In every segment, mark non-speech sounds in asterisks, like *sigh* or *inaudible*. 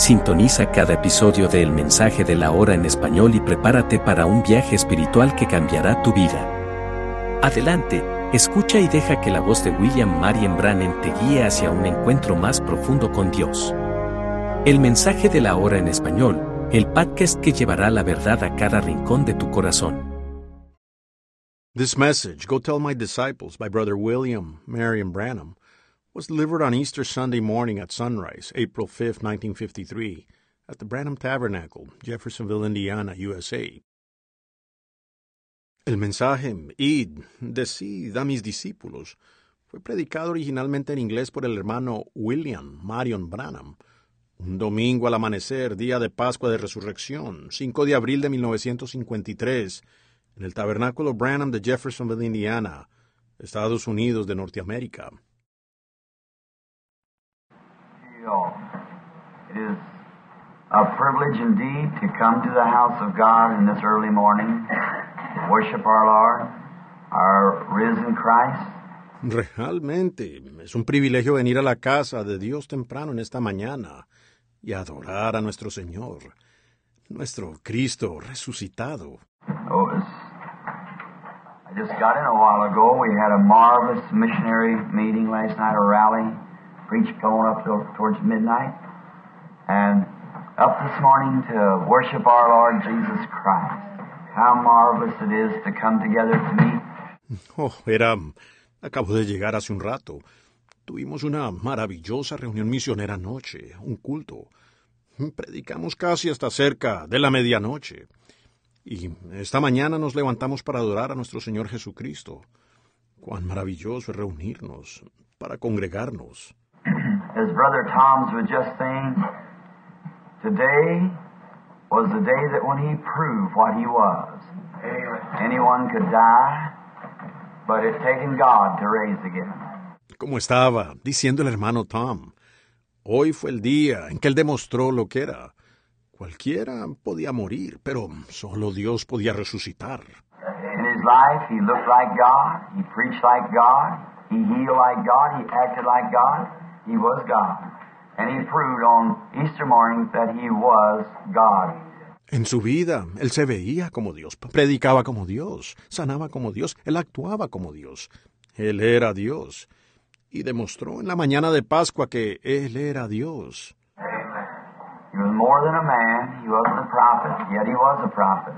Sintoniza cada episodio de El Mensaje de la Hora en español y prepárate para un viaje espiritual que cambiará tu vida. Adelante, escucha y deja que la voz de William Marion Brannan te guíe hacia un encuentro más profundo con Dios. El Mensaje de la Hora en español, el podcast que llevará la verdad a cada rincón de tu corazón. This message, Go Tell My Disciples by Brother William Marion Branham, was delivered on Easter Sunday morning at sunrise, April 5, 1953, at the Branham Tabernacle, Jeffersonville, Indiana, USA. El mensaje, id, decid a mis discípulos, fue predicado originalmente en inglés por el hermano William Marion Branham, un domingo al amanecer, día de Pascua de Resurrección, 5 de abril de 1953, en el Tabernáculo Branham de Jeffersonville, Indiana, Estados Unidos de Norteamérica. It is a privilege indeed to come to the house of God in this early morning, to worship our Lord, our risen Christ. Realmente es un privilegio venir a la casa de Dios temprano en esta mañana y adorar a nuestro Señor, nuestro Cristo resucitado. Oh, I just got in a while ago. We had a marvelous missionary meeting last night, a rally, preached going up towards midnight, and up this morning to worship our Lord Jesus Christ. How marvelous it is to come together to meet. Oh, era... Acabo de llegar hace un rato. Tuvimos una maravillosa reunión misionera anoche, un culto. Predicamos casi hasta cerca de la medianoche. Y esta mañana nos levantamos para adorar a nuestro Señor Jesucristo. Cuán maravilloso es reunirnos, para congregarnos. As Brother Tom's was just saying, today was the day that when he proved what he was. Anyone could die, but it's taken God to raise again. Como estaba diciendo el hermano Tom, hoy fue el día en que él demostró lo que era. Cualquiera podía morir, pero solo Dios podía resucitar. In his life, he looked like God, he preached like God, he healed like God, he acted like God, he was God. And he proved on Easter morning that he was God. En su vida, él se veía como Dios, predicaba como Dios, sanaba como Dios, él actuaba como Dios. Él era Dios. Y demostró en la mañana de Pascua que él era Dios. He was more than a man, he wasn't a prophet, yet he was a prophet.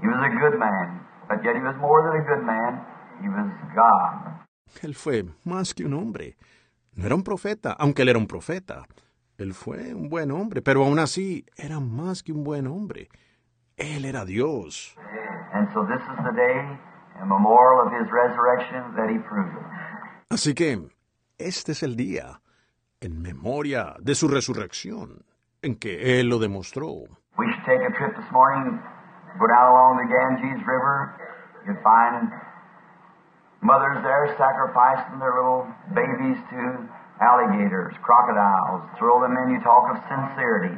He was a good man, but yet he was more than a good man, he was God. Él fue más que un hombre. No era un profeta, aunque él era un profeta. Él fue un buen hombre, pero aún así era más que un buen hombre. Él era Dios. And. Así que este es el día, en memoria de su resurrección, en que Él lo demostró. We should take a trip this morning, go down along the Ganges River. You'll find mothers there sacrificing their little babies to alligators, crocodiles. Throw them in, you talk of sincerity.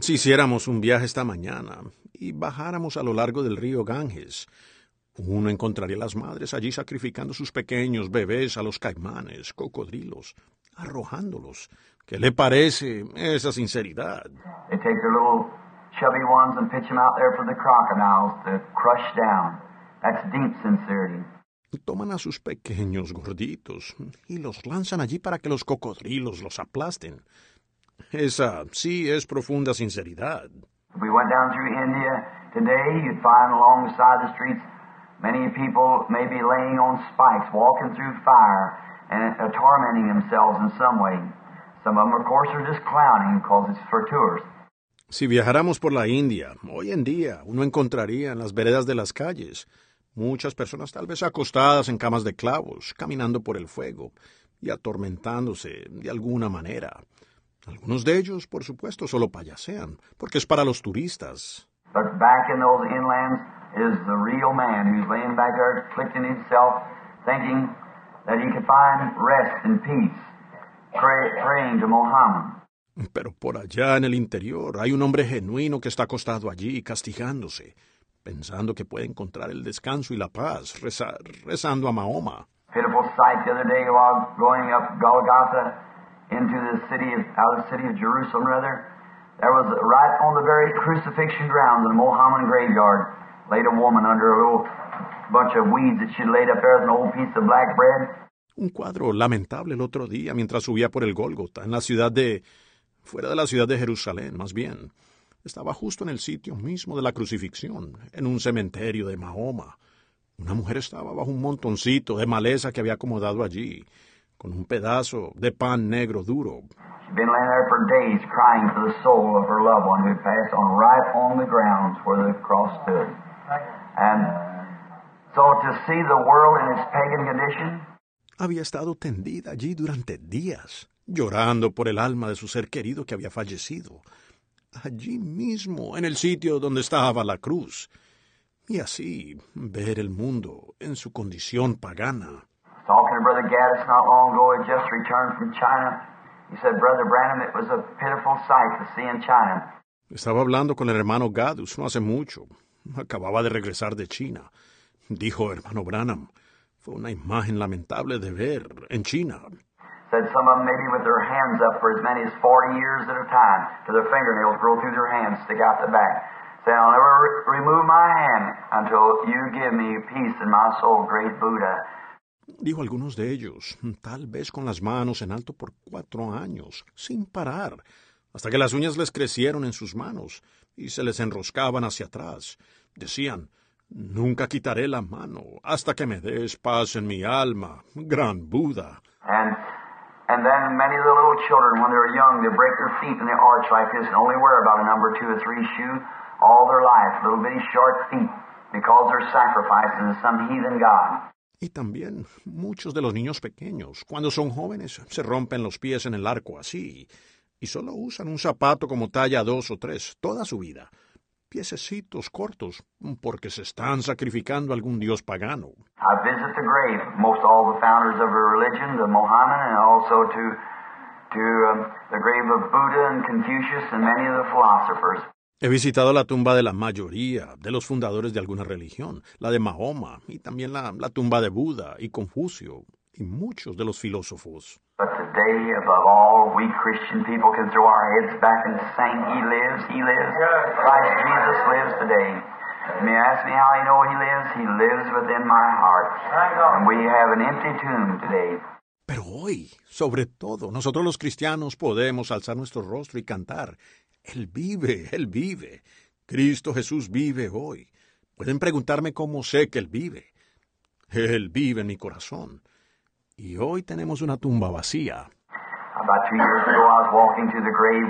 Si hiciéramos un viaje esta mañana y bajáramos a lo largo del río Ganges, uno encontraría a las madres allí sacrificando sus pequeños bebés a los caimanes, cocodrilos, arrojándolos. ¿Qué le parece esa sinceridad? They take their little chubby ones and pitch them out there for the crocodiles to crush down. That's deep sincerity. Toman a sus pequeños gorditos y los lanzan allí para que los cocodrilos los aplasten. Esa sí es profunda sinceridad. we went down through India today, you'd find along the side of the streets many people maybe laying on spikes, walking through fire, and uh, tormenting themselves in some way. Some of them, of course, are just clowning because it's for. Si viajáramos por la India, hoy en día uno encontraría en las veredas de las calles muchas personas tal vez acostadas en camas de clavos, caminando por el fuego y atormentándose de alguna manera. Algunos de ellos, por supuesto, solo payasean, porque es para los turistas. But back in those inlands is the real man who's laying back there afflicting himself, thinking that he find rest and peace, pray, praying to Muhammad. Pero por allá en el interior hay un hombre genuino que está acostado allí castigándose, pensando que puede encontrar el descanso y la paz, reza, rezando a Mahoma. Pitiful sight the other day while going up Golgotha into the city of, out of the city of Jerusalem, rather. There was right on the very crucifixion ground in the Mohammedan graveyard laid a woman under a little bunch of weeds that she'd laid up there with an old piece of black bread. Un cuadro lamentable el otro día mientras subía por el Gólgota, en la ciudad de fuera de la ciudad de Jerusalén, más bien. Estaba justo en el sitio mismo de la crucifixión, en un cementerio de Mahoma. Una mujer estaba bajo un montoncito de maleza que había acomodado allí, con un pedazo de pan negro duro. Había estado tendida allí durante días, llorando por el alma de su ser querido que había fallecido, allí mismo, en el sitio donde estaba la cruz, y así ver el mundo en su condición pagana. talking to Brother Gaddis not long ago, he just returned from China. He said, Brother Branham, it was a pitiful sight to see in China. Estaba hablando con el hermano Gadus no hace mucho. Acababa de regresar de China. Dijo hermano Branham, fue una imagen lamentable de ver en China. Said some of them maybe with their hands up for as many as 40 years at a time, till their fingernails grow through their hands, stick out the back. Saying, I'll never re- remove my hand until you give me peace in my soul, great Buddha. Dijo algunos de ellos, tal vez con las manos en alto por cuatro años, sin parar, hasta que las uñas les crecieron en sus manos y se les enroscaban hacia atrás. Decían, nunca quitaré la mano hasta que me des paz en mi alma, gran Buda. And and then many of the little children, when they're young, they break their feet in the arch like this and only wear about a number two or three shoe all their life, little bitty short feet, because they're sacrificing to some heathen god. Y también muchos de los niños pequeños, cuando son jóvenes, se rompen los pies en el arco así, y solo usan un zapato como talla dos o tres toda su vida. Piececitos cortos, porque se están sacrificando a algún dios pagano. I visit the grave, most all the founders of the religion, the Mohammedan, and also to to um, the grave of Buddha and Confucius and many of the philosophers. He visitado la tumba de la mayoría de los fundadores de alguna religión, la de Mahoma, y también la, la tumba de Buda y Confucio, y muchos de los filósofos. But today, above all, we Christian people can throw our heads back and sing, He lives, He lives. Christ Jesus lives today. You may ask me how you know He lives. He lives within my heart. And we have an empty tomb today. Pero hoy, sobre todo, nosotros los cristianos podemos alzar nuestro rostro y cantar, Él vive, Él vive. Cristo Jesús vive hoy. Pueden preguntarme cómo sé que Él vive. Él vive en mi corazón. Y hoy tenemos una tumba vacía. About two years ago, I was walking to the grave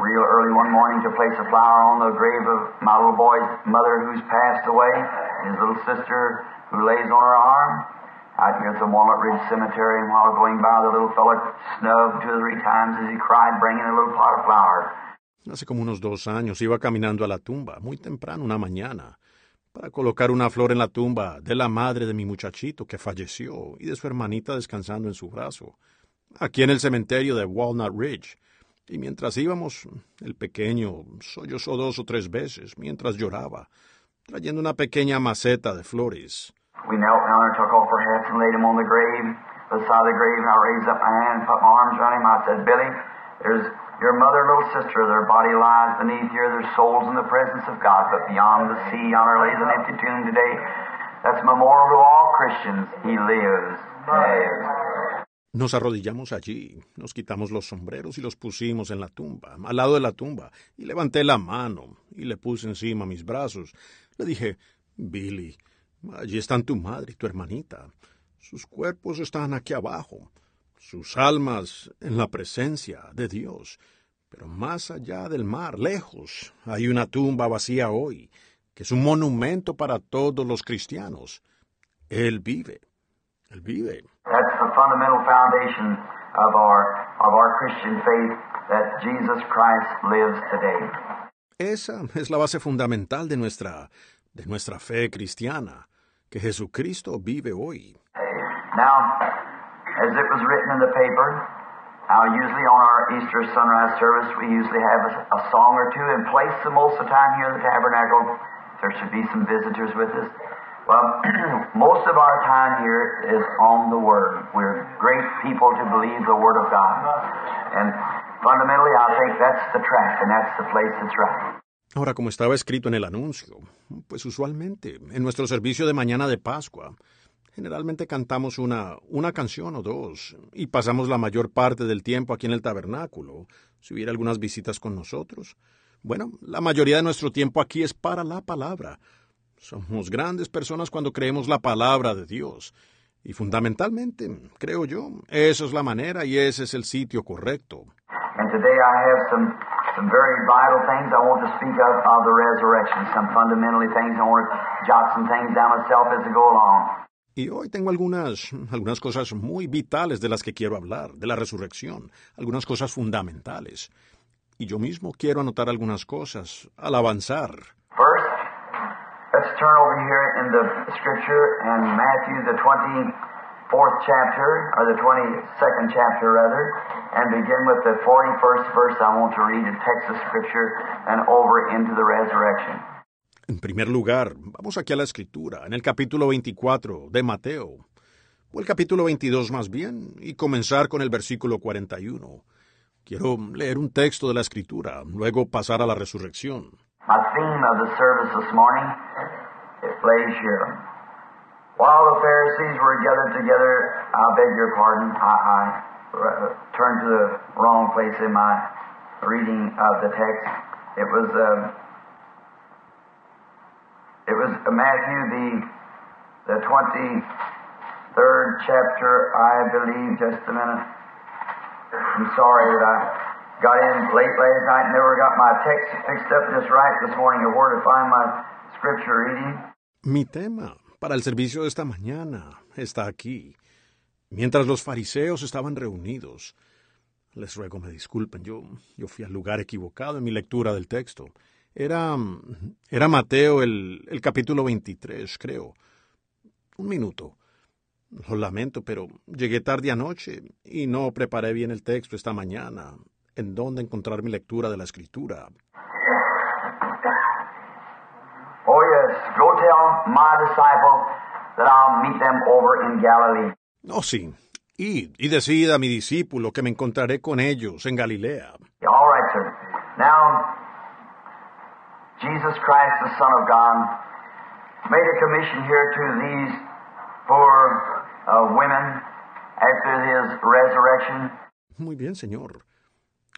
real early one morning to place a flower on the grave of my little boy's mother who's passed away, his little sister who lays on her arm. Out here at the Walnut Ridge Cemetery, and while going by, the little fella snubbed two or three times as he cried, bringing a little pot of flowers. Hace como unos dos años iba caminando a la tumba, muy temprano una mañana, para colocar una flor en la tumba de la madre de mi muchachito que falleció y de su hermanita descansando en su brazo, aquí en el cementerio de Walnut Ridge. Y mientras íbamos, el pequeño sollozó dos o tres veces mientras lloraba, trayendo una pequeña maceta de flores. We knelt down there, took off her hats, and laid him on the grave, beside the grave, and I raised up my hand and put my arms around him. I said, Billy, there's your mother little sister. Their body lies beneath here. Their souls in the presence of God. But beyond the sea, yonder lays an empty tomb today. That's memorial to all Christians. He lives. Lives. Nos arrodillamos allí, nos quitamos los sombreros y los pusimos en la tumba, al lado de la tumba, y levanté la mano y le puse encima mis brazos. Le dije, Billy, allí están tu madre y tu hermanita. Sus cuerpos están aquí abajo, sus almas en la presencia de Dios. Pero más allá del mar, lejos, hay una tumba vacía hoy, que es un monumento para todos los cristianos. Él vive. Él vive. That's the fundamental foundation of our, of our Christian faith that Jesus Christ lives today. Esa es la base fundamental de nuestra, de nuestra fe cristiana, que Jesucristo vive hoy. Now, as it was written in the paper, now usually on our Easter sunrise service, we usually have a, a song or two in place the most of the time here in the tabernacle. There should be some visitors with us. Well, *clears throat* most of our time here is on the Word. We're great people to believe the Word of God. And fundamentally, I think that's the track and that's the place that's right. Ahora, como estaba escrito en el anuncio, pues usualmente en nuestro servicio de mañana de Pascua, generalmente cantamos una, una canción o dos y pasamos la mayor parte del tiempo aquí en el tabernáculo, si hubiera algunas visitas con nosotros. Bueno, la mayoría de nuestro tiempo aquí es para la palabra. Somos grandes personas cuando creemos la palabra de Dios. Y fundamentalmente, creo yo, esa es la manera y ese es el sitio correcto. The. Y hoy tengo algunas, algunas cosas muy vitales de las que quiero hablar, de la resurrección, algunas cosas fundamentales. Y yo mismo quiero anotar algunas cosas al avanzar. First, let's turn over here in the scripture in Matthew, the 24th chapter, or the 22nd chapter rather, and begin with the 41st verse. I want to read a text of scripture and over into the resurrection. En primer lugar, vamos aquí a la escritura, en el capítulo 24 de Mateo, o el capítulo 22 más bien, y comenzar con el versículo 41. Quiero leer un texto de la escritura, luego pasar a la resurrección. My theme of the service this morning, it plays here. While the Pharisees were gathered together, I beg your pardon, I, I turned to the wrong place in my reading of the text. It was, uh, it was Matthew, the, the 23rd chapter, I believe, just a minute. I'm sorry that I got in late last night and never got my text fixed up just right this morning of where to find my scripture reading. Mi tema para el servicio de esta mañana está aquí. Mientras los fariseos estaban reunidos, les ruego me disculpen, yo, yo fui al lugar equivocado en mi lectura del texto. Era, era Mateo el, el capítulo 23, creo. Un minuto. Lo lamento, pero llegué tarde anoche y no preparé bien el texto esta mañana. ¿En dónde encontrar mi lectura de la escritura? Oh, yes, go tell my disciples that I'll meet them over in Galilee. Oh, sí. Id y decida a mi discípulo que me encontraré con ellos en Galilea. All right, sir. Now, Jesus Christ, the Son of God, made a commission here to these poor uh, women after his resurrection. Muy bien, Señor.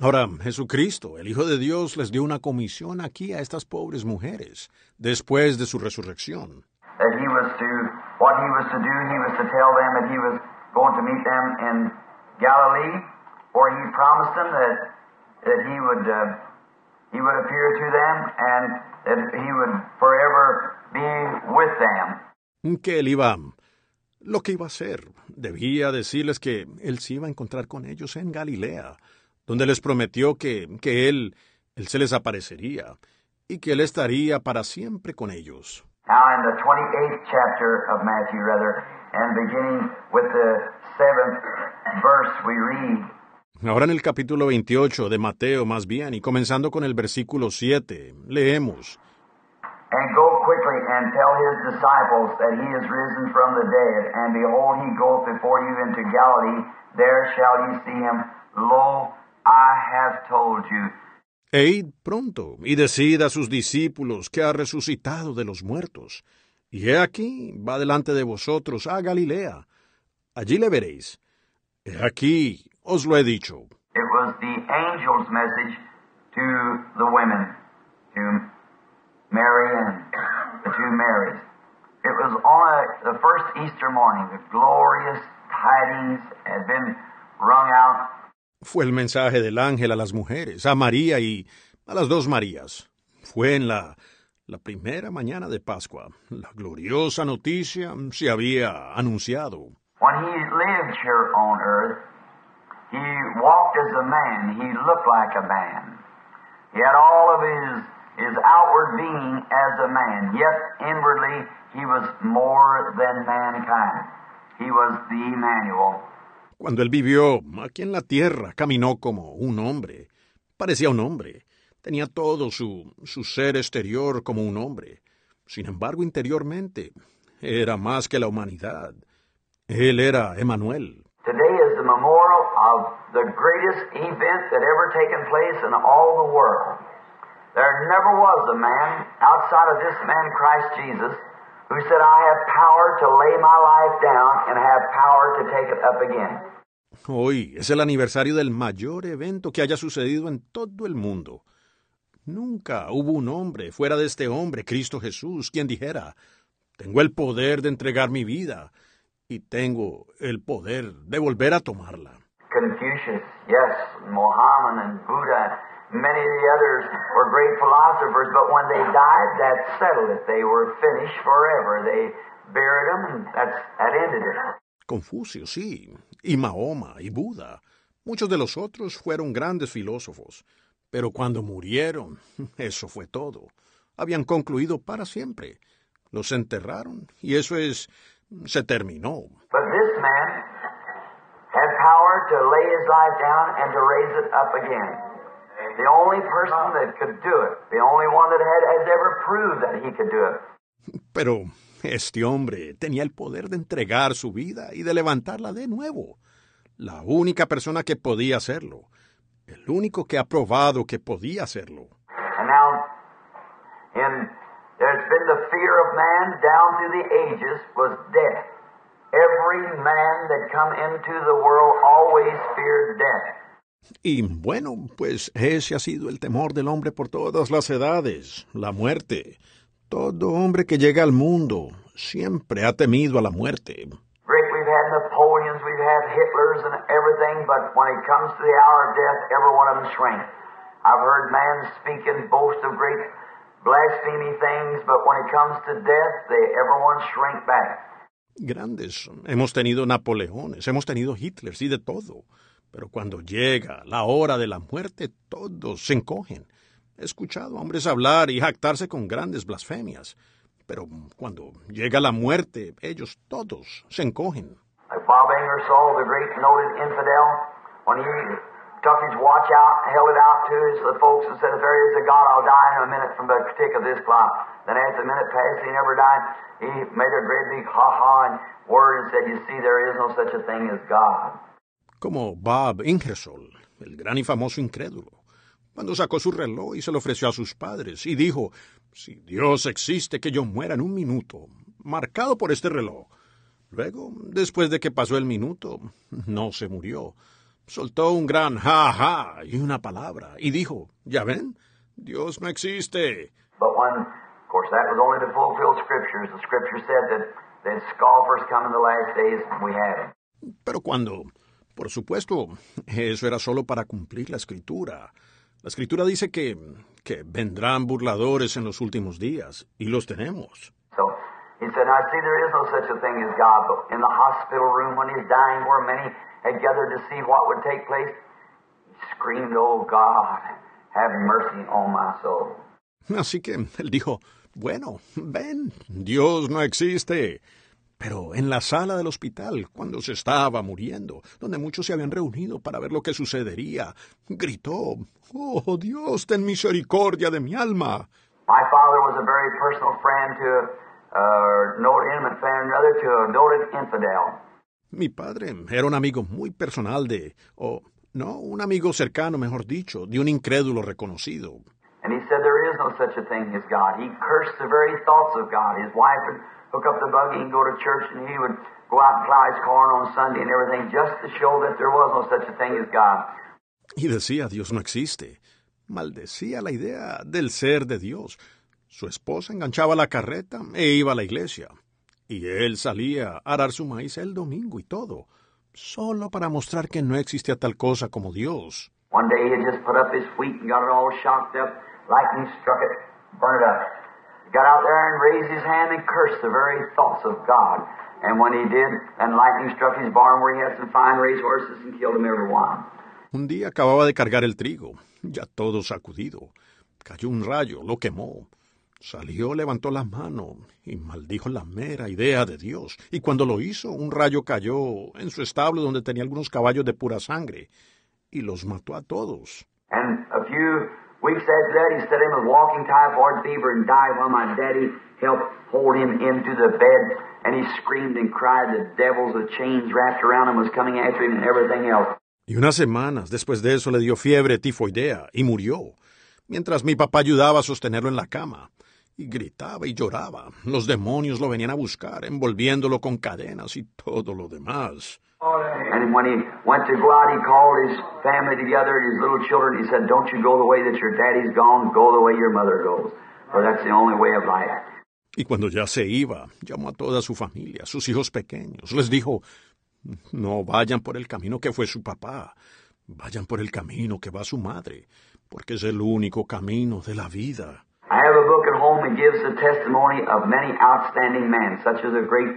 Ahora, Jesucristo, el Hijo de Dios, les dio una comisión aquí a estas pobres mujeres, después de su resurrección. That he was to, what he was to do, he was to tell them that he was going to meet them in Galilee, where he promised them that, that he would, uh, he would appear to them and that he would forever be with them. Que él iba, lo que iba a hacer, debía decirles que él se iba a encontrar con ellos en Galilea, donde les prometió que, que él, él se les aparecería y que él estaría para siempre con ellos. Now, in the 28th chapter of Matthew, rather, and beginning with the seventh verse, we read, Ahora en el capítulo 28 de Mateo más bien, y comenzando con el versículo 7, leemos, And go quickly and tell his disciples that he is risen from the dead, and behold, he goeth before you into Galilee, there shall ye see him. Lo, I have told you. E id pronto, y decid a sus discípulos que ha resucitado de los muertos. Y he aquí, va delante de vosotros a Galilea. Allí le veréis. Aquí os lo he dicho. It was the angel's message to the women, to Mary and the two Marys. It was on a, the first Easter morning. The glorious tidings had been rung out. Fue el mensaje del ángel a las mujeres, a María y a las dos Marías. Fue en la, la primera mañana de Pascua. La gloriosa noticia se había anunciado. When he lived here on earth, he walked as a man. He looked like a man. He had all of his, his outward being as a man, yet inwardly he was more than mankind. He was the Emmanuel. Cuando él vivió aquí en la tierra, caminó como un hombre. Parecía un hombre. Tenía todo su, su ser exterior como un hombre. Sin embargo, interiormente, era más que la humanidad. Él era Emanuel. Today is the memorial of the greatest event that ever taken place in all the world. There never was a man outside of this man, Christ Jesus, who said, I have power to lay my life down and have power to take it up again. Hoy es el aniversario del mayor evento que haya sucedido en todo el mundo. Nunca hubo un hombre fuera de este hombre, Cristo Jesús, quien dijera, tengo el poder de entregar mi vida y tengo el poder de volver a tomarla. Confucius, yes, Mohammed and Buddha, many of the others were great philosophers, but when they died, that settled it. They were finished forever. They buried them, and that's, that ended it. Confucio, sí, y Mahoma y Buda. Muchos de los otros fueron grandes filósofos, pero cuando murieron, *laughs* eso fue todo. Habían concluido para siempre. Los enterraron y eso es se terminó. But this man had power to lay his life down and to raise it up again. The only person that could do it, the only one that had, has ever proved that he could do it. Pero este hombre tenía el poder de entregar su vida y de levantarla de nuevo. La única persona que podía hacerlo. El único que ha probado que podía hacerlo. And now, in there's been the fear of man down through the ages was death. Every man that come into the world always feared death. Y bueno, pues ese ha sido el temor del hombre por todas las edades, la muerte. Todo hombre que llega al mundo siempre ha temido a la muerte. Rick, we've had Napoleons, we've had Hitlers and everything, but when it comes to the hour of death, every one of them shrink. I've heard man speak and boast of great blasphemy things, but when it comes to death, they everyone shrink back. Grandes. Hemos tenido Napoleones, hemos tenido Hitlers y de todo. Pero cuando llega la hora de la muerte, todos se encogen. He escuchado a hombres hablar y jactarse con grandes blasfemias. Pero cuando llega la muerte, ellos todos se encogen. Like Bob Ingersoll, the great noted infidel, when he his watch out, held it out to his the folks and said, If there is a God, I'll die in a minute from the tick of this clock. Then as the minute passed, he never died. He made a great big ha ha and word and said, You see, there is no such a thing as God. Como Bob Ingersoll, el gran y famoso incrédulo, cuando sacó su reloj y se lo ofreció a sus padres y dijo, si Dios existe, que yo muera en un minuto, marcado por este reloj. Luego, después de que pasó el minuto, no se murió. Soltó un gran ja ja y una palabra y dijo, ya ven, Dios no existe. But when, of course, that was only to fulfill scriptures. The scripture said that, that scoffers come in the last days, and we had them. Pero cuando, por supuesto, eso era solo para cumplir la escritura. La escritura dice que, que vendrán burladores en los últimos días, y los tenemos. So he said, I see there is no such a thing as God, but in the hospital room when he's dying, where many had gathered to see what would take place, screamed, Oh God, have mercy on my soul. Así que él dijo, bueno, ven, Dios no existe. Pero en la sala del hospital, cuando se estaba muriendo, donde muchos se habían reunido para ver lo que sucedería, gritó, Oh Dios, ten misericordia de mi alma. My father was a very personal friend to a uh, noted intimate friend, rather, to a noted infidel. Mi padre era un amigo muy personal de, o no, un amigo cercano, mejor dicho, de un incrédulo reconocido. And he said, There is no such a thing as God. He cursed the very thoughts of God. His wife would hook up the buggy and go to church, and he would go out and plow his corn on Sunday and everything just to show that there was no such a thing as God. Y decía, Dios no existe. Maldecía la idea del ser de Dios. Su esposa enganchaba la carreta e iba a la iglesia. Y él salía a arar su maíz el domingo y todo, solo para mostrar que no existía tal cosa como Dios. One day he had just put up his wheat and got it all shocked up. Lightning struck it, burned it up. He got out there and raised his hand and cursed the very thoughts of God. And when he did, and lightning struck his barn where he had some fine race horses and killed them every one. Un día acababa de cargar el trigo, ya todo sacudido. Cayó un rayo, lo quemó. Salió, levantó la mano y maldijo la mera idea de Dios. Y cuando lo hizo, un rayo cayó en su establo donde tenía algunos caballos de pura sangre y los mató a todos. And a few weeks after that, he said him with walking typhoid fever and died while my daddy helped hold him into the bed. And he screamed and cried. The devils with chains wrapped around him was coming after him and everything else. Y unas semanas después de eso le dio fiebre tifoidea y murió, mientras mi papá ayudaba a sostenerlo en la cama. Y gritaba y lloraba. Los demonios lo venían a buscar, envolviéndolo con cadenas y todo lo demás. And when he went to go out, he called his family together, his little children. He said, Don't you go the way that your daddy's gone, go the way your mother goes. For that's the only way of life. Y cuando ya se iba, llamó a toda su familia, sus hijos pequeños. Les dijo, no vayan por el camino que fue su papá, vayan por el camino que va su madre, porque es el único camino de la vida. I have a book that gives the testimony of many outstanding men, such as a great,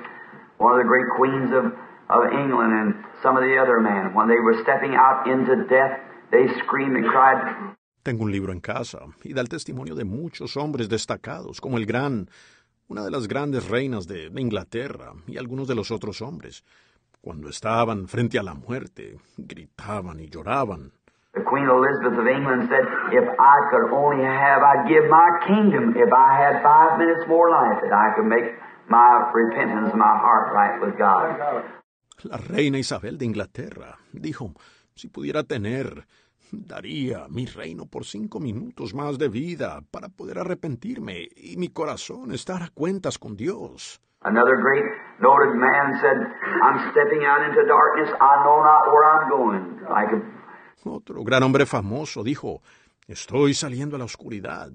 one of the great queens of, of England and some of the other men. When they were stepping out into death, they screamed and cried. Tengo un libro en casa y da el testimonio de muchos hombres destacados, como el gran, una de las grandes reinas de, de Inglaterra y algunos de los otros hombres. Cuando estaban frente a la muerte, gritaban y lloraban. The Queen Elizabeth of England said, If I could only have, I'd give my kingdom if I had five minutes more life, that I could make my repentance, my heart right with God. La reina Isabel de Inglaterra dijo, si pudiera tener, daría mi reino por cinco minutos más de vida para poder arrepentirme y mi corazón estar a cuentas con Dios. Another great noted man said, I'm stepping out into darkness. I know not where I'm going. I could Otro gran hombre famoso dijo, estoy saliendo a la oscuridad.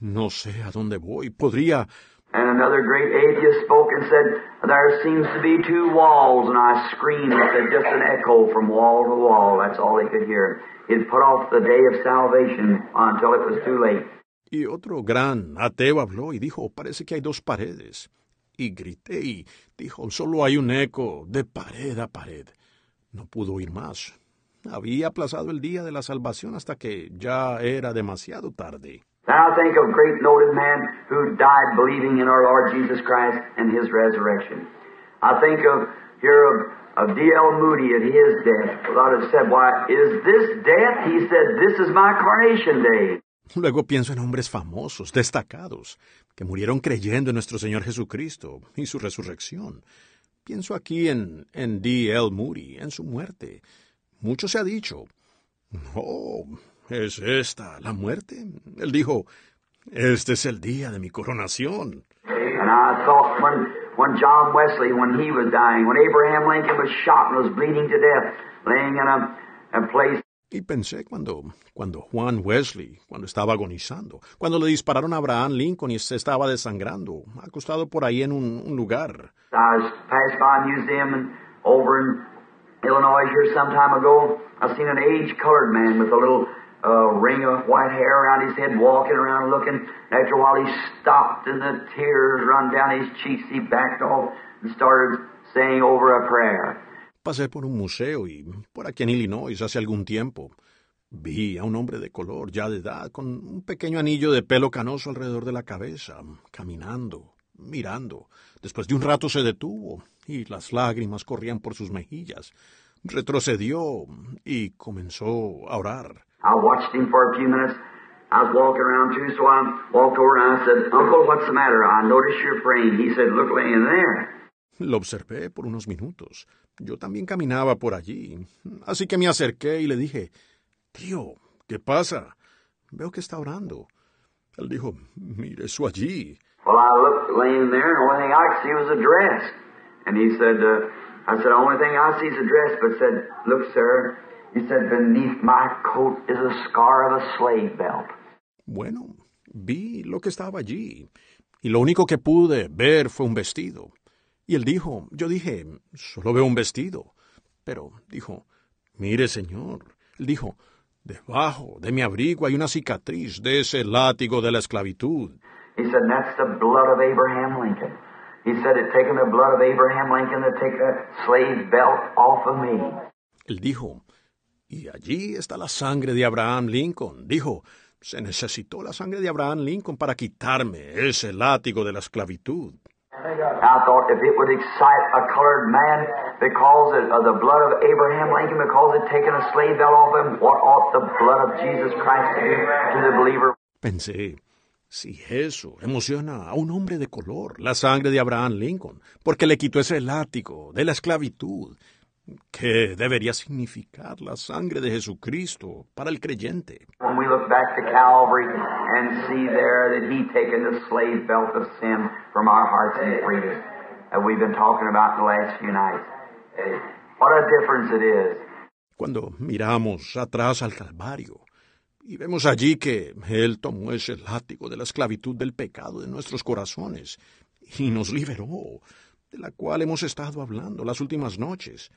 No sé a dónde voy. Podría... And another great atheist spoke and said, There seems to be two walls. And I screamed and said, Just an echo from wall to wall. That's all he could hear. He'd put off the day of salvation until it was too late. Y otro gran ateo habló y dijo, parece que hay dos paredes. Y grité y dijo, solo hay un eco de pared a pared. No pudo oír más. Había aplazado el día de la salvación hasta que ya era demasiado tarde. Now think of great noted man who died believing in our Lord Jesus Christ and his resurrection. I think of here of, of D.L. Moody at his death. A lot have said, Why, is this death? He said, This is my coronation day. Luego pienso en hombres famosos, destacados, que murieron creyendo en nuestro Señor Jesucristo y su resurrección. Pienso aquí en, en D.L. Moody, en su muerte. Mucho se ha dicho. No, ¿es esta la muerte? Él dijo, este es el día de mi coronación. And I thought when, when John Wesley, when he was dying, when Abraham Lincoln was shot and was bleeding to death, laying in a, a place. Y pensé cuando, cuando Juan Wesley, cuando estaba agonizando, cuando le dispararon a Abraham Lincoln y se estaba desangrando, acostado por ahí en un, un lugar. I was passed by a museum and over in Illinois here some time ago. I seen an age-colored man with a little uh, ring of white hair around his head, walking around looking. After a while, he stopped, and the tears run down his cheeks. He backed off and started saying over a prayer. Pasé por un museo y por aquí en Illinois hace algún tiempo. Vi a un hombre de color, ya de edad, con un pequeño anillo de pelo canoso alrededor de la cabeza, caminando, mirando. Después de un rato se detuvo y las lágrimas corrían por sus mejillas. Retrocedió y comenzó a orar. I watched him for a few minutes. I was walking around too, so I walked over and I said, Uncle, what's the matter? I noticed you're praying. He said, Look laying there. Lo observé por unos minutos. Yo también caminaba por allí. Así que me acerqué y le dije, Tío, ¿qué pasa? Veo que está orando. Él dijo, mire eso allí. Well, I looked laying there, and the only thing I could see was a dress. And he said, uh, I said, the only thing I see is a dress, but said, look, sir, he said, beneath my coat is a scar of a slave belt. Bueno, vi lo que estaba allí, y lo único que pude ver fue un vestido. Y él dijo, yo dije, solo veo un vestido. Pero dijo, mire, señor, él dijo, debajo de mi abrigo hay una cicatriz de ese látigo de la esclavitud. He said, that's the blood of Abraham Lincoln. He said, it taken the blood of Abraham Lincoln to take that slave belt off of me. Él dijo, y allí está la sangre de Abraham Lincoln. Dijo, se necesitó la sangre de Abraham Lincoln para quitarme ese látigo de la esclavitud. I thought if it would excite a colored man because of the blood of Abraham Lincoln, because it taken a slave belt off him, what ought the blood of Jesus Christ to do to the believer? Pensé, si eso emociona a un hombre de color, la sangre de Abraham Lincoln, porque le quitó ese látigo de la esclavitud, ¿qué debería significar la sangre de Jesucristo para el creyente? When we look back to Calvary and see there that He taken the slave belt of sin from our hearts and freed us, that we've been talking about the last few nights. What a difference it is. Cuando miramos atrás al Calvario y vemos allí que Él tomó ese látigo de la esclavitud del pecado de nuestros corazones y nos liberó, de la cual hemos estado hablando las últimas noches.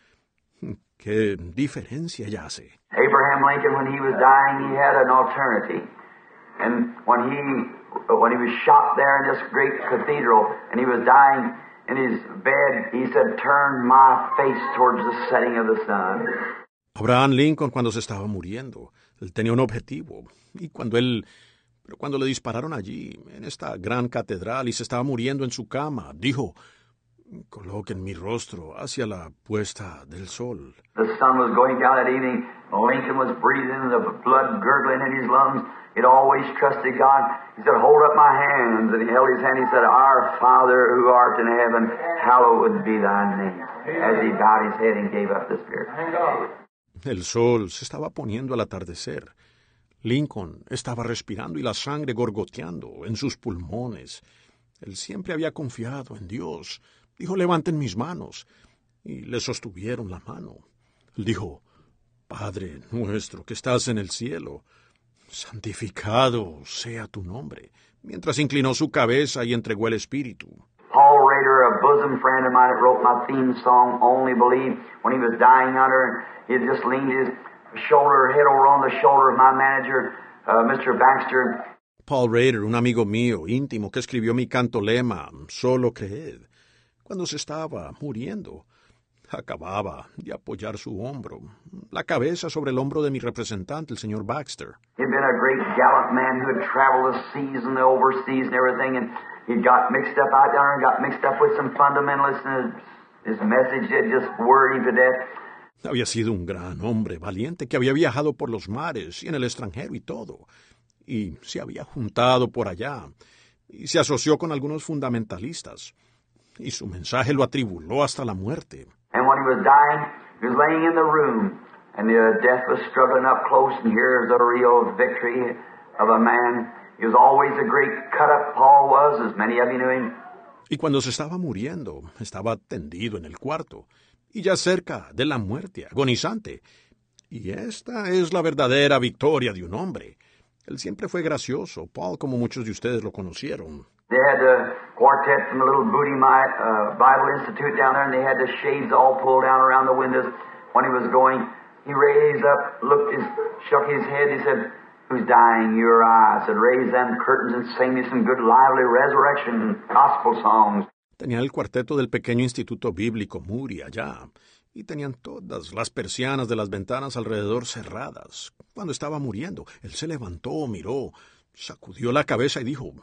¿Qué diferencia ya hace? Abraham Lincoln, when he was dying, he had an alternative. And when he when he was shot there in this great cathedral and he was dying in his bed, he said, Turn my face towards the setting of the sun. Abraham Lincoln cuando se estaba muriendo, él tenía un objetivo. Y cuando él, pero cuando le dispararon allí, en esta gran catedral, y se estaba muriendo en su cama, dijo, coloquen mi rostro hacia la puesta del sol. The sun was going down that evening. Lincoln was breathing, the blood gurgling in his lungs. He'd always trusted God. He said, Hold up my hands. And he held his hand. He said, Our Father who art in heaven, hallowed be thy name. As he bowed his head and gave up the spirit. El sol se estaba poniendo al atardecer. Lincoln estaba respirando y la sangre gorgoteando en sus pulmones. Él siempre había confiado en Dios. Dijo, levanten mis manos. Y le sostuvieron la mano. Él dijo, Padre nuestro que estás en el cielo, santificado sea tu nombre, mientras inclinó su cabeza y entregó el espíritu. Paul Rader, a bosom friend of mine that wrote my theme song, Only Believe, when he was dying under, he had just leaned his shoulder, head over on the shoulder of my manager, uh, Mr. Baxter, Paul Rader, un amigo mío íntimo que escribió mi canto lema, Solo creed, cuando se estaba muriendo, acababa de apoyar su hombro, la cabeza sobre el hombro de mi representante, el señor Baxter. He'd been a great gallant man who had traveled the seas and the overseas and everything, and he got mixed up out there and got mixed up with some fundamentalists, and his, his message had just worried him to death. Había sido un gran hombre valiente que había viajado por los mares y en el extranjero y todo, y se había juntado por allá, y se asoció con algunos fundamentalistas, y su mensaje lo atribuló hasta la muerte. And when he was dying, he was laying in the room, and the death was struggling up close, and here's a real victory of a man. He was always a great cut-up, Paul was, as many of you knew him. Y cuando se estaba muriendo, estaba tendido en el cuarto, y ya cerca de la muerte, agonizante. Y esta es la verdadera victoria de un hombre. Él siempre fue gracioso, Paul, como muchos de ustedes lo conocieron. They had the quartet from the little Booty Mi- uh, Bible Institute down there, and they had the shades all pulled down around the windows. When he was going, he raised up, looked, his, shook his head. He said, "Who's dying? You or I?" I said, "Raise them curtains and sing me some good, lively resurrection gospel songs." Tenían el cuarteto del pequeño instituto bíblico Moody allá, y tenían todas las persianas de las ventanas alrededor cerradas. Cuando estaba muriendo, él se levantó, miró, sacudió la cabeza y dijo,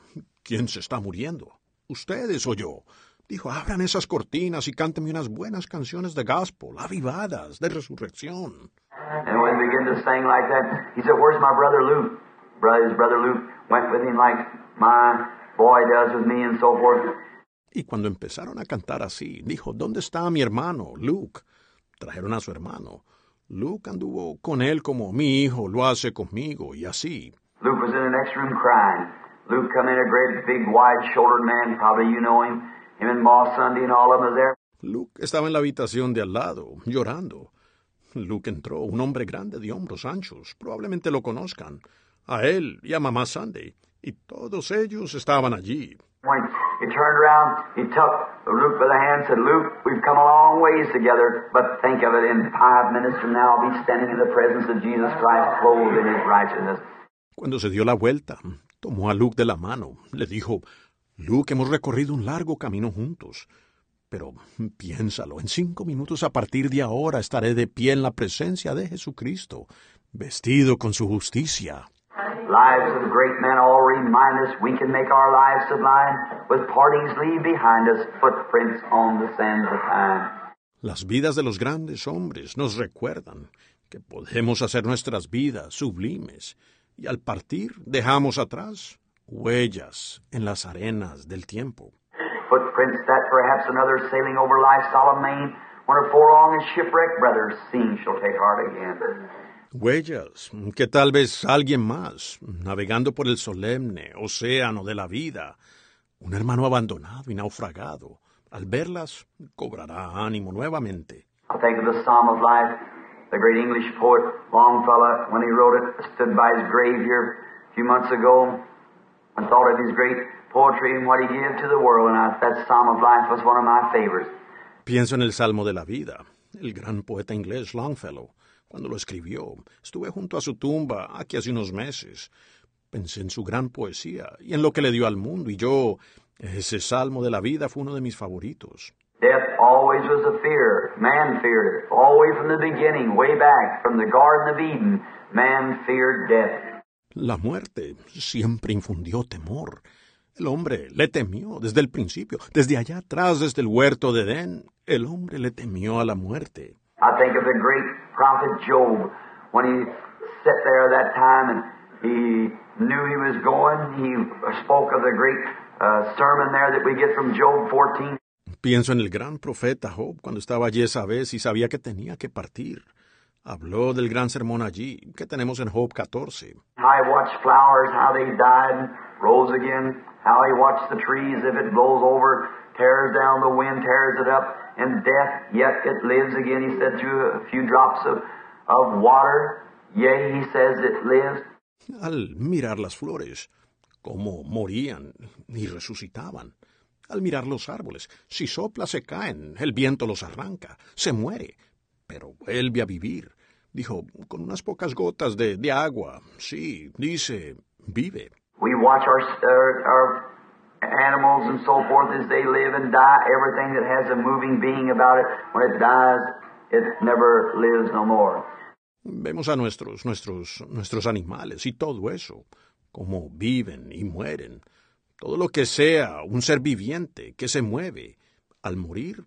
¿quién se está muriendo? ¿Ustedes o yo? Dijo, abran esas cortinas y cántenme unas buenas canciones de gospel, avivadas, de resurrección. And when he began to sing like that, he said, "Where's my brother Luke?" Brother, his brother Luke went with him like my boy does with me, and so forth. Y cuando empezaron a cantar así, dijo, ¿dónde está mi hermano, Luke? Trajeron a su hermano. Luke anduvo con él como mi hijo lo hace conmigo, y así. Luke was in the next room crying. Luke come in, a great, big, wide-shouldered man. Probably you know him. There. Luke estaba en la habitación de al lado, llorando. Luke entró, un hombre grande de hombros anchos. Probablemente lo conozcan. A él y a mamá Sunday. Y todos ellos estaban allí. Cuando se dio la vuelta, tomó a Luke de la mano. Le dijo, Luke, hemos recorrido un largo camino juntos. Pero piénsalo, en cinco minutos a partir de ahora estaré de pie en la presencia de Jesucristo, vestido con su justicia. Lives of great men all remind us we can make our lives sublime with leave behind us footprints on the sands of time. Las vidas de los grandes hombres nos recuerdan que podemos hacer nuestras vidas sublimes y al partir dejamos atrás huellas en las arenas del tiempo. Footprints that perhaps another sailing over life's solemn main, when her forlong and shipwrecked brothers seeing shall take heart again. Huellas que tal vez alguien más, navegando por el solemne océano de la vida, un hermano abandonado y naufragado, al verlas cobrará ánimo nuevamente. I think of the Psalm of Life, the great English poet Longfellow, when he wrote it, stood by his grave here a few months ago thought of his great poetry and what he gave to the world, and I, that Psalm of Life was one of my favorites. Pienso en el Salmo de la Vida, el gran poeta inglés Longfellow, cuando lo escribió. Estuve junto a su tumba aquí hace unos meses. Pensé en su gran poesía y en lo que le dio al mundo, y yo, ese Salmo de la Vida fue uno de mis favoritos. Death always was a fear. Man feared it. All the way from the beginning, way back, from the Garden of Eden, man feared death. La muerte siempre infundió temor. El hombre le temió desde el principio, desde allá atrás, desde el huerto de Edén. El hombre le temió a la muerte. I think of the great prophet Job when he sat there that time and he knew he was going. He spoke of the great uh, sermon there that we get from Job 14. Pienso en el gran profeta Job cuando estaba allí esa vez y sabía que tenía que partir. Habló del gran sermón allí que tenemos en Job 14. How he watched flowers, how they died and rose again. How he watched the trees, if it blows over, tears down the wind, tears it up, and death, yet it lives again. He said through a few drops of, of water, yea, he says it lives. Al mirar las flores, cómo morían y resucitaban. Al mirar los árboles, si sopla se caen, el viento los arranca, se muere, pero vuelve a vivir. Dijo, con unas pocas gotas de, de agua, sí, dice, vive. We watch our, our, our animals and so forth as they live and die. Everything that has a moving being about it, when it dies, it never lives no more. Vemos a nuestros, nuestros, nuestros animales y todo eso, cómo viven y mueren. Todo lo que sea un ser viviente que se mueve, al morir,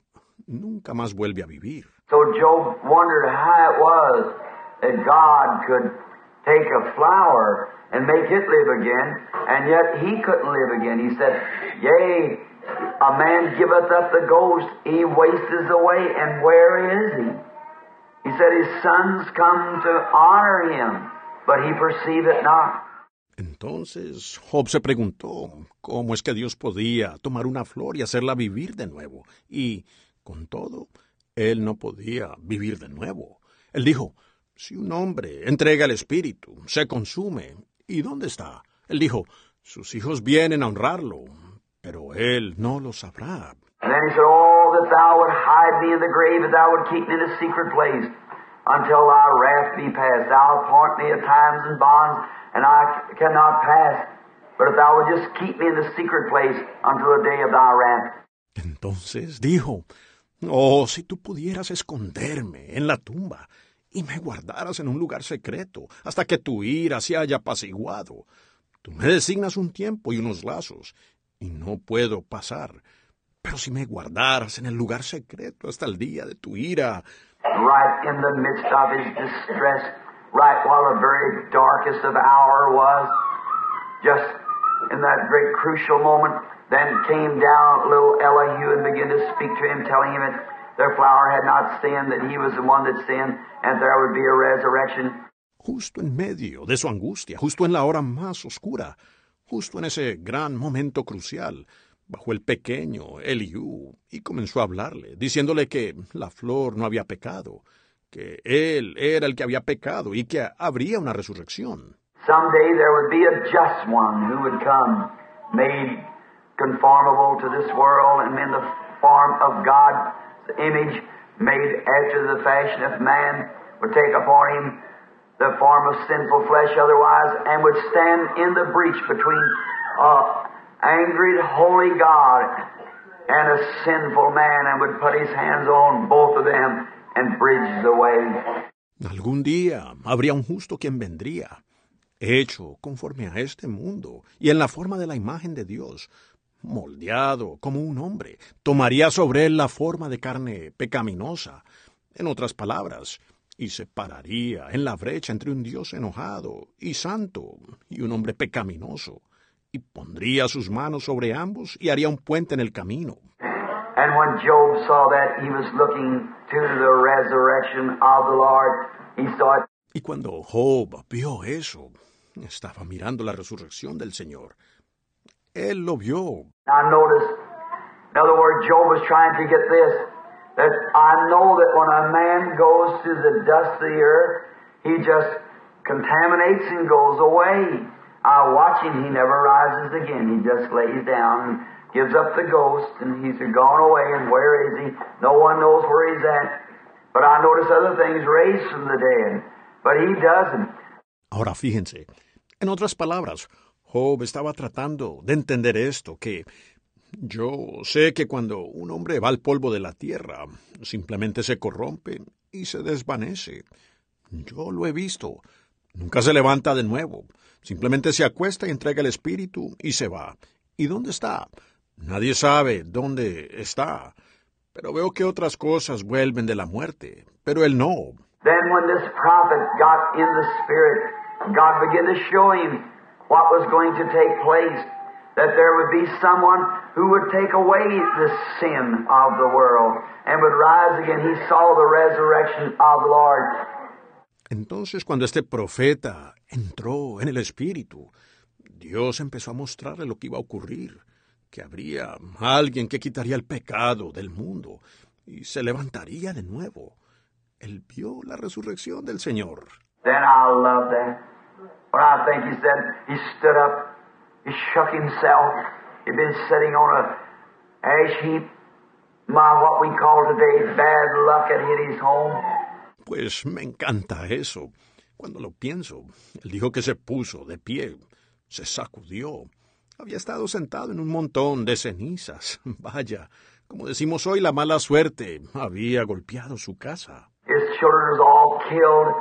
nunca más vuelve a vivir. So Job wondered how it was that God could take a flower and make it live again, and yet he couldn't live again. He said, Yea, a man giveth up the ghost, he wastes away, and where is he? He said, His sons come to honor him, but he perceiveth not. Entonces Job se preguntó cómo es que Dios podía tomar una flor y hacerla vivir de nuevo. Y, con todo, él no podía vivir de nuevo. Él dijo, si un hombre entrega el espíritu, se consume, ¿y dónde está? Él dijo, sus hijos vienen a honrarlo, pero él no lo sabrá. Until thy wrath be past. Thou appoint me at times bonds, and I cannot pass. But if thou would just keep me in the secret place until the day of thy wrath. Entonces dijo, Oh, si tú pudieras esconderme en la tumba y me guardaras en un lugar secreto hasta que tu ira se haya apaciguado. Tú me designas un tiempo y unos lazos, y no puedo pasar. Pero si me guardaras en el lugar secreto hasta el día de tu ira, Right in the midst of his distress, right while the very darkest of hour was, just in that great crucial moment, then came down little Elihu and began to speak to him, telling him that their flower had not sinned, that he was the one that sinned, and there would be a resurrection. justo en medio de su angustia, justo en la hora más oscura, justo en ese gran momento crucial, bajó el pequeño Eliú y comenzó a hablarle, diciéndole que la flor no había pecado, que él era el que había pecado y que habría una resurrección. Someday there would be a just one who would come, made conformable to this world and in the form of God's image, made after the fashion of man, would take upon him the form of sinful flesh otherwise, and would stand in the breach between uh, angry, holy God and a sinful man, and would put his hands on both of them and bridge the way. Algún día habría un justo quien vendría, hecho conforme a este mundo y en la forma de la imagen de Dios, moldeado como un hombre, tomaría sobre él la forma de carne pecaminosa. En otras palabras, y se pararía en la brecha entre un Dios enojado y santo y un hombre pecaminoso, y pondría sus manos sobre ambos y haría un puente en el camino. And when Job saw that, he was looking to the resurrection of the Lord. He saw it. Y cuando Job vio eso, estaba mirando la resurrección del Señor. Él lo vio. Now notice, in other words, Job was trying to get this, that I know that when a man goes to the dust of the earth, he just contaminates and goes away. I watch him, he never rises again. He just lays down and gives up the ghost, and he's gone away, and where is he? No one knows where he's at. But I notice other things raised from the dead, but he doesn't. Ahora fíjense, en otras palabras, Job estaba tratando de entender esto, que yo sé que cuando un hombre va al polvo de la tierra, simplemente se corrompe y se desvanece. Yo lo he visto. Nunca se levanta de nuevo. Simplemente se acuesta y entrega el espíritu y se va. ¿Y dónde está? Nadie sabe dónde está. Pero veo que otras cosas vuelven de la muerte. Pero él no. God began to show him what was going to take place, that there would be someone who would take away the sin of the world and would rise again. He saw the resurrection of the Lord. Entonces cuando este profeta entró en el espíritu, Dios empezó a mostrarle lo que iba a ocurrir, que habría alguien que quitaría el pecado del mundo y se levantaría de nuevo. Él vio la resurrección del Señor. Then I love that. When I think he said he stood up, he shook himself. He'd been sitting on a ash heap. My what we call today bad luck had hit his home. Pues me encanta eso. Cuando lo pienso, él dijo que se puso de pie, se sacudió. Había estado sentado en un montón de cenizas. *laughs* Vaya, como decimos hoy, la mala suerte había golpeado su casa. His children was all killed.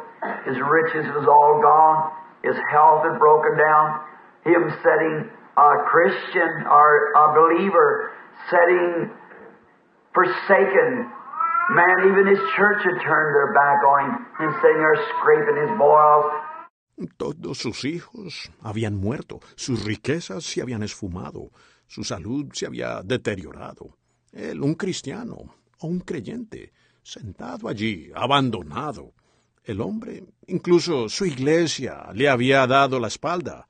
His riches was all gone. His health had broken down. Him setting a Christian or a believer, setting forsaken. Man, even his church had turned their back on him and sitting there scraping his boils. Todos sus hijos habían muerto, sus riquezas se habían esfumado, su salud se había deteriorado. Él, un cristiano o un creyente, sentado allí, abandonado. El hombre, incluso su iglesia, le había dado la espalda.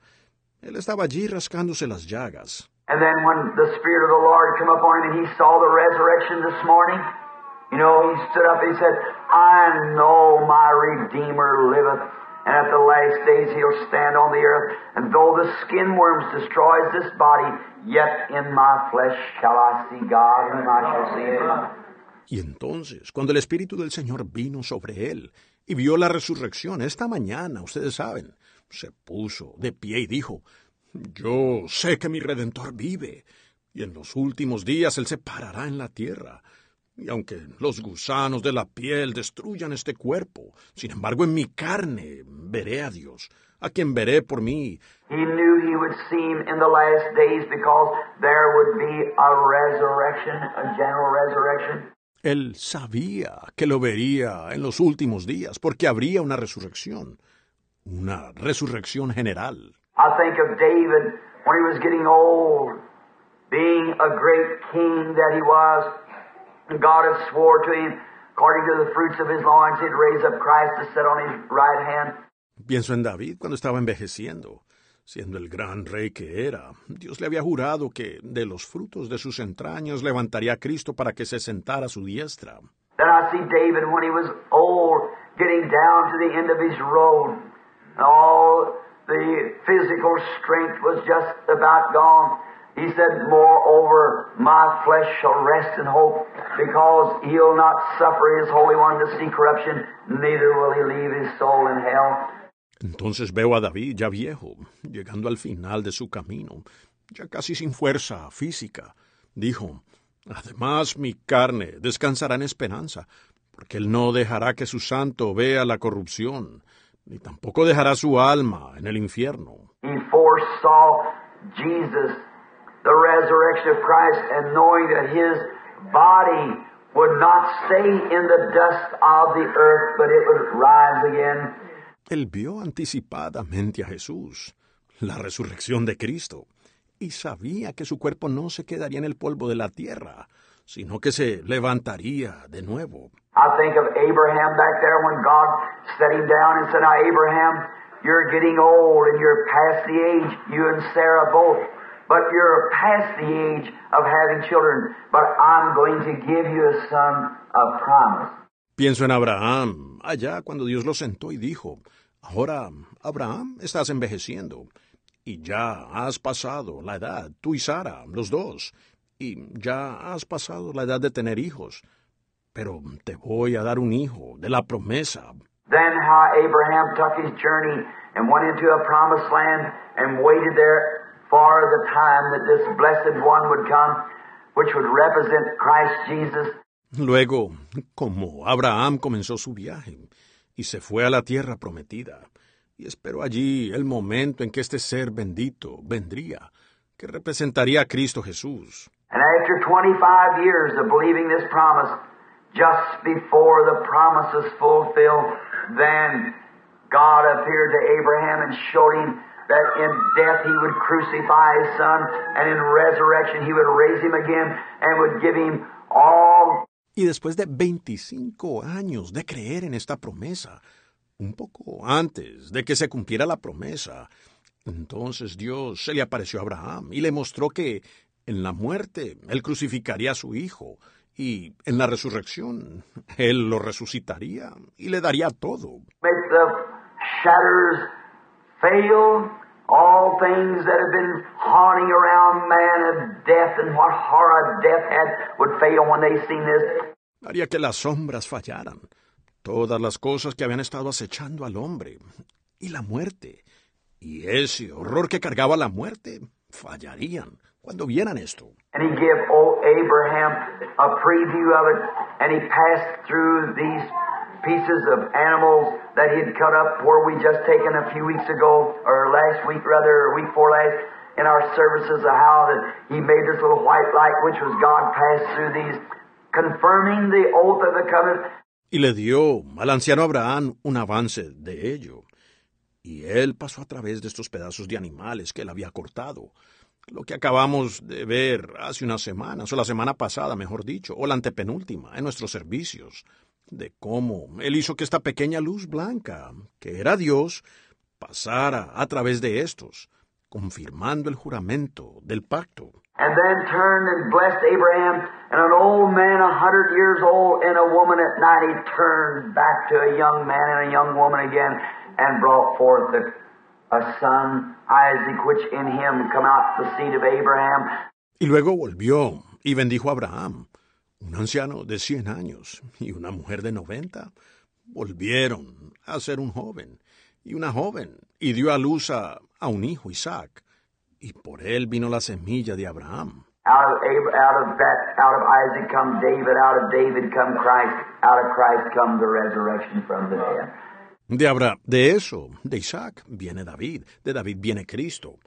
Él estaba allí rascándose las llagas. And then when the Spirit of the Lord came upon him and he saw the resurrection this morning, you know, he stood up and he said, I know my Redeemer liveth, and at the last days he'll stand on the earth, and though the skin worms destroys this body, yet in my flesh shall I see God, whom I shall see him. Y entonces, cuando el Espíritu del Señor vino sobre él y vio la resurrección esta mañana, ustedes saben, se puso de pie y dijo, Yo sé que mi Redentor vive, y en los últimos días Él se parará en la tierra. Y aunque los gusanos de la piel destruyan este cuerpo, sin embargo en mi carne veré a Dios, a quien veré por mí. He knew he would see in the last days because there would be a resurrection, a general resurrection. Él sabía que lo vería en los últimos días, porque habría una resurrección, una resurrección general. I think of David when he was getting old, being a great king that he was. God had swore to him, according to the fruits of his loins, he'd raise up Christ to sit on his right hand. Pienso en David cuando estaba envejeciendo, Siendo el gran rey que era, Dios le había jurado que de los frutos de sus entrañas levantaría a Cristo para que se sentara su diestra. He said, Moreover, my flesh shall rest in hope, because he'll not suffer his Holy One to see corruption, neither will he leave his soul in hell. Entonces veo a David ya viejo, llegando al final de su camino, ya casi sin fuerza física. Dijo, Además mi carne descansará en esperanza, porque él no dejará que su santo vea la corrupción, ni tampoco dejará su alma en el infierno. He would not stay in the dust of the earth, but it would rise again. Él vio anticipadamente a Jesús, la resurrección de Cristo, y sabía que su cuerpo no se quedaría en el polvo de la tierra, sino que se levantaría de nuevo. I think of Abraham back there when God set him down and said, Now, Abraham, you're getting old and you're past the age, you and Sarah both, but you're past the age of having children, but I'm going to give you a son of promise. Pienso en Abraham, allá cuando Dios lo sentó y dijo, Ahora, Abraham, estás envejeciendo, y ya has pasado la edad, tú y Sara, los dos, y ya has pasado la edad de tener hijos, pero te voy a dar un hijo de la promesa. Then how Abraham took his journey and went into a promised land and waited there for the time that this blessed one would come, which would represent Christ Jesus. Luego, como Abraham comenzó su viaje y se fue a la tierra prometida, y esperó allí el momento en que este ser bendito vendría, que representaría a Cristo Jesús. And after 25 years of believing this promise, just before the promise was fulfilled, then God appeared to Abraham and showed him that in death he would crucify his son, and in resurrection he would raise him again and would give him all. Y después de 25 años de creer en esta promesa, un poco antes de que se cumpliera la promesa, entonces Dios se le apareció a Abraham y le mostró que en la muerte él crucificaría a su hijo y en la resurrección él lo resucitaría y le daría todo. Make the all things that have been haunting around man of death and what horror death had would fail when they seen this. Haría que las sombras fallaran, todas las cosas que habían estado acechando al hombre y la muerte y ese horror que cargaba la muerte fallarían cuando vieran esto. And he gave old Abraham a preview of it, and he passed through these pieces of animals that he had cut up where we just taken a few weeks ago, or last week rather, or week before last, in our services of how that he made this little white light, which was God passed through these, confirming the oath of the covenant. Y le dio al anciano Abraham un avance de ello. Y él pasó a través de estos pedazos de animales que él había cortado, lo que acabamos de ver hace unas semanas, o la semana pasada, mejor dicho, o la antepenúltima, en nuestros servicios, de cómo él hizo que esta pequeña luz blanca, que era Dios, pasara a través de estos, confirmando el juramento del pacto. And then turned and blessed Abraham, and an old man a hundred years old and a woman at ninety turned back to a young man and a young woman again and brought forth the, a son, Isaac, which in him come out the seed of Abraham. Y luego volvió y bendijo a Abraham, un anciano de cien años y una mujer de noventa. Volvieron a ser un joven y una joven, y dio a luz a, a un hijo, Isaac, y por él vino la semilla de Abraham. Out of, Ab- out of that, out of Isaac come David, out of David come Christ, out of Christ come the resurrection from the dead. De, Abra de eso, de Isaac, viene David, de David viene Cristo,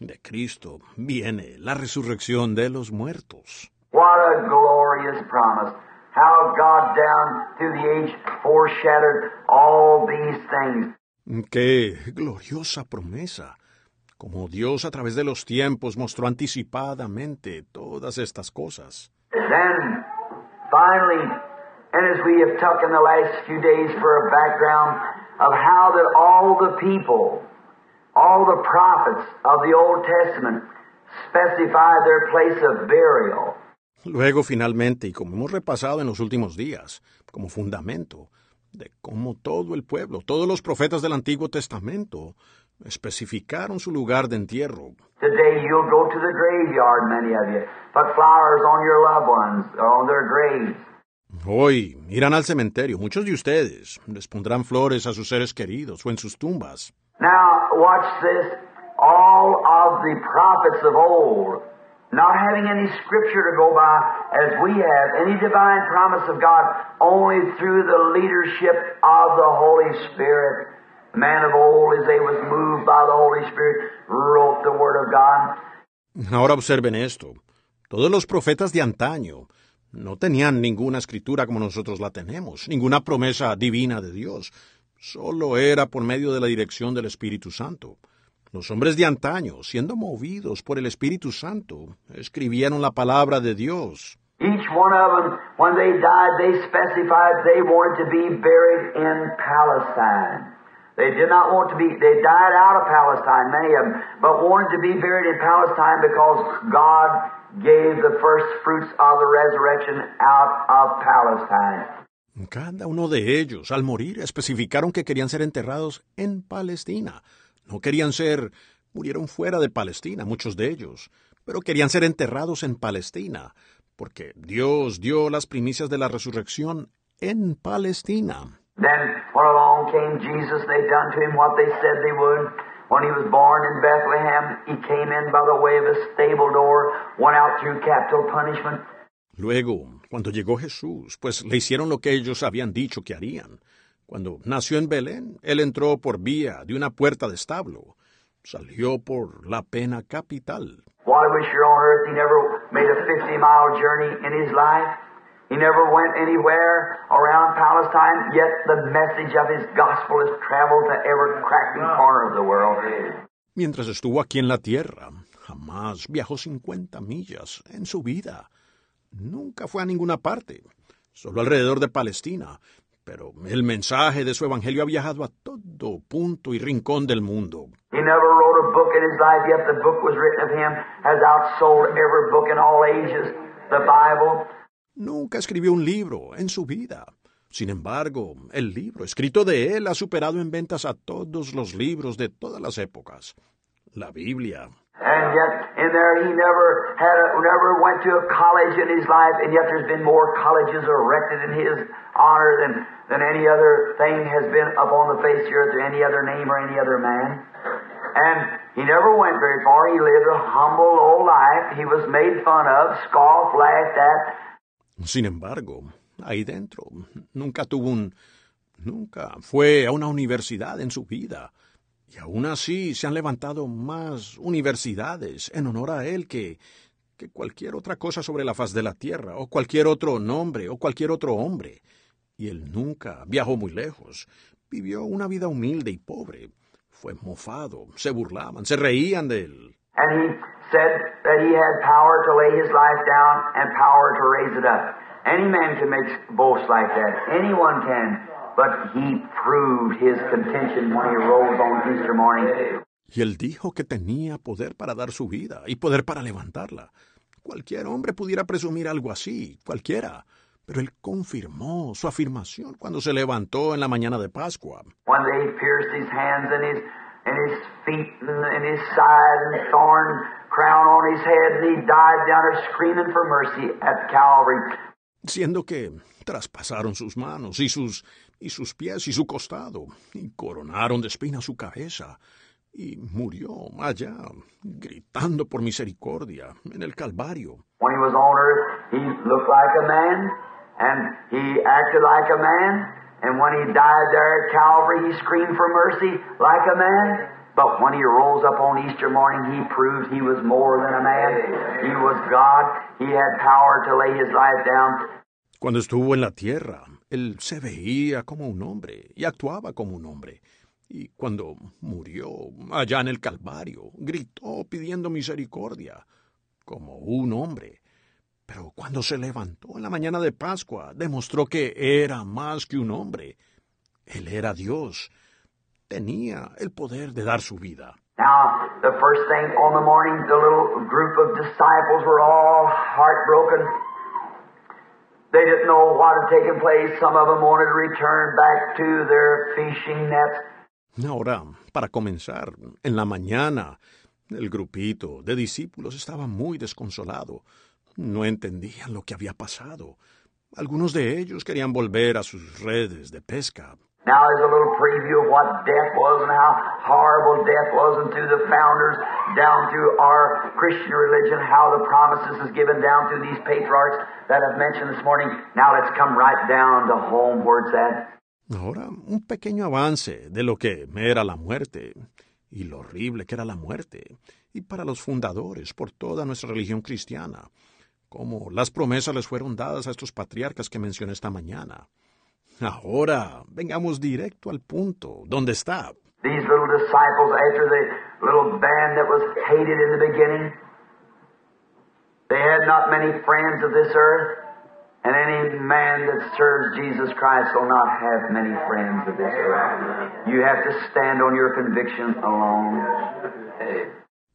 de Cristo viene la resurrección de los muertos. What a glorious promise. How God down through the age foreshadowed all these things. Qué gloriosa promesa. Como Dios a través de los tiempos mostró anticipadamente todas estas cosas. Then, finally, and as we have talked in the last few days for a background of how that all the people All the prophets of the Old Testament specified their place of burial. Luego, finalmente, y como hemos repasado en los últimos días, como fundamento de cómo todo el pueblo, todos los profetas del Antiguo Testamento, especificaron su lugar de entierro. Hoy irán al cementerio, muchos de ustedes les pondrán flores a sus seres queridos o en sus tumbas. Now, watch this. All of the prophets of old, not having any scripture to go by as we have, any divine promise of God, only through the leadership of the Holy Spirit. Man of old, as they was moved by the Holy Spirit, wrote the Word of God. Ahora observen esto. Todos los profetas de antaño no tenían ninguna escritura como nosotros la tenemos, ninguna promesa divina de Dios. Solo era por medio de la dirección del Espíritu Santo. Los hombres de antaño, siendo movidos por el Espíritu Santo, escribieron la palabra de Dios. Each one of them, when they died, they specified they wanted to be buried in Palestine. They did not want to be, they died out of Palestine, many of them, but wanted to be buried in Palestine because God gave the first fruits of the resurrection out of Palestine. Cada uno de ellos, al morir, especificaron que querían ser enterrados en Palestina. No querían ser, murieron fuera de Palestina, muchos de ellos, pero querían ser enterrados en Palestina, porque Dios dio las primicias de la resurrección en Palestina. Then, when along came Jesus, they done to him what they said they would. When he was born in Bethlehem, he came in by the way of a stable door, went out through capital punishment. Luego, cuando llegó Jesús, pues le hicieron lo que ellos habían dicho que harían. Cuando nació en Belén, él entró por vía de una puerta de establo. Salió por la pena capital. Why was here on earth? He never made a 50 mile journey in his life. He never went anywhere around Palestine, yet the message of his gospel has traveled to every cracking corner of the world. Mientras estuvo aquí en la tierra, jamás viajó 50 millas en su vida. Nunca fue a ninguna parte, solo alrededor de Palestina, pero el mensaje de su evangelio ha viajado a todo punto y rincón del mundo. He never wrote a book in his life, yet the book was written of him, has outsold every book in all ages, the Bible. Nunca escribió un libro en su vida. Sin embargo, el libro escrito de él ha superado en ventas a todos los libros de todas las épocas. La Biblia. And yet, in there, he never had a, never went to a college in his life, and yet there's been more colleges erected in his honor than, than any other thing has been upon the face of the earth, or any other name or any other man. And he never went very far. He lived a humble, old life. He was made fun of, scoffed, laughed at. Sin embargo, ahí dentro, nunca tuvo un... nunca fue a una universidad en su vida. Y aún así se han levantado más universidades en honor a él que, que cualquier otra cosa sobre la faz de la tierra, o cualquier otro nombre, o cualquier otro hombre. Y él nunca viajó muy lejos. Vivió una vida humilde y pobre. Fue mofado, se burlaban, se reían de él. And he said that he had power to lay his life down and power to raise it up. Any man can make boasts like that. Anyone can. But he proved his contention when he rose on Easter morning. Y él dijo que tenía poder para dar su vida y poder para levantarla. Cualquier hombre pudiera presumir algo así, cualquiera. Pero él confirmó su afirmación cuando se levantó en la mañana de Pascua. When they pierced his hands and his and his feet and, and his side and thorn crown on his head, and he died down there screaming for mercy at Calvary. Siendo que traspasaron sus manos y sus y sus pies y su costado, y coronaron de espinas su cabeza, y murió allá, gritando por misericordia en el Calvario. When he was on earth, he looked like a man, and he acted like a man, and when he died there at Calvary, he screamed for mercy like a man. But when he rose up on Easter morning, he proved he was more than a man. He was God. He had power to lay his life down. Cuando estuvo en la tierra, él se veía como un hombre y actuaba como un hombre. Y cuando murió allá en el Calvario, gritó pidiendo misericordia, como un hombre. Pero cuando se levantó en la mañana de Pascua, demostró que era más que un hombre. Él era Dios. Tenía el poder de dar su vida. Now, the first thing on the morning, the little group of disciples were all heartbroken. They didn't know what had taken place. Some of them wanted to return back to their fishing nets. Ahora, para comenzar, en la mañana, el grupito de discípulos estaba muy desconsolado. No entendían lo que había pasado. Algunos de ellos querían volver a sus redes de pesca. Now there's a little preview of what death was and how horrible death was, and through the founders, down through our Christian religion, how the promises is given down through these patriarchs that I've mentioned this morning. Now let's come right down to home where it's at. Ahora, un pequeño avance de lo que era la muerte y lo horrible que era la muerte, y para los fundadores por toda nuestra religión cristiana, como las promesas les fueron dadas a estos patriarcas que mencioné esta mañana. Ahora, vengamos directo al punto. ¿Dónde está? These little disciples, after the little band that was hated in the beginning, they had not many friends of this earth, and any man that serves Jesus Christ will not have many friends of this earth. You have to stand on your conviction alone.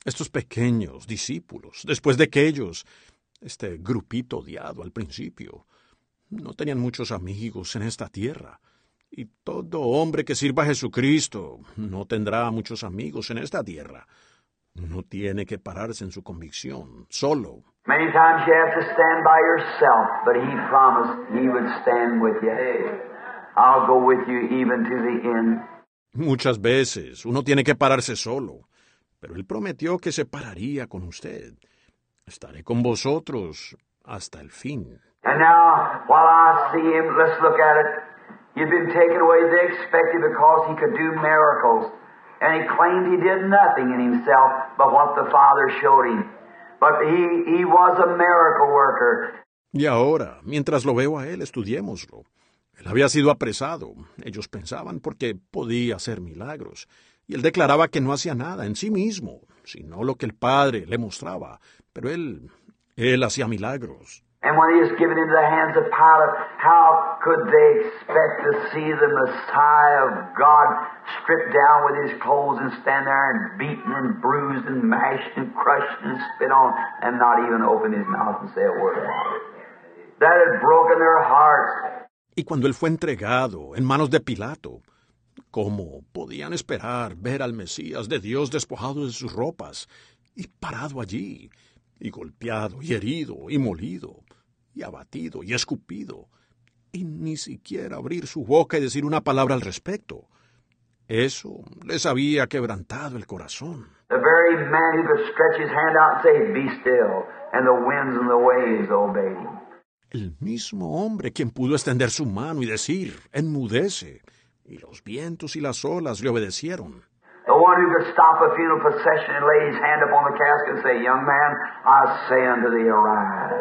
Estos pequeños discípulos, después de que ellos, este grupito odiado al principio, no tenían muchos amigos en esta tierra. Y todo hombre que sirva a Jesucristo no tendrá muchos amigos en esta tierra. Uno tiene que pararse en su convicción, solo. Many times you have to stand by yourself, but He promised He would stand with you. I'll go with you even to the end. Muchas veces uno tiene que pararse solo, pero Él prometió que se pararía con usted. Estaré con vosotros hasta el fin. And now, while I see him, let's look at it. He'd been taken away. They expected because he could do miracles. And he claimed he did nothing in himself but what the Father showed him. But he, he was a miracle worker. Y ahora, mientras lo veo a él, estudiémoslo. Él había sido apresado. Ellos pensaban porque podía hacer milagros. Y él declaraba que no hacía nada en sí mismo, sino lo que el Padre le mostraba. Pero él, él hacía milagros. And when he was given into the hands of Pilate, how could they expect to see the Messiah of God stripped down with his clothes and stand there and beaten and bruised and mashed and crushed and spit on and not even open his mouth and say a word about it? That had broken their hearts. Y cuando él fue entregado en manos de Pilato, ¿cómo podían esperar ver al Mesías de Dios despojado de sus ropas y parado allí, y golpeado y herido y molido? Y abatido y escupido, y ni siquiera abrir su boca y decir una palabra al respecto. Eso les había quebrantado el corazón. The very man who could stretch his hand out and say, Be still, and the winds and the waves him. El mismo hombre quien pudo extender su mano y decir, enmudece, y los vientos y las olas le obedecieron. The one who could stop a funeral procession and lay his hand upon the casket and say, Young man, I say unto thee, arise.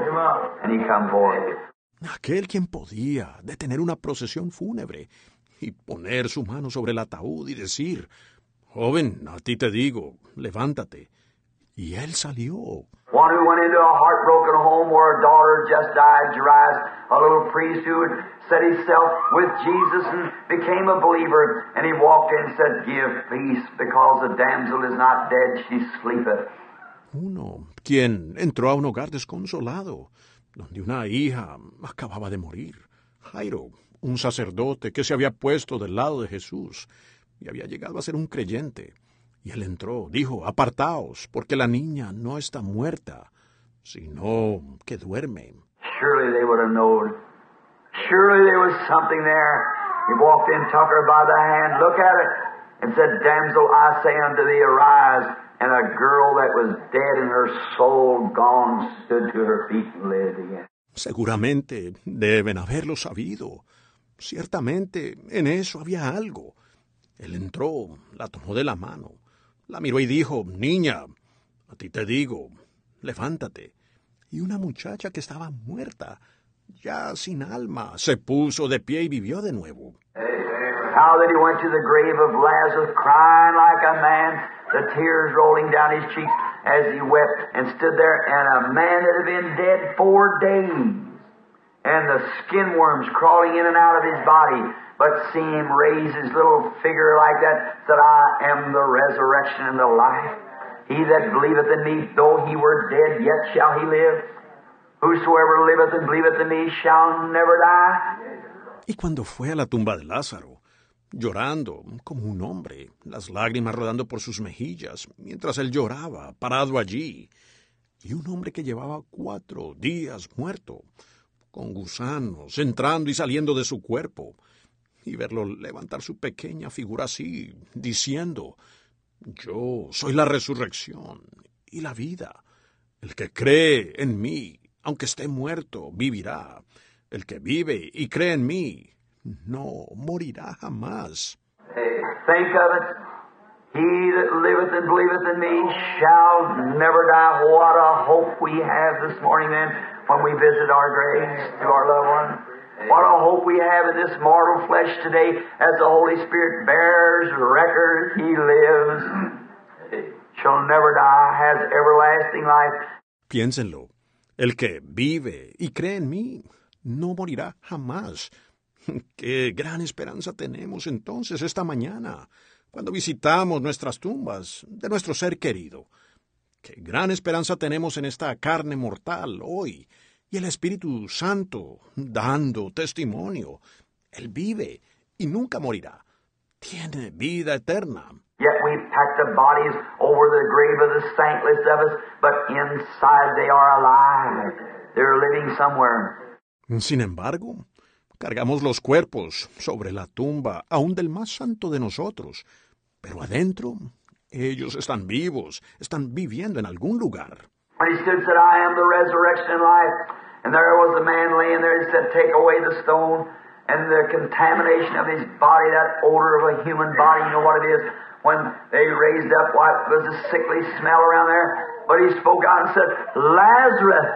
And he come forth. Aquel quien podía detener una procesión fúnebre y poner su mano sobre el ataúd y decir, Joven, a ti te digo, levántate. Y él salió. One who went into a heartbroken home where a daughter just died, Jairus, a little priest who had set himself with Jesus and became a believer, and he walked in and said, Give peace, because the damsel is not dead, she sleepeth. Uno, quien entró a un hogar desconsolado, donde una hija acababa de morir. Jairo, un sacerdote que se había puesto del lado de Jesús y había llegado a ser un creyente. Y él entró, dijo, apartaos, porque la niña no está muerta, sino que duerme. Surely they would have known. Surely there was something there. He walked in, took her by the hand, look at it, and said, Damsel, I say unto thee, arise. And a girl that was dead in her soul gone stood to her feet and lived again. Seguramente deben haberlo sabido. Ciertamente en eso había algo. Él entró, la tomó de la mano, la miró y dijo, Niña, a ti te digo, levántate. Y una muchacha que estaba muerta, ya sin alma, se puso de pie y vivió de nuevo. How that he went to the grave of Lazarus crying like a man, the tears rolling down his cheeks as he wept, and stood there, and a man that had been dead four days and the skin worms crawling in and out of his body, but see him raise his little figure like that, said, I am the resurrection and the life. He that believeth in me, though he were dead, yet shall he live. Whosoever liveth and believeth in me shall never die. Y cuando fue a la tumba de Lázaro, llorando como un hombre, las lágrimas rodando por sus mejillas, mientras él lloraba, parado allí, y un hombre que llevaba cuatro días muerto, con gusanos entrando y saliendo de su cuerpo, y verlo levantar su pequeña figura así, diciendo, Yo soy la resurrección y la vida. El que cree en mí, aunque esté muerto, vivirá. El que vive y cree en mí, no morirá jamás. Think of it. He that liveth and believeth in me shall never die. What a hope we have this morning, then, when we visit our graves to our loved one. What a hope we have in this mortal flesh today as the Holy Spirit bears record. He lives, shall never die, has everlasting life. Piénsenlo. El que vive y cree en mí no morirá jamás. *laughs* Qué gran esperanza tenemos entonces esta mañana, cuando visitamos nuestras tumbas de nuestro ser querido. Qué gran esperanza tenemos en esta carne mortal hoy, y el Espíritu Santo dando testimonio. Él vive y nunca morirá. Tiene vida eterna. Yet we pack the bodies over the grave of the saintless of us, but inside they are alive. They're living somewhere. Sin embargo, cargamos los cuerpos sobre la tumba aún del más santo de nosotros, pero adentro ellos están vivos, están viviendo en algún lugar. He stood and said, I am the resurrection and life. And there was a man laying there, he said, Take away the stone and the contamination of his body, that odor of a human body, you know what it is. When they raised up what was a sickly smell around there. But he spoke out and said, Lazarus,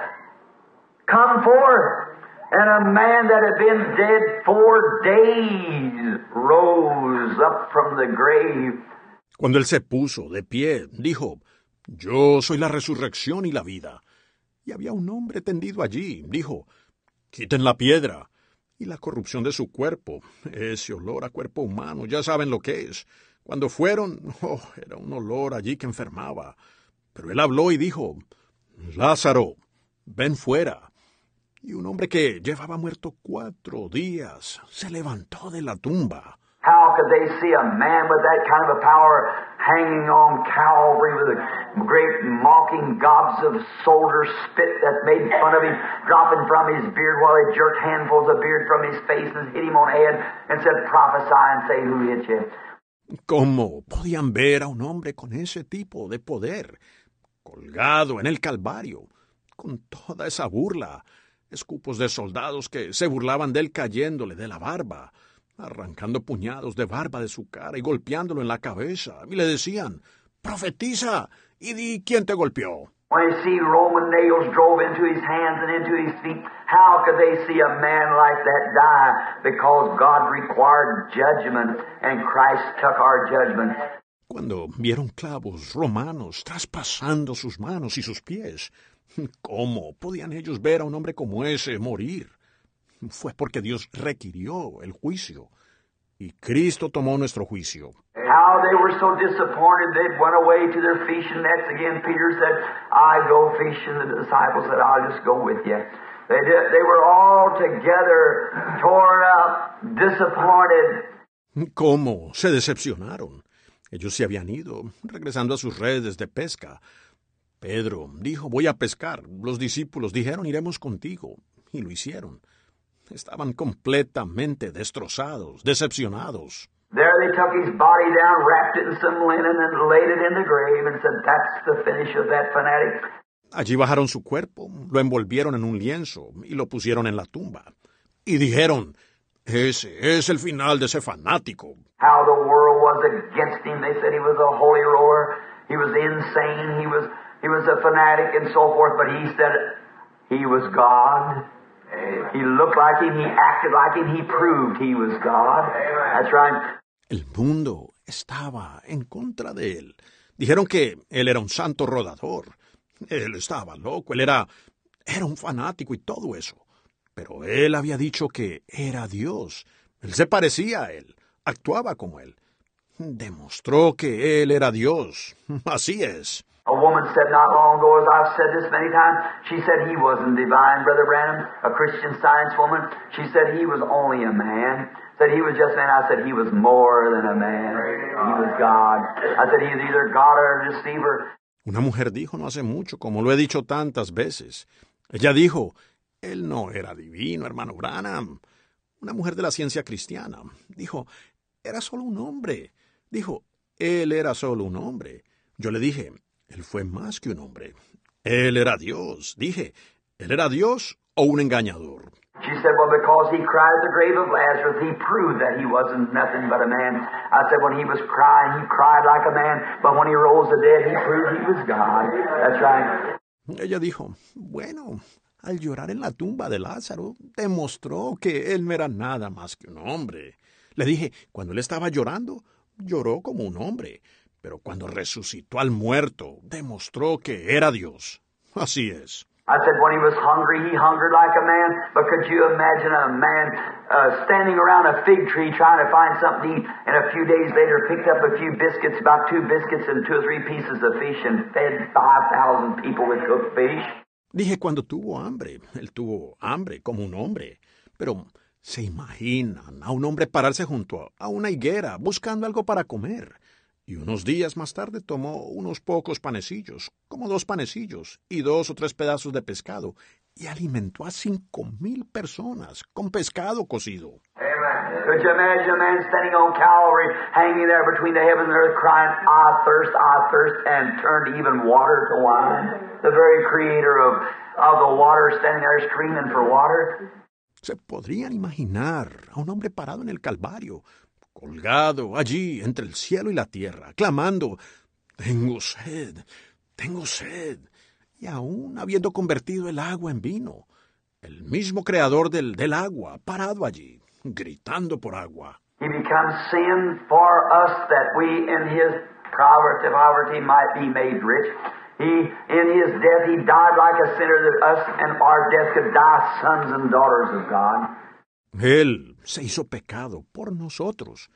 come forth. And a man that had been dead four days rose up from the grave. Cuando él se puso de pie, dijo, Yo soy la resurrección y la vida. Y había un hombre tendido allí. Dijo, Quiten la piedra. Y la corrupción de su cuerpo, ese olor a cuerpo humano, ya saben lo que es. Cuando fueron, oh, era un olor allí que enfermaba. Pero él habló y dijo, Lázaro, ven fuera. Y un hombre que llevaba muerto cuatro días se levantó de la tumba. How could they see a man with that kind of a power hanging on Calvary with a great mocking gobs of soldiers spit that made fun of him, dropping from his beard while they jerked handfuls of beard from his face and hit him on the head and said, prophesy and say who hit you. ¿Cómo podían ver a un hombre con ese tipo de poder, colgado en el Calvario, con toda esa burla, escupos de soldados que se burlaban de él cayéndole de la barba, arrancando puñados de barba de su cara y golpeándolo en la cabeza, y le decían, profetiza, y di quién te golpeó. When they see Roman nails drove into his hands and into his feet, how could they see a man like that die? Because God required judgment and Christ took our judgment. Cuando vieron clavos romanos traspasando sus manos y sus pies, ¿cómo podían ellos ver a un hombre como ese morir? Fue porque Dios requirió el juicio y Cristo tomó nuestro juicio. How they were so disappointed they went away to their fishing nets again. Peter said, I go fishing. The disciples said, I'll just go with you. They, they were all together, torn up, disappointed. ¿Cómo se decepcionaron? Ellos se habían ido, regresando a sus redes de pesca. Pedro dijo, voy a pescar. Los discípulos dijeron, iremos contigo. Y lo hicieron. Estaban completamente destrozados, decepcionados. There they took his body down, wrapped it in some linen, and laid it in the grave, and said, That's the finish of that fanatic. Allí bajaron su cuerpo, lo envolvieron en un lienzo y lo pusieron en la tumba. Y dijeron, ese es el final de ese fanático. How the world was against him. They said he was a holy roller, he was insane, he was he was a fanatic and so forth, but he said he was God. He looked like him, he acted like him, he proved he was God. That's right. El mundo estaba en contra de él. Dijeron que él era un santo rodador. Él estaba loco, él era, era un fanático y todo eso. Pero él había dicho que era Dios. Él se parecía a él, actuaba como él. Demostró que él era Dios. *laughs* Así es. A woman said not long ago, as I've said this many times, she said he wasn't divine, Brother Branham, a Christian science woman. She said he was only a man. Said he was just man. I said he was more than a man. He was God. I said he's either God or a deceiver. Una mujer dijo no hace mucho, como lo he dicho tantas veces. Ella dijo, él no era divino, hermano Branham. Una mujer de la ciencia cristiana. Dijo, era solo un hombre. Dijo, él era solo un hombre. Yo le dije, él fue más que un hombre. Él era Dios. Dije, ¿él era Dios o un engañador? She said, well, because he cried at the grave of Lazarus, he proved that he wasn't nothing but a man. I said, when he was crying, he cried like a man, but when he rose the dead, he proved he was God. That's right. Ella dijo, bueno, al llorar en la tumba de Lázaro, demostró que él no era nada más que un hombre. Le dije, cuando él estaba llorando, lloró como un hombre, pero cuando resucitó al muerto, demostró que era Dios. Así es. I said when he was hungry, he hungered like a man. But could you imagine a man uh, standing around a fig tree trying to find something to eat, and a few days later picked up a few biscuits, about two biscuits and two or three pieces of fish, and fed 5,000 people with cooked fish? Dije cuando tuvo hambre, él tuvo hambre como un hombre. Pero se imaginan a un hombre pararse junto a una higuera buscando algo para comer y unos días más tarde tomó unos pocos panecillos, como dos panecillos, y dos o tres pedazos de pescado, y alimentó a cinco mil personas con pescado cocido. Amen. Could you imagine a man standing on Calvary, hanging there between the heavens and earth, crying, I thirst, I thirst, and turned even water to wine? The very creator of, of the water standing there screaming for water. Se podrían imaginar a un hombre parado en el Calvario, colgado allí entre el cielo y la tierra, clamando, Tengo sed, tengo sed, y aún habiendo convertido el agua en vino, el mismo creador del, del agua, parado allí, gritando por agua. He becomes sin for us that we in his poverty, poverty might be made rich. He, in his death, he died like a sinner that us and our death could die sons and daughters of God. Él se hizo pecado por nosotros,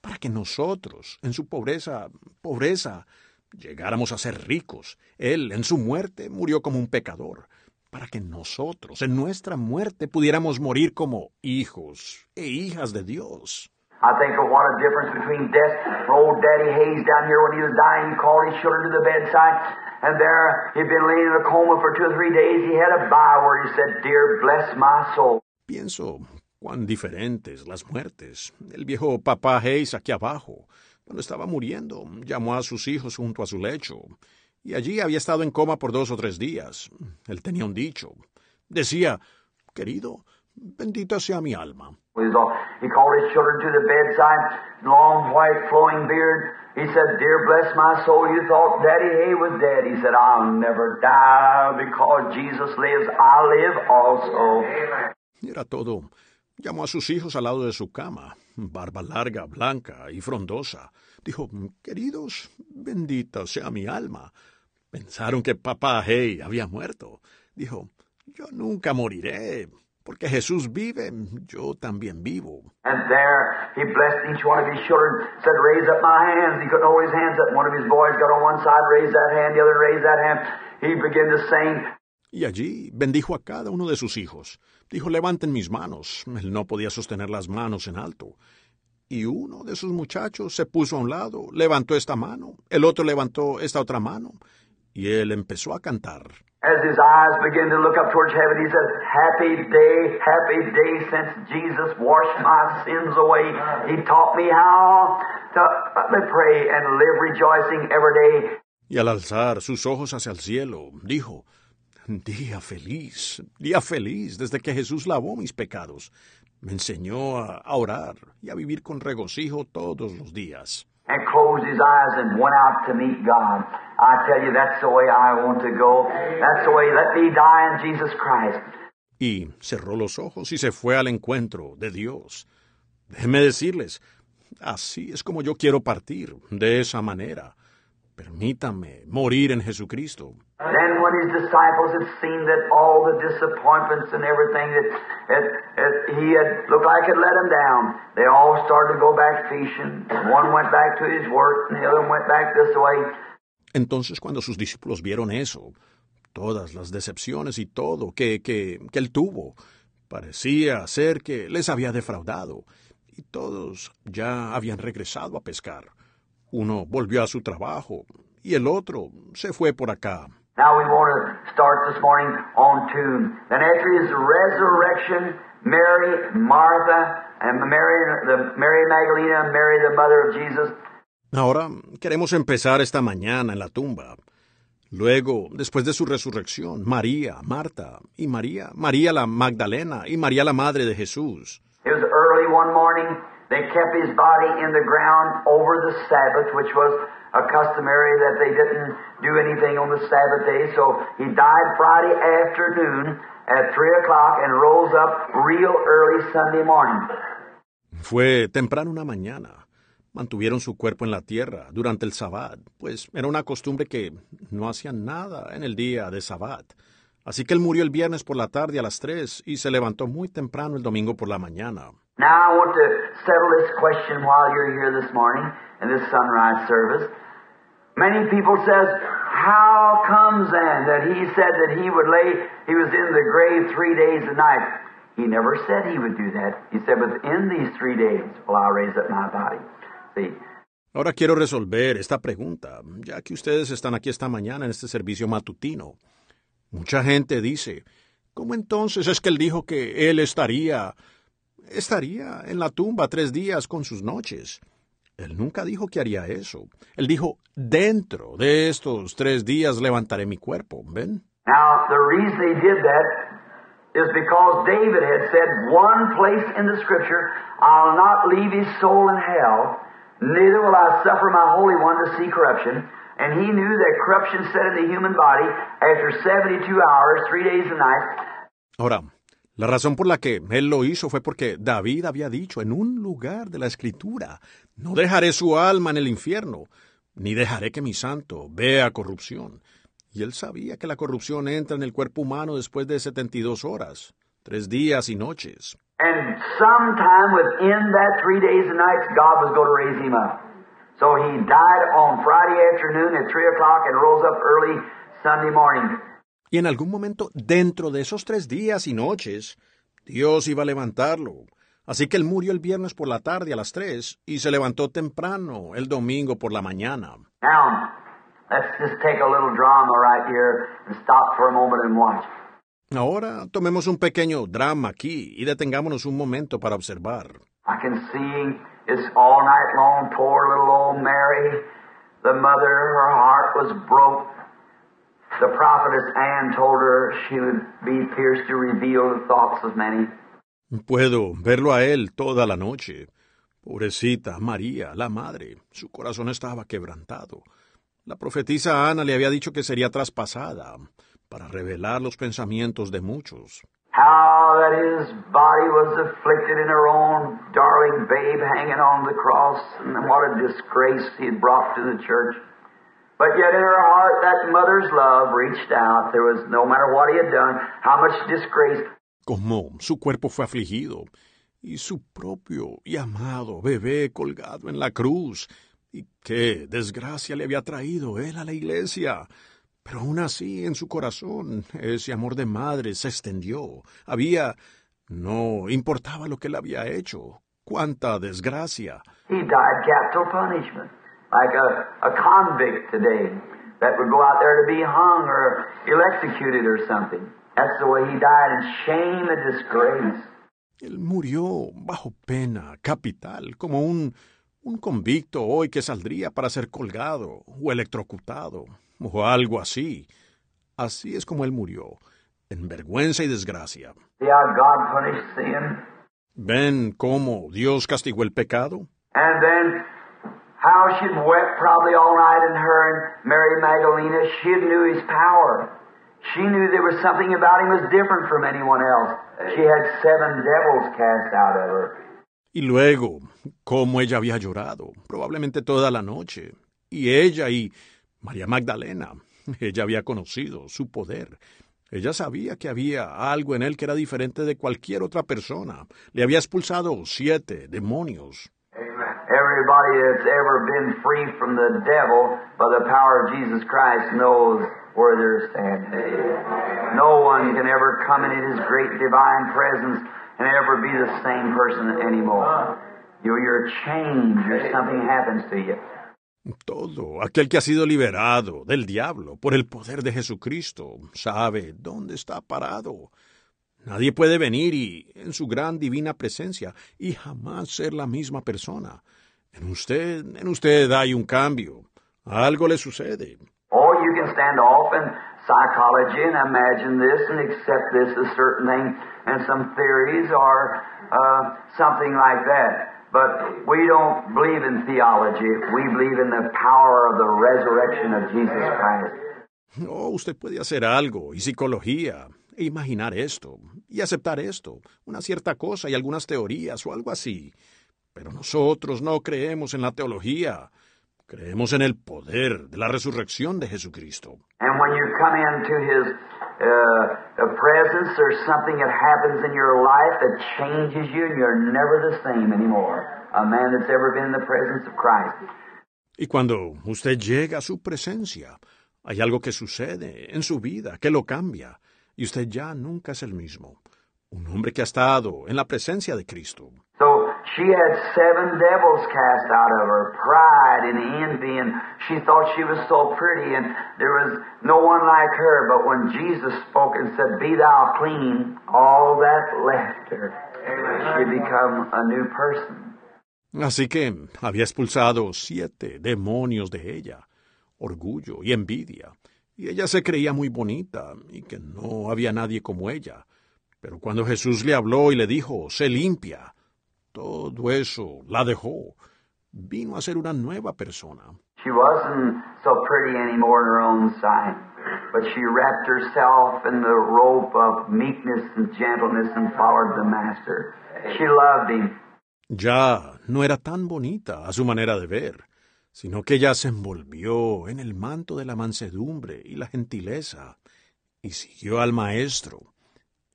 para que nosotros, en su pobreza, pobreza, llegáramos a ser ricos. Él, en su muerte, murió como un pecador, para que nosotros, en nuestra muerte, pudiéramos morir como hijos e hijas de Dios. I think of what a difference between death. Old Daddy Hayes down here, when he was dying, he called his children to the bedside, and there he'd been laying in a coma for two or three days. He had a Bible he said, Dear, bless my soul. Pienso cuán diferentes las muertes. El viejo papá Hayes aquí abajo, cuando estaba muriendo, llamó a sus hijos junto a su lecho, y allí había estado en coma por dos o tres días. Él tenía un dicho. Decía, querido, bendita sea mi alma. He called his children to the bedside, long white flowing beard. He said, Dear, bless my soul, you thought Daddy Hay was dead. He said, I'll never die because Jesus lives, I live also. Era todo. Llamó a sus hijos al lado de su cama, barba larga, blanca y frondosa. Dijo, queridos, bendita sea mi alma. Pensaron que papá Hay había muerto. Dijo, yo nunca moriré, porque Jesús vive, yo también vivo. And there he blessed each one of his children, said, Raise up my hands. He couldn't hold his hands up. One of his boys got on one side, raised that hand, the other raised that hand. He began to sing. Y allí bendijo a cada uno de sus hijos. Dijo, levanten mis manos. Él no podía sostener las manos en alto. Y uno de sus muchachos se puso a un lado, levantó esta mano, el otro levantó esta otra mano, y él empezó a cantar. As his eyes began to look up towards heaven, he said, Happy day, happy day since Jesus washed my sins away. He taught me how to me pray and live rejoicing every day. Y al alzar sus ojos hacia el cielo, dijo, Día feliz, día feliz desde que Jesús lavó mis pecados. Me enseñó a, orar y a vivir con regocijo todos los días. And closed his eyes and went out to meet God. I tell you, that's the way I want to go. That's the way. Let me die in Jesus Christ. Y cerró los ojos y se fue al encuentro de Dios. Déjenme decirles, así es como yo quiero partir, de esa manera. Permítame morir en Jesucristo. Then when his disciples had seen that all the disappointments and everything that, he had looked like had let him down, they all started to go back fishing. One went back to his work, and the other went back this way. Entonces cuando sus discípulos vieron eso, todas las decepciones y todo que, que, que él tuvo, parecía ser que les había defraudado, y todos ya habían regresado a pescar. Uno volvió a su trabajo y el otro se fue por acá. Now we want to start this morning on two. And after his resurrection, Mary, Martha, and Mary, the Mary Magdalena, Mary, the mother of Jesus. Ahora queremos empezar esta mañana en la tumba. Luego, después de su resurrección, María, Marta y María, María la Magdalena y María la madre de Jesús. It was early one morning. They kept his body in the ground over the Sabbath, which was a customary that they didn't do anything on the Sabbath day. So he died Friday afternoon at 3 o'clock and rose up real early Sunday morning. Fue temprano una mañana. Mantuvieron su cuerpo en la tierra durante el Sabbat, pues era una costumbre que no hacían nada en el día de Sabbat. Así que él murió el viernes por la tarde a las tres y se levantó muy temprano el domingo por la mañana. Now I want to settle this question while you're here this morning in this sunrise service. Many people says, how comes then that he said that he would lay, he was in the grave three days and nights? He never said he would do that. He said, within these three days will I raise up my body. See? Ahora quiero resolver esta pregunta, ya que ustedes están aquí esta mañana en este servicio matutino. Mucha gente dice, ¿cómo entonces es que él dijo que él estaría estaría en la tumba tres días con sus noches. Él nunca dijo que haría eso. Él dijo, dentro de estos tres días levantaré mi cuerpo. ¿Ven? Now, the reason he did that is because David had said one place in the scripture, I'll not leave his soul in hell, neither will I suffer my Holy One to see corruption. And he knew that corruption set in the human body after 72 hours, three days and nights. Ahora, la razón por la que él lo hizo fue porque David había dicho en un lugar de la escritura, no dejaré su alma en el infierno, ni dejaré que mi santo vea corrupción. Y él sabía que la corrupción entra en el cuerpo humano después de 72 horas, tres días y noches. And sometime within that three days and nights, God was going to raise him up. So he died on Friday afternoon at 3 o'clock and rose up early Sunday morning. Y en algún momento, dentro de esos tres días y noches, Dios iba a levantarlo. Así que él murió el viernes por la tarde a las tres y se levantó temprano el domingo por la mañana. Now, let's just take a little drama right here and stop for a moment and watch. Ahora tomemos un pequeño drama aquí y detengámonos un momento para observar. I can see it's all night long, poor little old Mary, the mother, her heart was broke. The prophetess Anne told her she would be pierced to reveal the thoughts of many. Puedo verlo a él toda la noche. Pobrecita María, la madre, su corazón estaba quebrantado. La profetisa Ana le había dicho que sería traspasada para revelar los pensamientos de muchos. How that his body was afflicted in her own darling babe hanging on the cross, and what a disgrace he had brought to the church. But yet in her heart, that mother's love reached out. There was, no matter what he had done, how much disgrace. Como su cuerpo fue afligido, y su propio y amado bebé colgado en la cruz, y qué desgracia le había traído él a la iglesia. Pero aún así, en su corazón, ese amor de madre se extendió. Había... no importaba lo que él había hecho. ¡Cuánta desgracia! He died capital punishment, like a, a convict today that would go out there to be hung or electrocuted or something. That's the way he died in shame and disgrace. Él murió bajo pena capital, como un, un convicto hoy que saldría para ser colgado o electrocutado o algo así. Así es como él murió, en vergüenza y desgracia. ¿Ven cómo Dios castigó el pecado? And then how she'd wept probably all night in her and Mary Magdalena. She knew his power. She knew there was something about him was different from anyone else. She had seven devils cast out of her. Y luego, cómo ella había llorado, probablemente toda la noche. Y ella y María Magdalena, Ella había conocido su poder. Ella sabía que había algo en él que era diferente de cualquier otra persona. Le había expulsado siete demonios. Everybody that's ever been free from the devil by the power of Jesus Christ knows where they're standing. No one can ever come into His great divine presence and ever be the same person anymore. You're, you're changed or something happens to you. Todo aquel que ha sido liberado del diablo por el poder de Jesucristo sabe dónde está parado. Nadie puede venir y en su gran divina presencia y jamás ser la misma persona. En usted, en usted hay un cambio. Algo le sucede. Or you can stand off in psychology and imagine this and accept this as certain thing and some theories or uh, something like that. But we don't believe in theology. We believe in the power of the resurrection of Jesus Christ. Oh, usted puede hacer algo y psicología imaginar esto y aceptar esto, una cierta cosa y algunas teorías o algo así. Pero nosotros no creemos en la teología. Creemos en el poder de la resurrección de Jesucristo. And when you come into His uh, presence, there's something that happens in your life that changes you, and you're never the same anymore. A man that's ever been in the presence of Christ. Y cuando usted llega a su presencia, hay algo que sucede en su vida que lo cambia, y usted ya nunca es el mismo. Un hombre que ha estado en la presencia de Cristo. So she had seven devils cast out of her, pride and envy, and she thought she was so pretty, and there was no one like her. But when Jesus spoke and said, Be thou clean, all that *laughs* left her. She had become a new person. Así que había expulsado siete demonios de ella, orgullo y envidia, y ella se creía muy bonita y que no había nadie como ella. Pero cuando Jesús le habló y le dijo, se limpia, todo eso la dejó. Vino a ser una nueva persona. She wasn't so pretty anymore in her own sight, but she wrapped herself in the robe of meekness and gentleness and followed the Master. She loved him. Ya no era tan bonita a su manera de ver, sino que ella se envolvió en el manto de la mansedumbre y la gentileza y siguió al Maestro.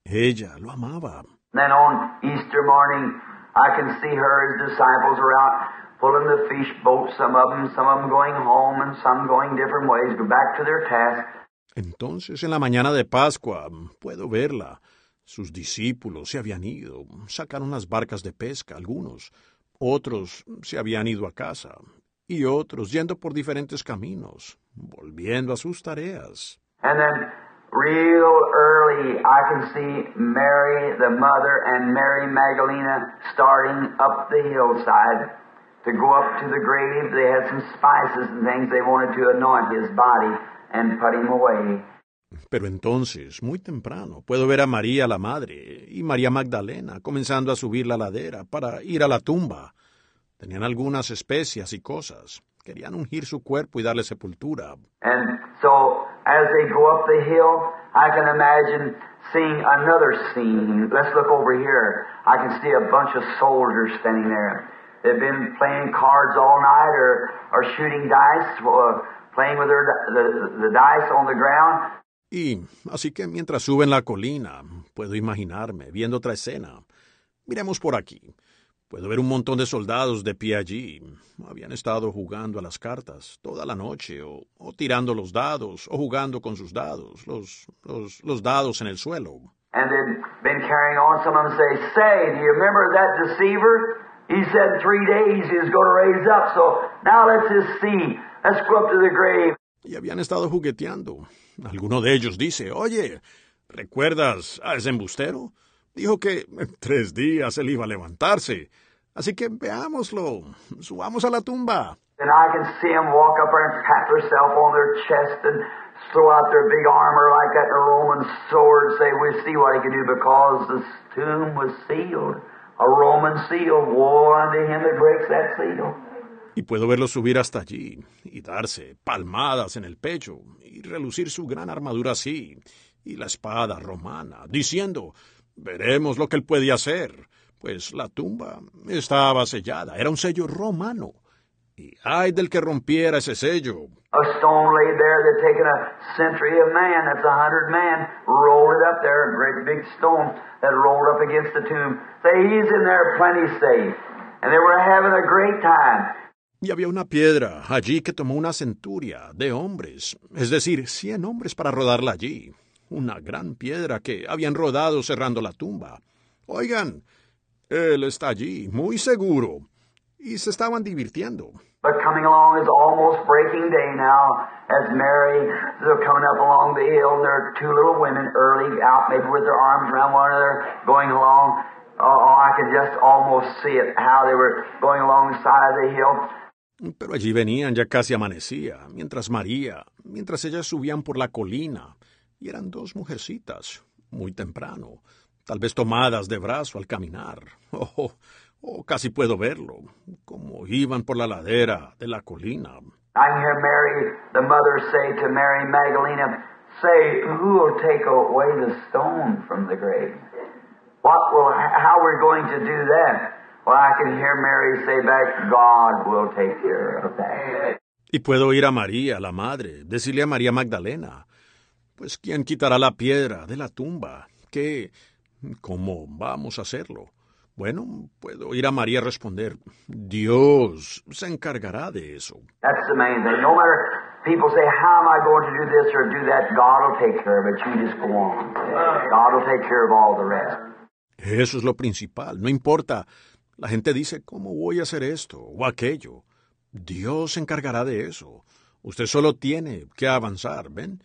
Ella lo amaba. Then on Easter morning, I can see her, his disciples are out pulling the fish boat, some of them, some of them going home and some going different ways, go back to their task. Entonces en la mañana de Pascua puedo verla. Sus discípulos se habían ido, sacaron las barcas de pesca, algunos, otros se habían ido a casa, y otros yendo por diferentes caminos, volviendo a sus tareas. And then real early, I can see Mary, the mother, and Mary Magdalena starting up the hillside to go up to the grave. They had some spices and things they wanted to anoint his body and put him away. Pero entonces, muy temprano, puedo ver a María la Madre y María Magdalena comenzando a subir la ladera para ir a la tumba. Tenían algunas especias y cosas. Querían ungir su cuerpo y darle sepultura. And so, as they go up the hill, I can imagine seeing another scene. Let's look over here. I can see a bunch of soldiers standing there. They've been playing cards all night or, or shooting dice, uh, playing with their, the, the dice on the ground. Y así que mientras suben la colina, puedo imaginarme viendo otra escena. Miremos por aquí. Puedo ver un montón de soldados de pie allí. Habían estado jugando a las cartas toda la noche, o, o tirando los dados, o jugando con sus dados, los, los, los dados en el suelo. And they'd been carrying on. Some of them say, Say, do you remember that deceiver? He said three days he was going to raise up. So now let's just see. Let's go up to the grave. Y habían estado jugueteando. Alguno de ellos dice, oye, ¿recuerdas a ese embustero? Dijo que en tres días él iba a levantarse. Así que veámoslo. Subamos a la tumba. And I can see them walk up there and pat themselves on their chest and throw out their big armor like that and a Roman sword, say, we'll see what he can do because the tomb was sealed. A Roman seal. Woe unto him that breaks that seal. Y puedo verlo subir hasta allí y darse palmadas en el pecho y relucir su gran armadura así y la espada romana, diciendo, veremos lo que él puede hacer, pues la tumba estaba sellada, era un sello romano. Y ay del que rompiera ese sello. A stone laid there that taken a century of man, that's a hundred man, rolled it up there, a great big stone that rolled up against the tomb. Say, he's in there plenty safe. And they were having a great time. Y había una piedra allí que tomó una centuria de hombres, es decir, cien hombres para rodarla allí. Una gran piedra que habían rodado cerrando la tumba. Oigan, él está allí, muy seguro. Y se estaban divirtiendo. But coming along is almost breaking day now as Mary is coming up along the hill and there are two little women early out maybe with their arms around one another going along. Oh, oh I could just almost see it, how they were going alongside the hill. Pero allí venían, ya casi amanecía, mientras María, mientras ellas subían por la colina, y eran dos mujercitas, muy temprano, tal vez tomadas de brazo al caminar. *laughs* Oh, Oh, casi puedo verlo, como iban por la ladera de la colina. I hear Mary, the mother, say to Mary Magdalena, say, who will take away the stone from the grave? What will, how we're going to do that? Well, I can hear Mary say back, God will take care of that. Y puedo oír a María, la madre, decirle a María Magdalena, pues ¿quién quitará la piedra de la tumba? ¿Qué? ¿Cómo vamos a hacerlo? Bueno, puedo ir a María a responder, Dios se encargará de eso. That's the main thing. No matter people say, how am I going to do this or do that, God will take care of it. You just go on. God will take care of all the rest. Eso es lo principal. No importa. La gente dice, ¿cómo voy a hacer esto o aquello? Dios se encargará de eso. Usted solo tiene que avanzar, ¿ven?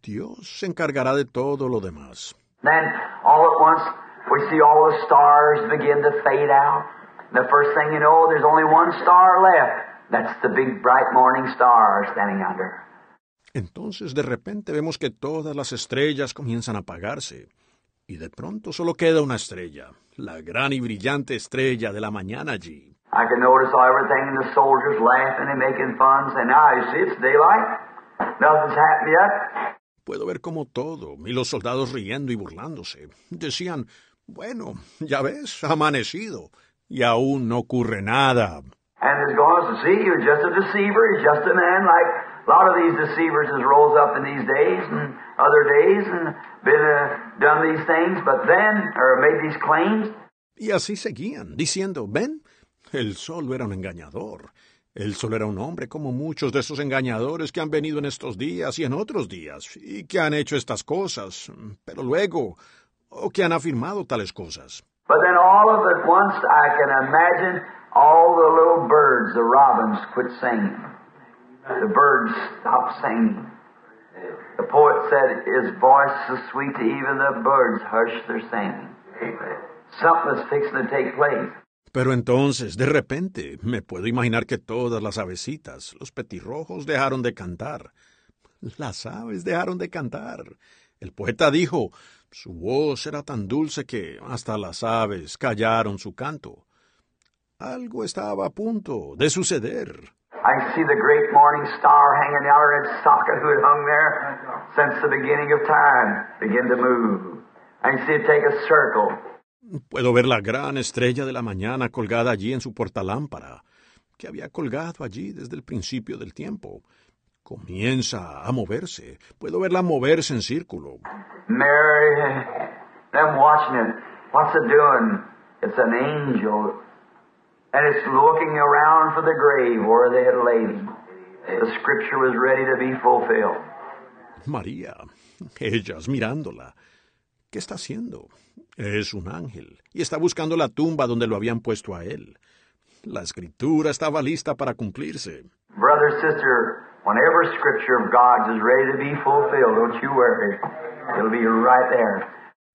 Dios se encargará de todo lo demás. Then, all at once, we see all the stars begin to fade out. The first thing you know, there's only one star left. That's the big bright morning star standing under. Entonces de repente vemos que todas las estrellas comienzan a apagarse. Y de pronto solo queda una estrella, la gran y brillante estrella de la mañana allí. I can notice all everything and the soldiers laughing and making fun, saying, now you see, it's daylight. Nothing's happened yet. Puedo ver como todo, y los soldados riendo y burlándose. Decían, bueno, ya ves, amanecido, y aún no ocurre nada. And as to see, you're just a deceiver. He's just a man like a lot of these deceivers has rose up in these days and other days and been uh, done these things, but then, or made these claims. Y así seguían, diciendo, ven, él solo era un engañador. Él solo era un hombre como muchos de esos engañadores que han venido en estos días y en otros días, y que han hecho estas cosas, pero luego, o que han afirmado tales cosas. But then all of at once I can imagine all the little birds, the robins, quit singing. The birds stopped singing. The poet said his voice is sweet even the birds hush their singing. Something is fixing to take place. Pero entonces, de repente, me puedo imaginar que todas las avecitas, los petirrojos, dejaron de cantar. Las aves dejaron de cantar. El poeta dijo, su voz era tan dulce que hasta las aves callaron su canto. Algo estaba a punto de suceder. I see the great morning star hanging out in its socket who had hung there since the beginning of time begin to move. I see it take a circle. Puedo ver la gran estrella de la mañana colgada allí en su portalámpara, que había colgado allí desde el principio del tiempo. Comienza a moverse. Puedo verla moverse en círculo. Mary, them watching it. What's it doing? It's an angel. And it's looking around for the grave where they had laid him. The scripture was ready to be fulfilled. María, ellas mirándola. ¿Qué está haciendo? Es un ángel y está buscando la tumba donde lo habían puesto a él. La escritura estaba lista para cumplirse. Brother, sister, whenever scripture of God is ready to be fulfilled, don't you worry. It'll be right there.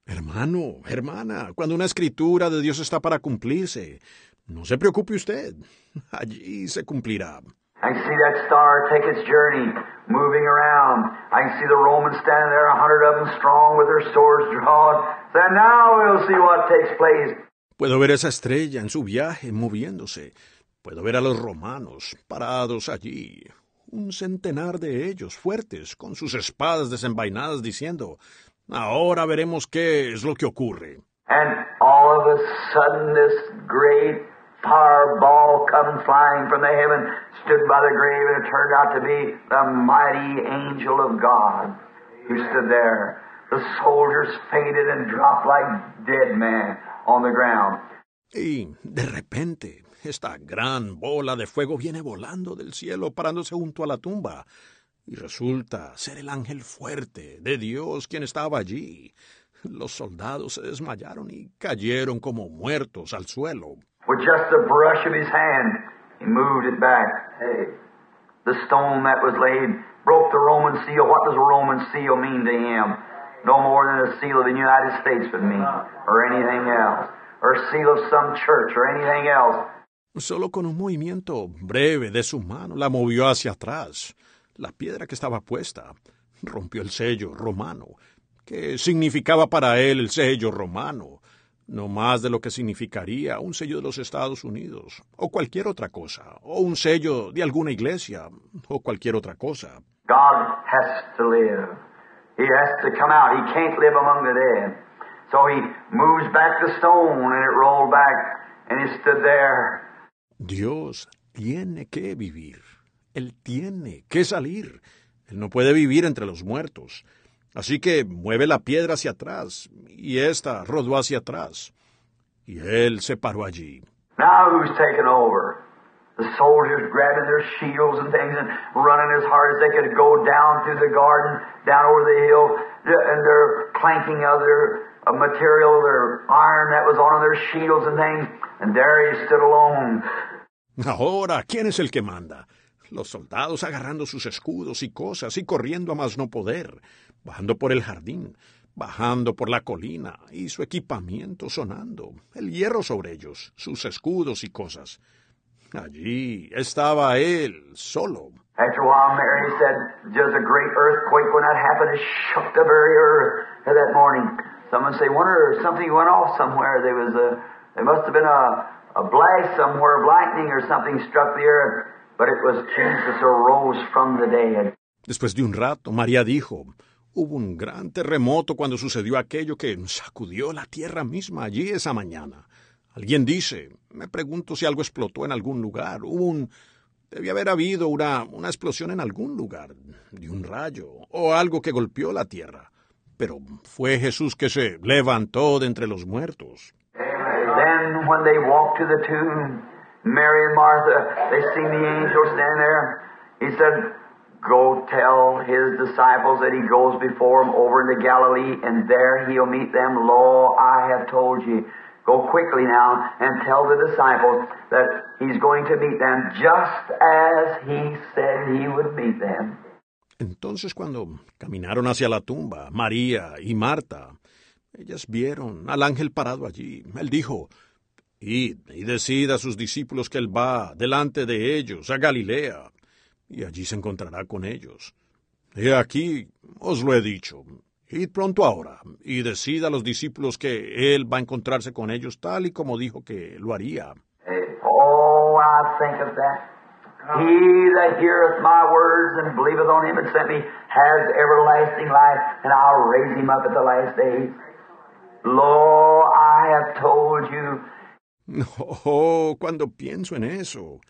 Hermano, hermana, cuando una escritura de Dios está para cumplirse, no se preocupe usted. Allí se cumplirá. I can see that star take its journey, moving around. I can see the Romans standing there, a hundred of them strong with their swords drawn. Then now we'll see what takes place. Puedo ver esa estrella en su viaje moviéndose. Puedo ver a los romanos parados allí, un centenar de ellos fuertes, con sus espadas desenvainadas, diciendo, Ahora veremos qué es lo que ocurre. And all of a sudden, this great fireball coming flying from the heaven stood by the grave, and it turned out to be the mighty angel of God who stood there. The soldiers fainted and dropped like dead men on the ground. Y de repente, esta gran bola de fuego viene volando del cielo, parándose junto a la tumba. Y resulta ser el ángel fuerte de Dios quien estaba allí. Los soldados se desmayaron y cayeron como muertos al suelo. With just a brush of his hand, he moved it back. Hey, the stone that was laid broke the Roman seal. What does a Roman seal mean to him? No more than a seal of the United States would mean, or anything else, or a seal of some church, or anything else. Solo con un movimiento breve de su mano la movió hacia atrás. La piedra que estaba puesta rompió el sello romano, que significaba para él el sello romano, no más de lo que significaría un sello de los Estados Unidos, o cualquier otra cosa, o un sello de alguna iglesia, o cualquier otra cosa. God has to live. He has to come out. He can't live among the dead. So he moves back the stone and it rolled back and he stood there. Dios tiene que vivir. Él tiene que salir. Él no puede vivir entre los muertos. Así que mueve la piedra hacia atrás, y ésta rodó hacia atrás. Y él se paró allí. Now who's taking over? The soldiers grabbing their shields and things and running as hard as they could go down through the garden, down over the hill, and they're clanking other material, their iron that was on their shields and things, and there he stood alone. Ahora, ¿quién es el que manda? Los soldados agarrando sus escudos y cosas y corriendo a más no poder, bajando por el jardín, bajando por la colina y su equipamiento sonando, el hierro sobre ellos, sus escudos y cosas. Allí estaba él, solo. After a while, Mary said, just a great earthquake when that happened, it shook the very earth that morning. Someone say, wonder something went off somewhere. There was a, there must have been a, a blast somewhere of lightning or something struck the earth. But it was Jesus arose from the dead. Después de un rato, María dijo, hubo un gran terremoto cuando sucedió aquello que sacudió la tierra misma allí esa mañana. Alguien dice, me pregunto si algo explotó en algún lugar, hubo un... Debía haber habido una, una explosión en algún lugar, de un rayo, o algo que golpeó la tierra. Pero fue Jesús que se levantó de entre los muertos. Then when they walked to the tomb, Mary and Martha, they seen the angel standing there. He said, Go tell his disciples that he goes before them over into Galilee, and there he'll meet them. Lo, I have told you. Go quickly now and tell the disciples that he's going to meet them just as he said he would meet them. Entonces cuando caminaron hacia la tumba, María y Marta, ellas vieron al ángel parado allí. Él dijo, Id y decid a sus discípulos que él va delante de ellos a Galilea, y allí se encontrará con ellos. He aquí, os lo he dicho, id pronto ahora, y decid a los discípulos que él va a encontrarse con ellos tal y como dijo que lo haría. Oh, I think of that. He that heareth my words and believeth on him that sent me has everlasting life, and I'll raise him up at the last day. Lo, I have told you. *laughs* Oh, cuando pienso en eso,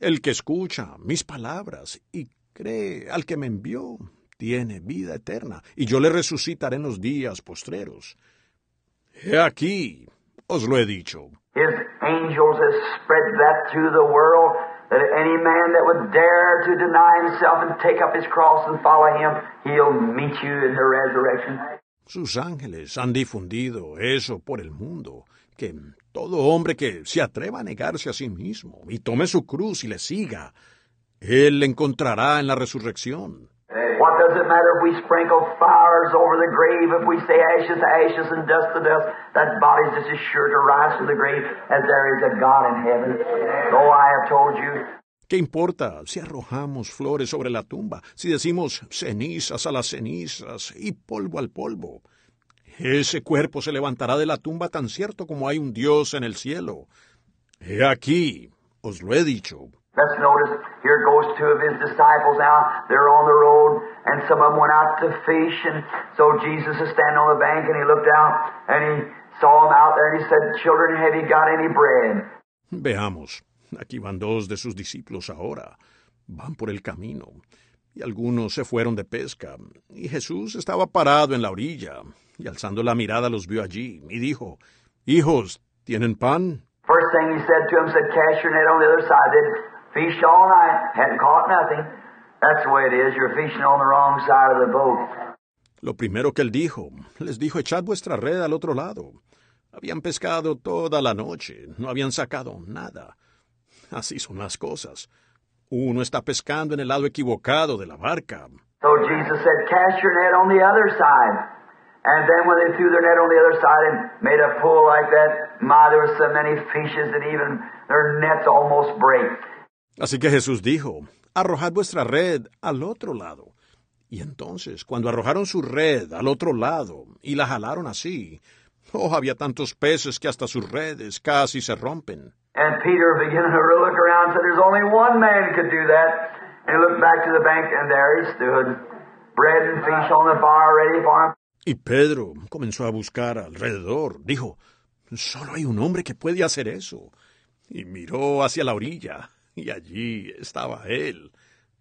el que escucha mis palabras y cree al que me envió, tiene vida eterna, y yo le resucitaré en los días postreros. He aquí, os lo he dicho. His angels have spread that through the world, that any man that would dare to deny himself and take up his cross and follow him, he'll meet you in the resurrection. Sus ángeles han difundido eso por el mundo, que todo hombre que se atreva a negarse a sí mismo y tome su cruz y le siga, él le encontrará en la resurrección. What does it matter if we sprinkle fires over the grave, if we say ashes to ashes and dust to dust? That body's just as sure to rise from the grave as there is a God in heaven. Oh, I have told you. ¿Qué importa si arrojamos flores sobre la tumba, si decimos cenizas a las cenizas y polvo al polvo? Ese cuerpo se levantará de la tumba tan cierto como hay un Dios en el cielo. He aquí, os lo he dicho. Let's notice, here goes two of his disciples now. They're on the road, and some of them went out to fish, and so Jesus is standing on the bank, and he looked out, and he saw them out there, and he said, Children, have you got any bread? Veamos, aquí van dos de sus discípulos ahora. Van por el camino, y algunos se fueron de pesca, y Jesús estaba parado en la orilla, y alzando la mirada los vio allí, y dijo, Hijos, ¿tienen pan? First thing he said to them, said, cast your net on the other side. They'd fished all night, hadn't caught nothing. That's the way it is. You're fishing on the wrong side of the boat. Lo primero que él dijo, les dijo, echad vuestra red al otro lado. Habían pescado toda la noche, no habían sacado nada. Así son las cosas. Uno está pescando en el lado equivocado de la barca. So Jesus said, cast your net on the other side. And then when they threw their net on the other side and made a pull like that, my, there were so many fishes that even their nets almost break. Así que Jesús dijo, arrojad vuestra red al otro lado. Y entonces, cuando arrojaron su red al otro lado y la jalaron así, oh, había tantos peces que hasta sus redes casi se rompen. And Peter began to look around and said, There's only one man could do that. And he looked back to the bank, and there he stood, bread and fish uh, on the fire ready for him. Y Pedro comenzó a buscar alrededor. Dijo, solo hay un hombre que puede hacer eso. Y miró hacia la orilla, y allí estaba él,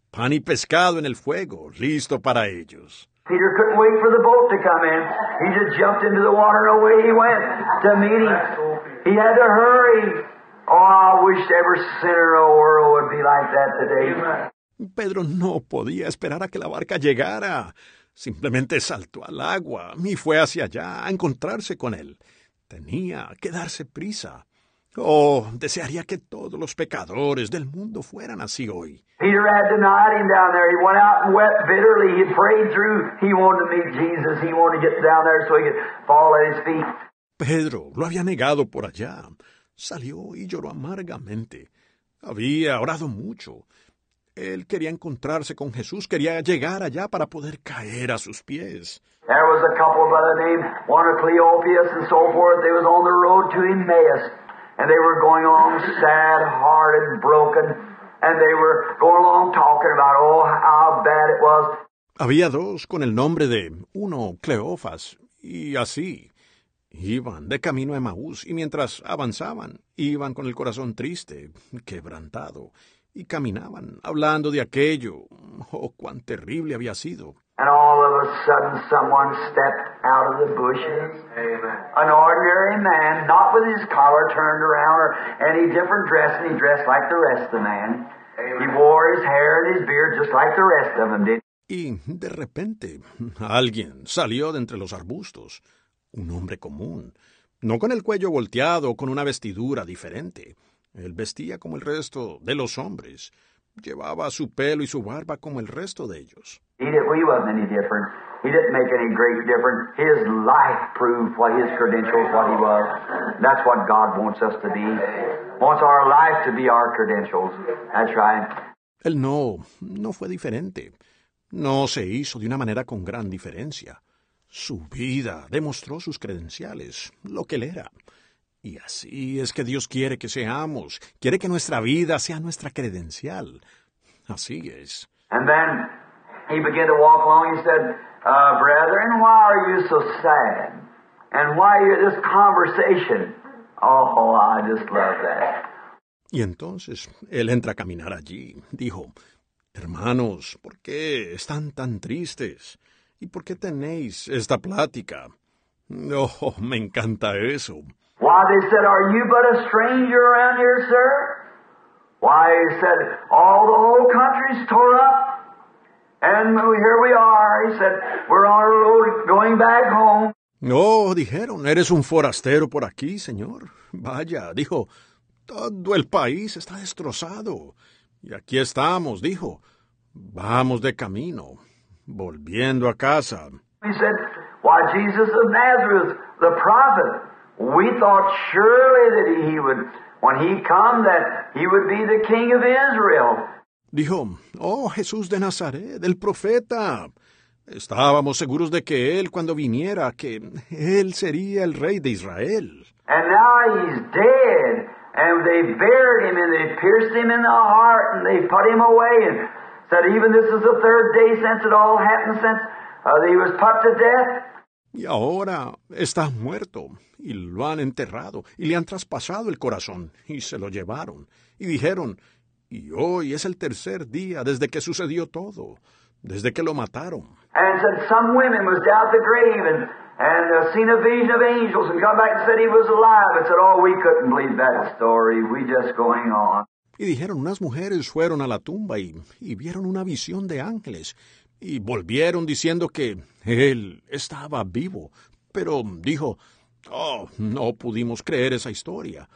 pan y pescado en el fuego, listo para ellos. Peter couldn't wait for the boat to come in. He just jumped into the water and away he went to meet him. He had to hurry. Oh, I wish every sinner in the world would be like that today. Pedro no podía esperar a que la barca llegara. Simplemente saltó al agua y fue hacia allá a encontrarse con él. Tenía que darse prisa. Oh, desearía que todos los pecadores del mundo fueran así hoy. Peter had denied him down there. He went out and wept bitterly. He prayed through. He wanted to meet Jesus. He wanted to get down there so he could fall at his feet. Pedro lo había negado por allá. Salió y lloró amargamente. Había orado mucho. Él quería encontrarse con Jesús, quería llegar allá para poder caer a sus pies. Oh. Había dos con el nombre de uno Cleofas y así. Iban de camino a Emaús y mientras avanzaban, iban con el corazón triste, quebrantado, y caminaban hablando de aquello. Oh, cuán terrible había sido. And all of a sudden, someone stepped out of the bushes. An ordinary man, not with his collar turned around or any different dress, and he dressed like the rest of the man. He wore his hair and his beard just like the rest of them did. Y de repente alguien salió de entre los arbustos, un hombre común, no con el cuello volteado, con una vestidura diferente. Él vestía como el resto de los hombres, llevaba su pelo y su barba como el resto de ellos. Él no, no fue diferente. No se hizo de una manera con gran diferencia. Su vida demostró sus credenciales, lo que él era. Y así es que Dios quiere que seamos. Quiere que nuestra vida sea nuestra credencial. Así es. And then he began to walk along. He said, uh, Brethren, why are you so sad? And why are this conversation? Oh, I just love that. Y entonces él entra a caminar allí. Dijo, Hermanos, ¿por qué están tan tristes? ¿Y por qué tenéis esta plática? Oh, me encanta eso. Why, they said, Are you but a stranger around here, sir? Why, he said, All the whole country's tore up. And here we are. He said, We're on our road going back home. Oh, dijeron, eres un forastero por aquí, señor. Vaya, dijo, todo el país está destrozado. Y aquí estamos, dijo. Vamos de camino, volviendo a casa. He said, Why, Jesus of Nazareth, the prophet, we thought surely that he would, when he come, that he would be the king of Israel. Dijo, oh Jesús de Nazaret, el profeta. Estábamos seguros de que él, cuando viniera, que él sería el rey de Israel. And now he's dead. And they buried him and they pierced him in the heart and they put him away and said even this is the third day since it all happened since uh, he was put to death. Y ahora está muerto, y lo han enterrado, y le han traspasado el corazón, y se lo llevaron, y dijeron, y hoy es el tercer día desde que sucedió todo, desde que lo mataron. And said some women was down at the grave and, and seen a vision of angels and come back and said he was alive and said, we couldn't believe that story. We just going on. Y dijeron, unas mujeres fueron a la tumba y, y vieron una visión de ángeles, y volvieron diciendo que él estaba vivo, pero dijo, oh, no pudimos creer esa historia.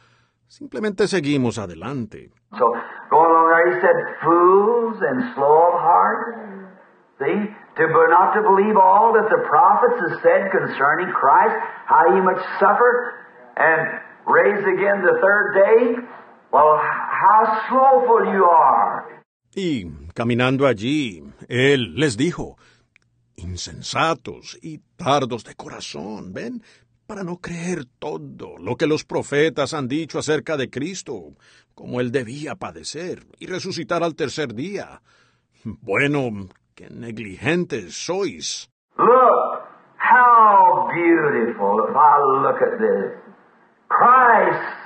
Simplemente seguimos adelante. So going along there, he said, fools and slow of heart. See, to not to believe all that the prophets have said concerning Christ, how he must suffer and raise again the third day. Well, how slowful you are. Y caminando allí, él les dijo, insensatos y tardos de corazón, ¿ven? Para no creer todo lo que los profetas han dicho acerca de Cristo, como él debía padecer y resucitar al tercer día. Bueno, qué negligentes sois. Look, how beautiful if I look at this. Christ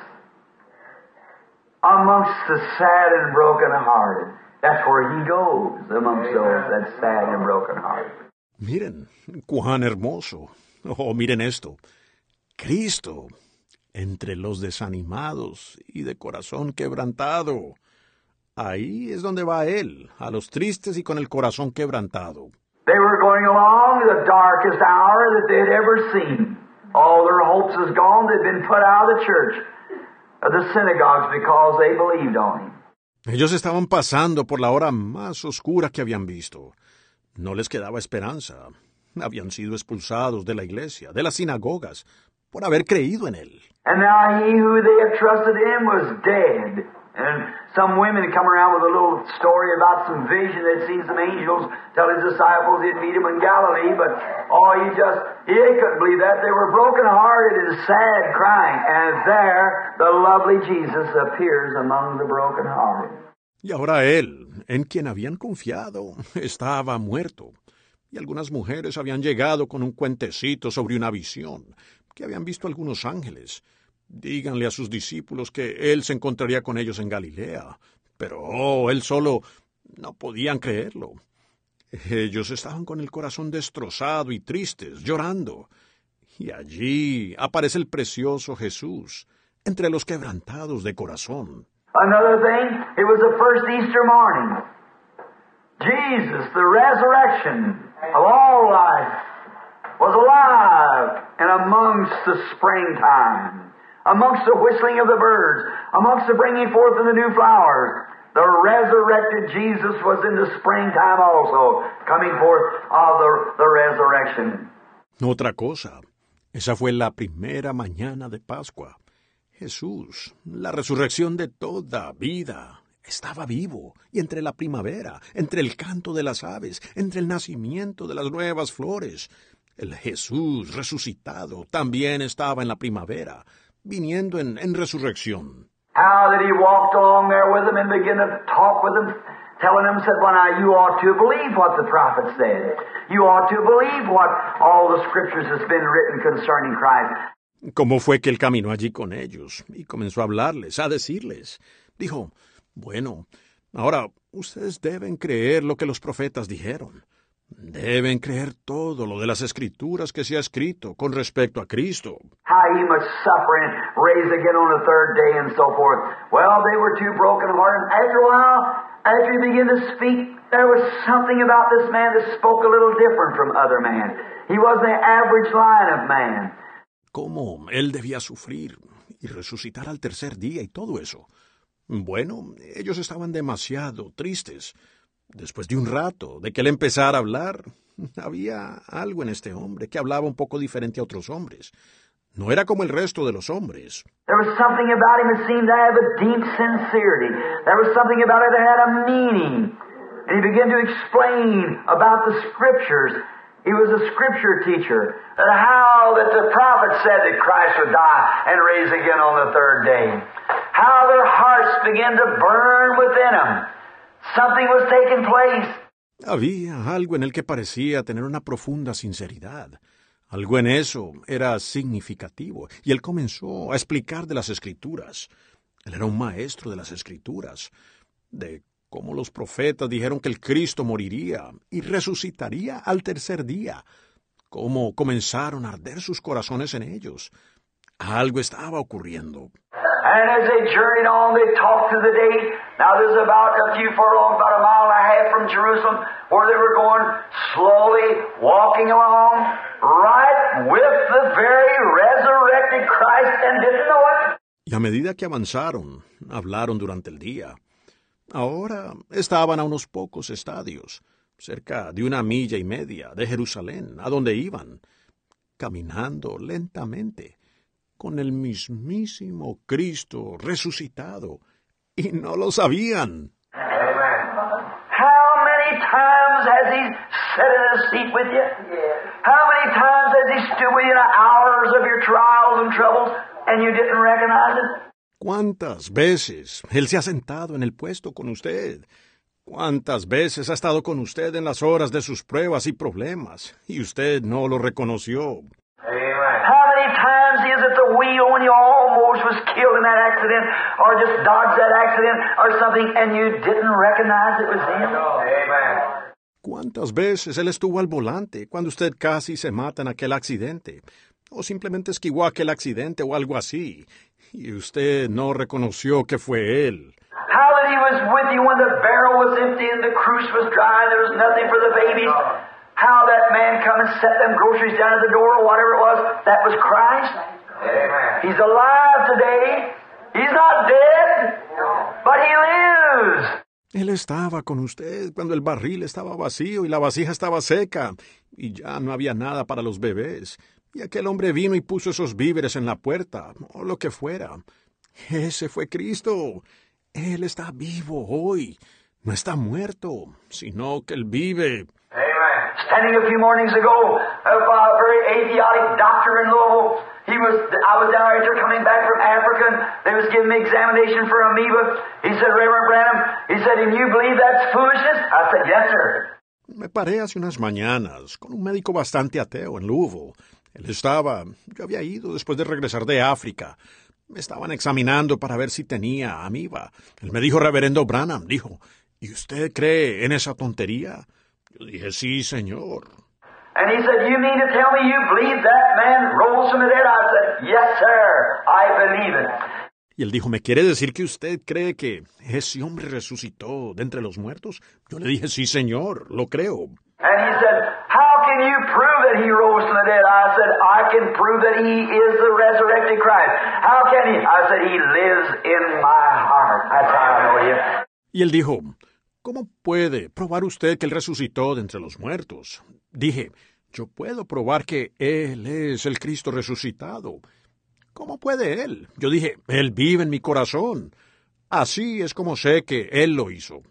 amongst the sad and broken hearted. That's where he goes, amongst those that's sad and broken hearted. Miren, cuán hermoso. Oh, miren esto. Cristo entre los desanimados y de corazón quebrantado. Ahí es donde va Él, a los tristes y con el corazón quebrantado. They were going along the darkest hour that they had ever seen. All their hopes was gone. They'd been put out of the church, of the synagogues, because they believed on him. Ellos estaban pasando por la hora más oscura que habían visto. No les quedaba esperanza. Habían sido expulsados de la iglesia, de las sinagogas, por haber creído en Él. And now he who they had trusted in was dead. And some women come around with a little story about some vision they'd seen some angels tell his disciples he'd meet them in Galilee, but oh, he just, he couldn't believe that. They were broken-hearted and sad, crying. And there, the lovely Jesus appears among the broken-hearted. Y ahora él, en quien habían confiado, *laughs* estaba muerto. Y algunas mujeres habían llegado con un cuentecito sobre una visión, que habían visto algunos ángeles. Díganle a sus discípulos que él se encontraría con ellos en Galilea. Pero, oh, él solo no podían creerlo. Ellos estaban con el corazón destrozado y tristes, llorando. Y allí aparece el precioso Jesús, entre los quebrantados de corazón. Another thing, it was the first Easter morning. Jesus, the resurrection of all life, was alive and amongst the springtime, amongst the whistling of the birds, amongst the bringing forth of the new flowers. The resurrected Jesus was in the springtime also, coming forth of the, the resurrection. Otra cosa, esa fue la primera mañana de Pascua. Jesús, la resurrección de toda vida, estaba vivo, y entre la primavera, entre el canto de las aves, entre el nacimiento de las nuevas flores, el Jesús resucitado también estaba en la primavera, viniendo en, en resurrección. How that he walked along there with them and began to talk with them, telling them, said, Well, now you ought to believe what the prophet said. You ought to believe what all the scriptures has been written concerning Christ. ¿Cómo fue que él caminó allí con ellos y comenzó a hablarles, a decirles? Dijo, bueno, ahora ustedes deben creer lo que los profetas dijeron. Deben creer todo lo de las escrituras que se ha escrito con respecto a Cristo. How he must suffer and raise again on the third day and so forth. Well, they were too broken hearted. After a while, after he began to speak, there was something about this man that spoke a little different from other men. He wasn't the average line of man. Cómo él debía sufrir y resucitar al tercer día y todo eso. Bueno, ellos estaban demasiado tristes. Después de un rato de que él empezara a hablar, había algo en este hombre que hablaba un poco diferente a otros hombres. No era como el resto de los hombres. There was something about him that seemed to have a deep sincerity. There was something about it that had a meaning. And he began to explain about the scriptures. He was a scripture teacher. That how that the prophet said that Christ would die and raise again on the third day. How their hearts began to burn within them. Había algo en él que parecía tener una profunda sinceridad. Algo en eso era significativo, y él comenzó a explicar de las escrituras. Él era un maestro de las escrituras, de cómo los profetas dijeron que el Cristo moriría y resucitaría al tercer día, cómo comenzaron a arder sus corazones en ellos. Algo estaba ocurriendo. And as they journeyed on, they talked through the day. Now there's about a few furlongs, about a mile and a half from Jerusalem, where they were going slowly, walking along, right with the very resurrected Christ and didn't know it. Y a medida que avanzaron, hablaron durante el día. Ahora estaban a unos pocos estadios, cerca de una milla y media de Jerusalén, a donde iban, caminando lentamente con el mismísimo Cristo resucitado, y no lo sabían. How many times has he sat in a seat with you? How many times has he stood with you in the hours of your trials and troubles and you didn't recognize it? ¿Cuántas veces Él se ha sentado en el puesto con usted? ¿Cuántas veces ha estado con usted en las horas de sus pruebas y problemas y usted no lo reconoció? How many times he is at the wheel when you almost was killed in that accident or just dodged that accident or something and you didn't recognize it was him? ¿Cuántas veces Él estuvo al volante cuando usted casi se mata en aquel accidente? O simplemente esquivó aquel accidente o algo así, y usted no reconoció que fue Él. How that he was with you when the barrel was empty and the cruise was dry and there was nothing for the babies. How that man come and set them groceries down at the door or whatever it was. That was Christ. He's alive today. He's not dead, but he lives. Él estaba con usted cuando el barril estaba vacío y la vasija estaba seca, y ya no había nada para los bebés. Y aquel hombre vino y puso esos víveres en la puerta, o lo que fuera. Ese fue Cristo. Él está vivo hoy. No está muerto, sino que Él vive. Standing a few mornings ago, a very athiotic doctor in Louisville. He was, I was down there coming back from Africa, and they was giving me examination for amoeba. He said, Reverend Branham, he said, and you believe that's foolishness? I said, yes, sir. Me paré hace unas mañanas con un médico bastante ateo en Louisville. Él estaba, yo había ido después de regresar de África. Me estaban examinando para ver si tenía amiba. Él me dijo, Reverendo Branham, dijo, ¿y usted cree en esa tontería? Yo dije, sí, señor. And he said, You mean to tell me you believe that man rose from the dead? I said, Yes, sir, I believe it. Y él dijo, ¿me quiere decir que usted cree que ese hombre resucitó de entre los muertos? Yo le dije, sí, señor, lo creo. And he said, How can you prove that he rose from the dead? I said, I can prove that he is the resurrected Christ. How can he? I said, He lives in my heart. That's how I know him. Y él dijo, ¿cómo puede probar usted que él resucitó de entre los muertos? Dije, yo puedo probar que él es el Cristo resucitado. ¿Cómo puede él? Yo dije, él vive en mi corazón. Así es como sé que él lo hizo.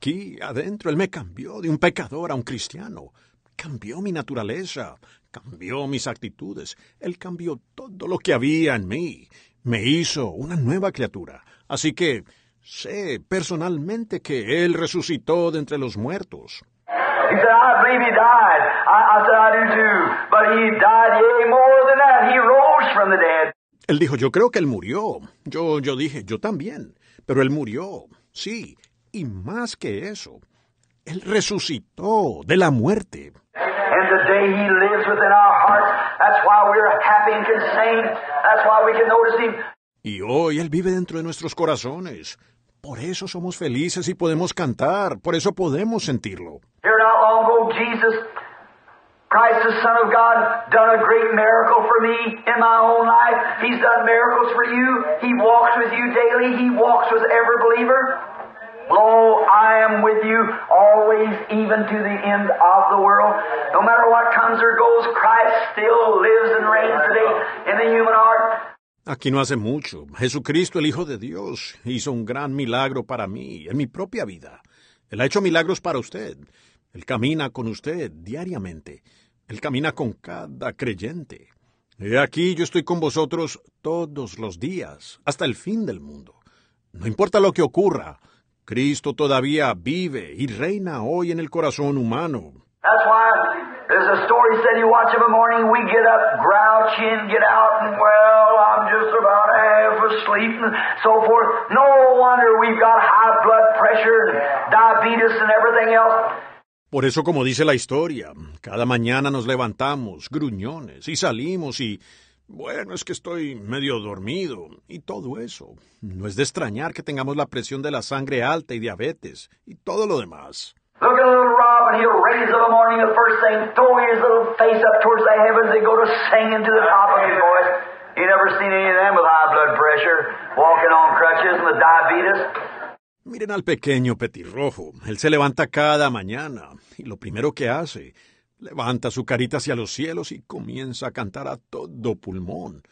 Aquí, adentro, él me cambió de un pecador a un cristiano. Cambió mi naturaleza, cambió mis actitudes. Él cambió todo lo que había en mí. Me hizo una nueva criatura. Así que sé personalmente que Él resucitó de entre los muertos. He said, I believe he died. I, I said, I do too. But he died, yea, more than that. He rose from the dead. Él dijo, yo creo que Él murió. Yo, yo dije, yo también. Pero Él murió, sí. Y más que eso, Él resucitó de la muerte. And today he lives within our hearts. That's why we're happy and can sing. That's why we can notice him. Y hoy Él vive dentro de nuestros corazones. Por eso somos felices y podemos cantar. Por eso podemos sentirlo. Here not long ago, Jesus, Christ the Son of God, done a great miracle for me in my own life. He's done miracles for you. He walks with you daily. He walks with every believer. Lo, I am with you always, even to the end of the world. No matter what comes or goes, Christ still lives and reigns today in the human heart. Aquí no hace mucho, Jesucristo, el Hijo de Dios, hizo un gran milagro para mí, en mi propia vida. Él ha hecho milagros para usted. Él camina con usted diariamente. Él camina con cada creyente. He aquí yo estoy con vosotros todos los días, hasta el fin del mundo. No importa lo que ocurra, Cristo todavía vive y reina hoy en el corazón humano. That's why there's a story said you watch of a morning, we get up grouchy and get out and well, I'm just about half asleep and so forth. No wonder we've got high blood pressure and diabetes and everything else. Por eso, como dice la historia, cada mañana nos levantamos, gruñones, y salimos y... Bueno, es que estoy medio dormido y todo eso. No es de extrañar que tengamos la presión de la sangre alta y diabetes y todo lo demás. Look at little Rob, and he'll raise of a morning the first thing, throw his little face up towards the heavens, and go to singing to the top of his voice. You never seen any of them with high blood pressure, walking on crutches and with diabetes. Miren al pequeño petirrojo. Él se levanta cada mañana y lo primero que hace, levanta su carita hacia los cielos y comienza a cantar a todo pulmón.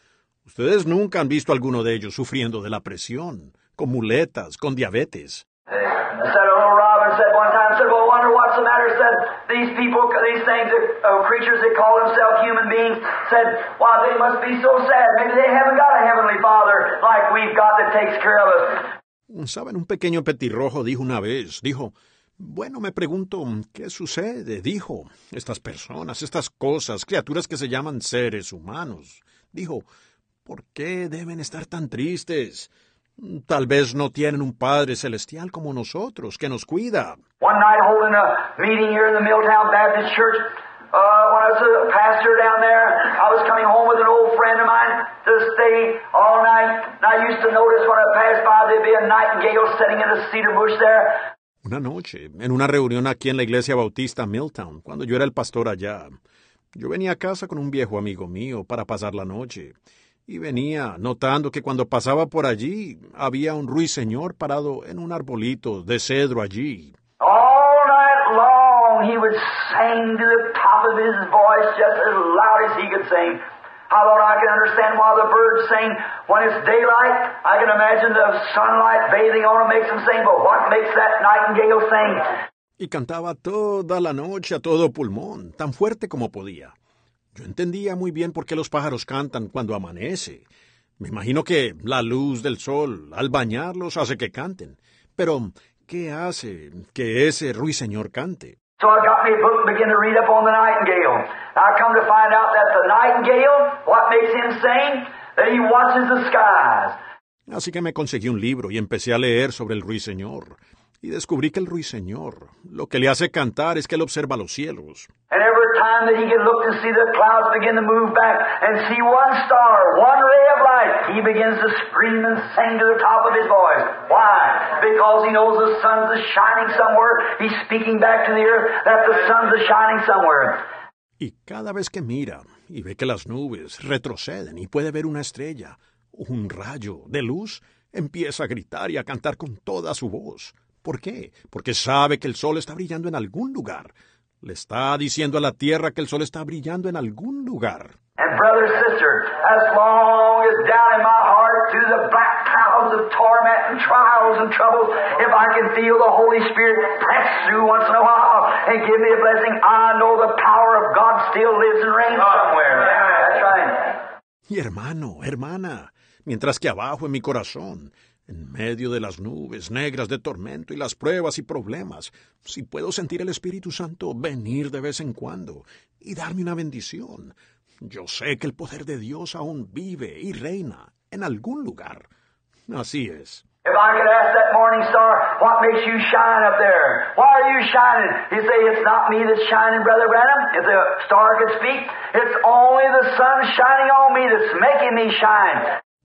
Ustedes nunca han visto a alguno de ellos sufriendo de la presión, con muletas, con diabetes. Saben, un pequeño petirrojo dijo una vez, dijo, bueno, me pregunto, ¿qué sucede? Dijo, estas personas, estas cosas, criaturas que se llaman seres humanos. Dijo, ¿por qué deben estar tan tristes? Tal vez no tienen un Padre celestial como nosotros, que nos cuida. One night holding a meeting here in the Milltown Baptist Church, uh, when I was a pastor down there, I was coming home with an old friend of mine to stay all night. And I used to notice when I passed by, there'd be a nightingale sitting in a cedar bush there. Una noche, en una reunión aquí en la iglesia bautista Milltown, cuando yo era el pastor allá, yo venía a casa con un viejo amigo mío para pasar la noche. Y venía notando que cuando pasaba por allí había un ruiseñor parado en un arbolito de cedro allí. All night long, he would sing to the top of his voice just as loud as he could sing. I thought I can understand why the birds sing when it's daylight. I can imagine the sunlight bathing on them makes them sing, but what makes that nightingale sing? Y cantaba toda la noche a todo pulmón, tan fuerte como podía. Yo entendía muy bien por qué los pájaros cantan cuando amanece. Me imagino que la luz del sol, al bañarlos, hace que canten. Pero, ¿qué hace que ese ruiseñor cante? So I got me a book and began to read up on the nightingale. I come to find out that the nightingale, what makes him sing? That he watches the skies. Así que me conseguí un libro y empecé a leer sobre el ruiseñor. Y descubrí que el ruiseñor lo que le hace cantar es que él observa los cielos. And time that he can look and see the clouds begin to move back and see one star, one ray of light, he begins to scream and sing to the top of his voice. Why? Because he knows the sun's shining somewhere. He's speaking back to the earth that the sun's shining somewhere. Y cada vez que mira y ve que las nubes retroceden y puede ver una estrella, un rayo de luz, empieza a gritar y a cantar con toda su voz. ¿Por qué? Porque sabe que el sol está brillando en algún lugar. Le está diciendo a la tierra que el sol está brillando en algún lugar. And brother, sister, as long as down in my heart through the black clouds of torment and trials and troubles, if I can feel the Holy Spirit press through once in a while and give me a blessing, I know the power of God still lives and reigns somewhere. That's right. Y hermano, hermana, mientras que abajo en mi corazón, en medio de las nubes negras de tormento y las pruebas y problemas, si puedo sentir el Espíritu Santo venir de vez en cuando y darme una bendición, yo sé que el poder de Dios aún vive y reina en algún lugar. Así es. If I could ask that morning star, what makes you shine up there? Why are you shining? You say, it's not me that's shining, Brother Branham. If the star could speak, it's only the sun shining on me that's making me shine.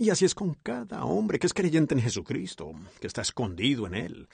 Y así es con cada hombre que es creyente en Jesucristo, que está escondido en Él.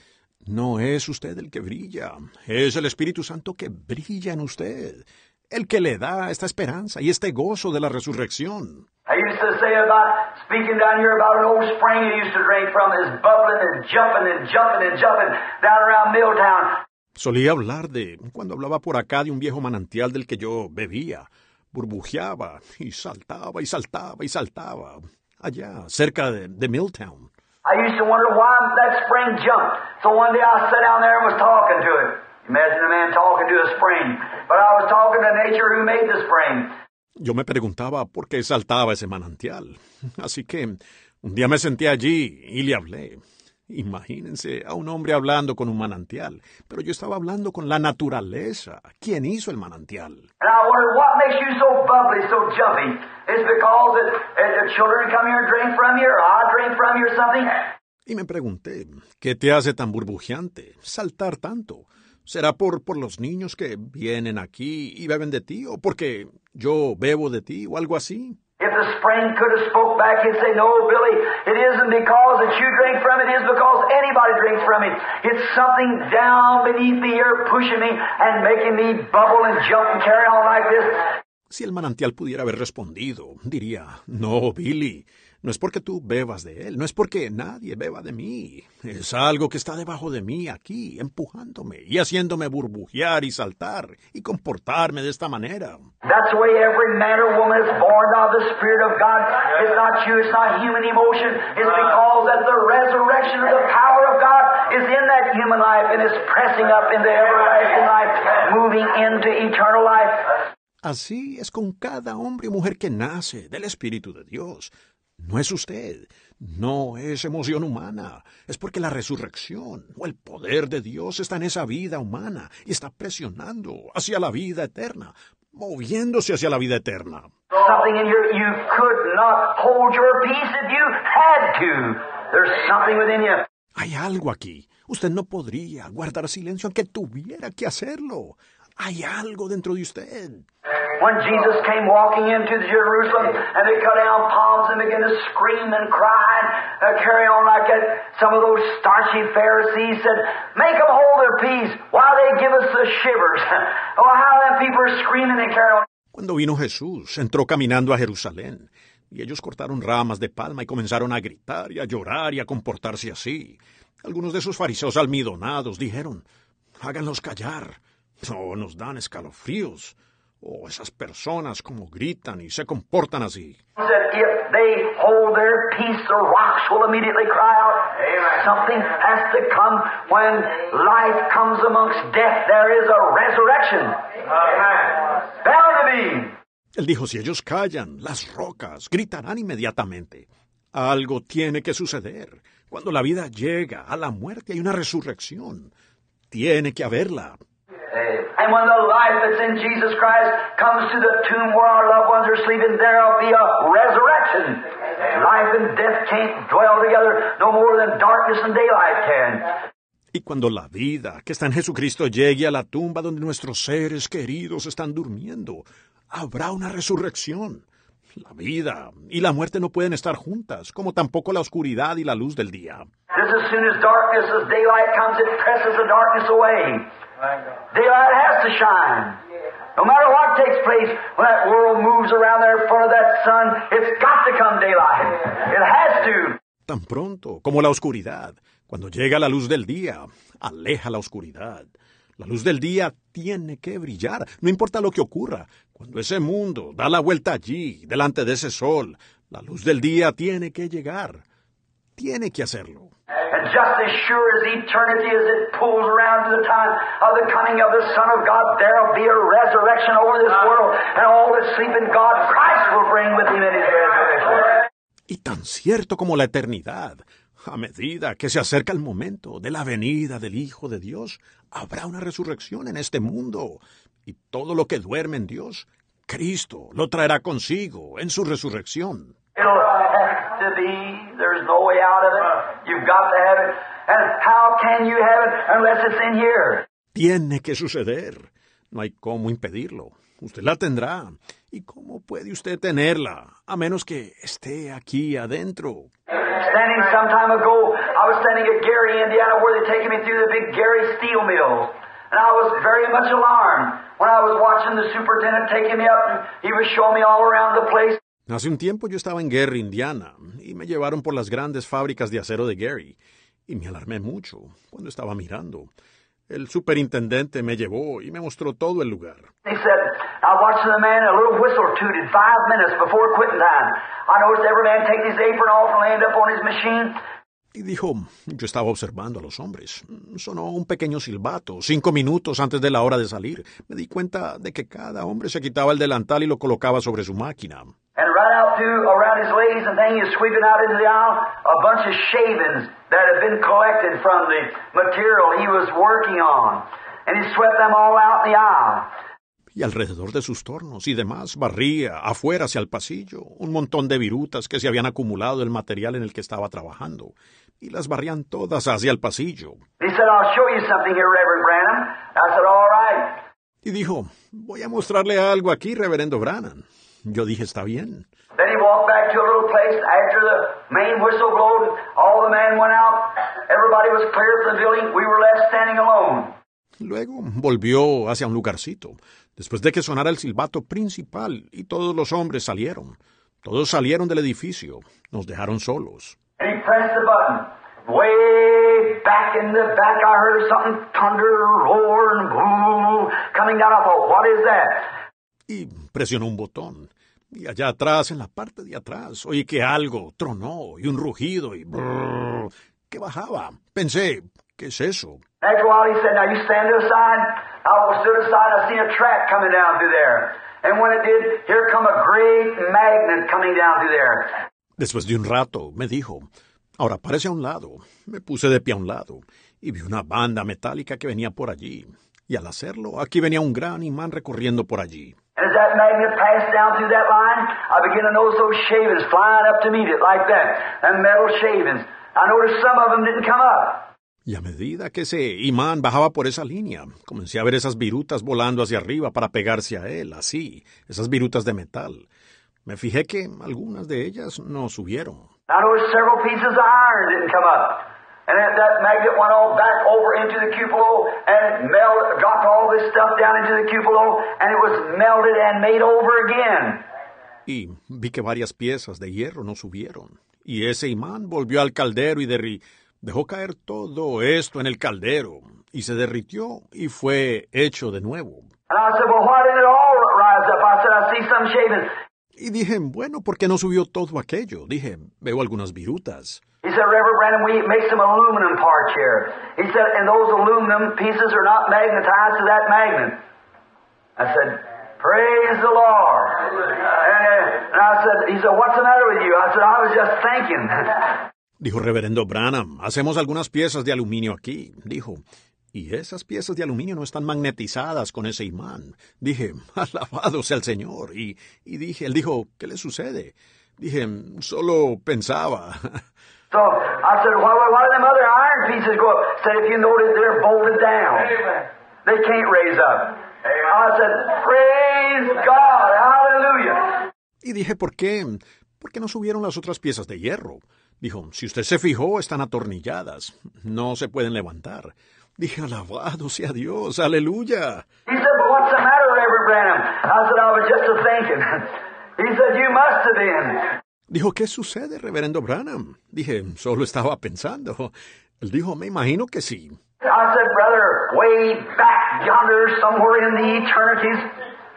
No es usted el que brilla, es el Espíritu Santo que brilla en usted. el que le da esta esperanza y este gozo de la resurrección. I used to say about speaking down here about an old spring he used to drink from is bubbling and jumping and jumping and jumping down around Milltown. Solía hablar de cuando hablaba por acá de un viejo manantial del que yo bebía, burbujeaba y saltaba y saltaba y saltaba, allá cerca de, de Milltown. I used to wonder why that spring jumped. So one day I sat down there and was talking to it. Imagine a man talking to a spring. But I was talking to nature who made the spring. Yo me preguntaba por qué saltaba ese manantial. Así que un día me senté allí y le hablé. Imagínense a un hombre hablando con un manantial, pero yo estaba hablando con la naturaleza. ¿Quién hizo el manantial? Something. Y me pregunté, ¿qué te hace tan burbujeante, saltar tanto? ¿Será por, por los niños que vienen aquí y beben de ti, o porque yo bebo de ti, o algo así? If the spring could have spoke back, he'd say, No, Billy, it isn't because that you drink from it, it is because anybody drinks from it. It's something down beneath the earth pushing me and making me bubble and jump and carry on like this. Si el manantial pudiera haber respondido, diría, no, Billy, no es porque tú bebas de él, no es porque nadie beba de mí, es algo que está debajo de mí aquí, empujándome y haciéndome burbujear y saltar y comportarme de esta manera. That's the way every man or woman is born of the Spirit of God. It's not you, it's not human emotion. It's because that the resurrection of the power of God is in that human life and is pressing up into everlasting life, moving into eternal life. Así es con cada hombre y mujer que nace del Espíritu de Dios. No es usted, no es emoción humana, es porque la resurrección o el poder de Dios está en esa vida humana y está presionando hacia la vida eterna, moviéndose hacia la vida eterna. Something in here you could not hold your peace if you had to. There's something within you. Hay algo aquí. Usted no podría guardar silencio aunque tuviera que hacerlo. Hay algo dentro de usted. When Jesus came walking into Jerusalem and they cut down palms and began to scream and cry and uh, carry on like that, some of those starchy Pharisees said, Make them hold their peace. Why they give us the shivers? *laughs* oh, how them people are screaming and carry on. Cuando vino Jesús, entró caminando a Jerusalén, y ellos cortaron ramas de palma y comenzaron a gritar y a llorar y a comportarse así. Algunos de esos fariseos almidonados dijeron, háganlos callar. No, nos dan escalofríos. Oh, esas personas como gritan y se comportan así. He said, If they hold their peace, the rocks will immediately cry out. Something has to come when life comes amongst death. There is a resurrection. Bound to be. Él dijo, si ellos callan, las rocas gritarán inmediatamente. Algo tiene que suceder. Cuando la vida llega a la muerte hay una resurrección. Tiene que haberla. And when the life that's in Jesus Christ comes to the tomb where our loved ones are sleeping, there'll be a resurrection. Life and death can't dwell together no more than darkness and daylight can. Y cuando la vida que está en Jesucristo llegue a la tumba donde nuestros seres queridos están durmiendo, habrá una resurrección. La vida y la muerte no pueden estar juntas, como tampoco la oscuridad y la luz del día. Just as soon as darkness, as daylight comes, it presses the darkness away. Daylight has to shine. No matter what takes place, when that world moves around there in front of that sun, it's got to come daylight. It has to. Tan pronto como la oscuridad, cuando llega la luz del día, aleja la oscuridad. La luz del día tiene que brillar, no importa lo que ocurra. Cuando ese mundo da la vuelta allí, delante de ese sol, la luz del día tiene que llegar. Tiene que hacerlo. And just as sure as eternity as it pulls around to the time of the coming of the Son of God, there'll be a resurrection over this world, and all that sleep in God, Christ will bring with him in his resurrection. Y tan cierto como la eternidad, a medida que se acerca el momento de la venida del Hijo de Dios, habrá una resurrección en este mundo. Y todo lo que duerme en Dios, Cristo lo traerá consigo en su resurrección. Have to be. There's no way out of it. You've got to have it. And how can you have it unless it's in here? Tiene que suceder. No hay cómo impedirlo. Usted la tendrá. ¿Y cómo puede usted tenerla? A menos que esté aquí adentro. Standing some time ago, I was standing at Gary, Indiana, where they're taking me through the big Gary steel mill. And I was very much alarmed when I was watching the superintendent taking me up and he was showing me all around the place. Hace un tiempo yo estaba en Gary, Indiana, y me llevaron por las grandes fábricas de acero de Gary, y me alarmé mucho cuando estaba mirando. El superintendente me llevó y me mostró todo el lugar. He said, I watched the man, a little whistle tooted five minutes before quitting time. I noticed every man taking his apron off and laying up on his machine. Y dijo, yo estaba observando a los hombres. Sonó un pequeño silbato, cinco minutos antes de la hora de salir. Me di cuenta de que cada hombre se quitaba el delantal y lo colocaba sobre su máquina. Right out through around his legs and thing, he was sweeping out into the aisle a bunch of shavings that had been collected from the material he was working on. And he swept them all out in the aisle. Y alrededor de sus tornos y demás barría afuera hacia el pasillo un montón de virutas que se habían acumulado del material en el que estaba trabajando y las barrían todas hacia el pasillo. He said, I'll show you something here, Reverend Branham. I said, all right. Y dijo, voy a mostrarle algo aquí, reverendo Branham. Yo dije, está bien. Then he walked back to a little place after the main whistle blowed. All the men went out. Everybody was clear from the building. We were left standing alone. Luego volvió hacia un lugarcito, después de que sonara el silbato principal y todos los hombres salieron. Todos salieron del edificio. Nos dejaron solos. Way back in the back, I heard something thunder, roar, and boom coming down. I thought, what is that? Y presionó un botón. Y allá atrás, en la parte de atrás, oí que algo tronó y un rugido y brrr, que bajaba. Pensé, ¿qué es eso? Después de un rato, me dijo, ahora párese a un lado. Me puse de pie a un lado y vi una banda metálica que venía por allí. Y al hacerlo, aquí venía un gran imán recorriendo por allí. And as that magnet passed down through that line, I began to notice those shavings flying up to meet it like that. Them metal shavings. I noticed some of them didn't come up. Y a medida que ese imán bajaba por esa línea, comencé a ver esas virutas volando hacia arriba para pegarse a él, así, esas virutas de metal. Me fijé que algunas de ellas no subieron. I noticed several pieces of iron didn't come up. And that, that magnet went all back over into the cupola and melted, dropped all this stuff down into the cupola, and it was melted and made over again. Y vi que varias piezas de hierro no subieron. Y ese imán volvió al caldero y derri dejó caer todo esto en el caldero. Y se derritió y fue hecho de nuevo. It. Y dije, bueno, ¿por qué no subió todo aquello? Dije, veo algunas virutas. He said, Reverend Brandon, we make some aluminum parts here. He said, and those aluminum pieces are not magnetized to that magnet. I said, praise the Lord. And I said, he said, what's the matter with you? I said, I was just thinking. *laughs* Dijo Reverendo Branham, hacemos algunas piezas de aluminio aquí. Dijo, y esas piezas de aluminio no están magnetizadas con ese imán. Dije, *laughs* alabado sea el Señor. Y, y dije, él dijo, ¿qué le sucede? Dije, solo pensaba. *laughs* So I said, why, why, why do them other iron pieces go up? Said, if you notice, they're bolted down. They can't raise up. I said, praise God, hallelujah. Y dije, ¿por qué? ¿Por qué no subieron las otras piezas de hierro? Dijo, si usted se fijó, están atornilladas. No se pueden levantar. Dije, alabado sea Dios, aleluya. He said, but what's the matter, Reverend Branham? I said, I was just a thinking. *laughs* He said, you must have been. Dijo, ¿qué sucede, reverendo Branham? Dije, solo estaba pensando. Él dijo, me imagino que sí. I said, brother, way back yonder, somewhere in the eternities,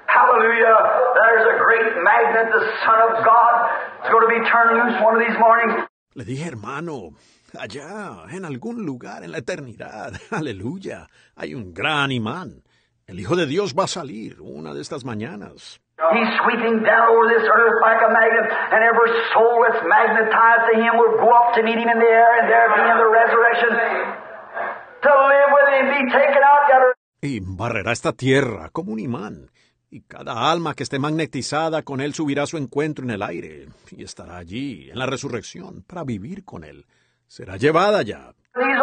hallelujah, there's a great magnet, the Son of God. It's going to be turned loose one of these mornings. Le dije, hermano, allá, en algún lugar en la eternidad, *laughs* aleluya, hay un gran imán. El Hijo de Dios va a salir una de estas mañanas. He's sweeping down over this earth like a magnet, and every soul that's magnetized to him will go up to meet him in the air, and there be in the resurrection to live with him, be taken out. Y barrerá esta tierra como un imán. Y cada alma que esté magnetizada con él subirá a su encuentro en el aire y estará allí en la resurrección para vivir con él. Será llevada ya. These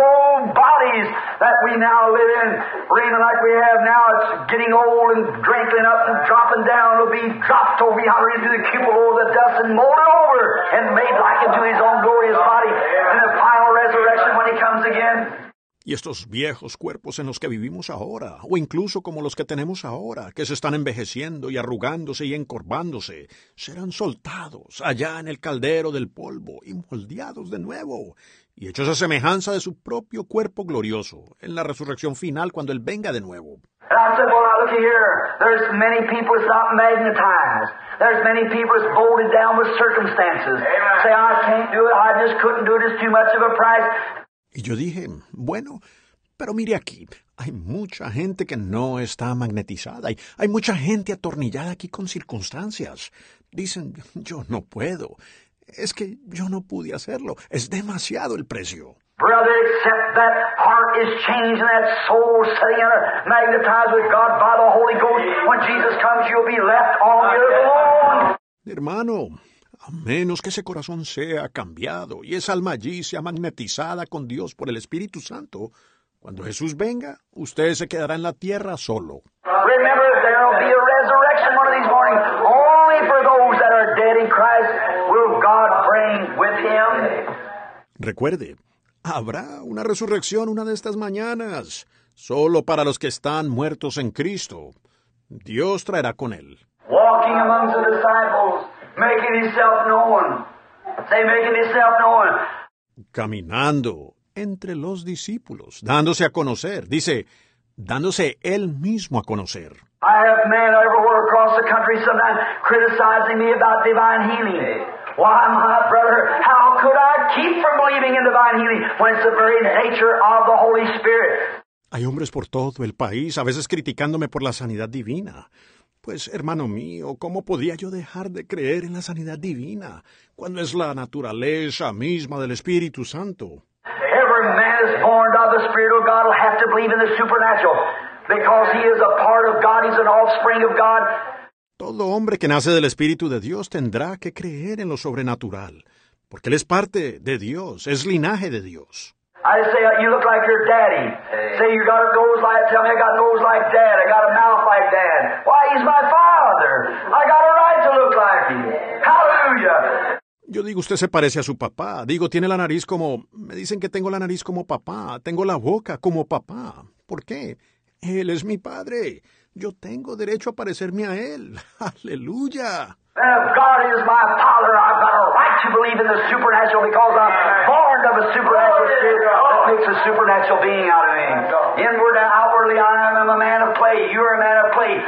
bodies that we now live in, breathing like we have now, it's getting old and wrinkling up and dropping down. It'll be dropped over yonder into the cupola of the dust and molded over and made like into his own glorious body in the final resurrection when he comes again. Y estos viejos cuerpos en los que vivimos ahora, o incluso como los que tenemos ahora, que se están envejeciendo y arrugándose y encorvándose, serán soltados allá en el caldero del polvo y moldeados de nuevo, y hechos a semejanza de su propio cuerpo glorioso, en la resurrección final cuando Él venga de nuevo. And I said, well, now look here. There's many people that's not magnetized. There's many people that's bolted down with circumstances. Say, I can't do it. I just couldn't do it. It's too much of a price. Y yo dije, bueno, pero mire aquí, hay mucha gente que no está magnetizada, hay, hay mucha gente atornillada aquí con circunstancias. Dicen, yo no puedo, es que yo no pude hacerlo, es demasiado el precio. Brother, except that heart is changed and that soul setting in magnetized with God by the Holy Ghost. When Jesus comes, you'll be left on earth alone. Hermano, a menos que ese corazón sea cambiado y esa alma allí sea magnetizada con Dios por el Espíritu Santo, cuando Jesús venga, usted se quedará en la tierra solo. Remember, Recuerde, habrá una resurrección una de estas mañanas, solo para los que están muertos en Cristo. Dios traerá con él. Walking among the disciples, making Himself known. Say, making Himself known. Caminando entre los discípulos, dándose a conocer, dice, dándose él mismo a conocer. I have men everywhere across the country sometimes criticizing me about divine healing. Why, my brother, how could I keep from believing in divine healing when it's the very nature of the Holy Spirit? Hay hombres por todo el país, a veces criticándome por la sanidad divina. Pues, hermano mío, ¿cómo podía yo dejar de creer en la sanidad divina cuando es la naturaleza misma del Espíritu Santo? Every man is born of the Spirit of God will have to believe in the supernatural because he is a part of God, he's an offspring of God. Todo hombre que nace del Espíritu de Dios tendrá que creer en lo sobrenatural, porque él es parte de Dios, es linaje de Dios. I just say, you look like your daddy. Say you got a nose like, tell me I got a nose like dad. I got a mouth like dad. Why, he's my father. I got a right to look like him. Hallelujah. Yo digo, usted se parece a su papá. Digo, tiene la nariz como... Me dicen que tengo la nariz como papá. Tengo la boca como papá. ¿Por qué? Él es mi padre. Yo tengo derecho a parecerme a él. *laughs* Aleluya. And if God is my father, I've got a right to believe in the supernatural because I'm born of a supernatural spirit that makes a supernatural being out of me. Inward and outwardly, I am a man of clay. You're a man of clay.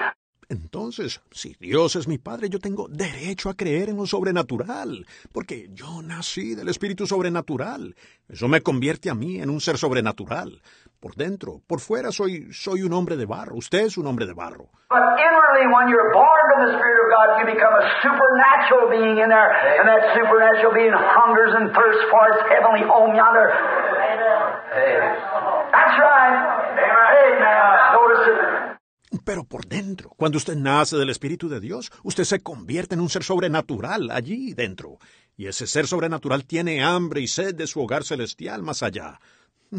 Entonces, si Dios es mi Padre, yo tengo derecho a creer en lo sobrenatural, porque yo nací del Espíritu sobrenatural. Eso me convierte a mí en un ser sobrenatural. Por dentro, por fuera soy, soy un hombre de barro, usted es un hombre de barro. But inwardly, when you're born of the Spirit of God, you become a supernatural being in there, and that supernatural being hungers and thirsts for its heavenly home yonder. That's right. Amen. Notice it. Pero por dentro, cuando usted nace del Espíritu de Dios, usted se convierte en un ser sobrenatural allí dentro. Y ese ser sobrenatural tiene hambre y sed de su hogar celestial más allá.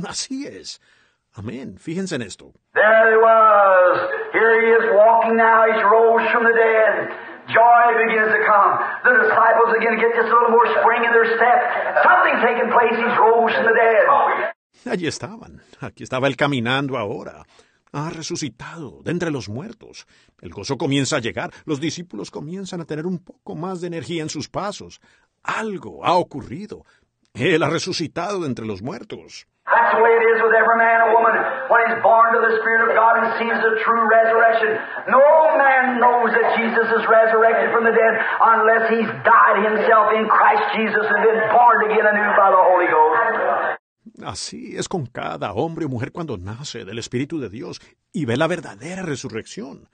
Así es. Amén. Fíjense en esto. There he was. Here he is walking now. He's rose from the dead. Joy begins to come. The disciples begin to get just a little more spring in their step. Something's taking place. He's rose from the dead. Allí estaban. Aquí estaba él caminando ahora. Ha resucitado de entre los muertos. El gozo comienza a llegar. Los discípulos comienzan a tener un poco más de energía en sus pasos. Algo ha ocurrido. Él ha resucitado de entre los muertos. That's the way it is with every man and woman when he's born to the Spirit of God and sees the true resurrection. No man knows that Jesus is resurrected from the dead unless he's died himself in Christ Jesus and been born again anew by the Holy Ghost. Así es con cada hombre o mujer cuando nace del Espíritu de Dios y ve la verdadera resurrección.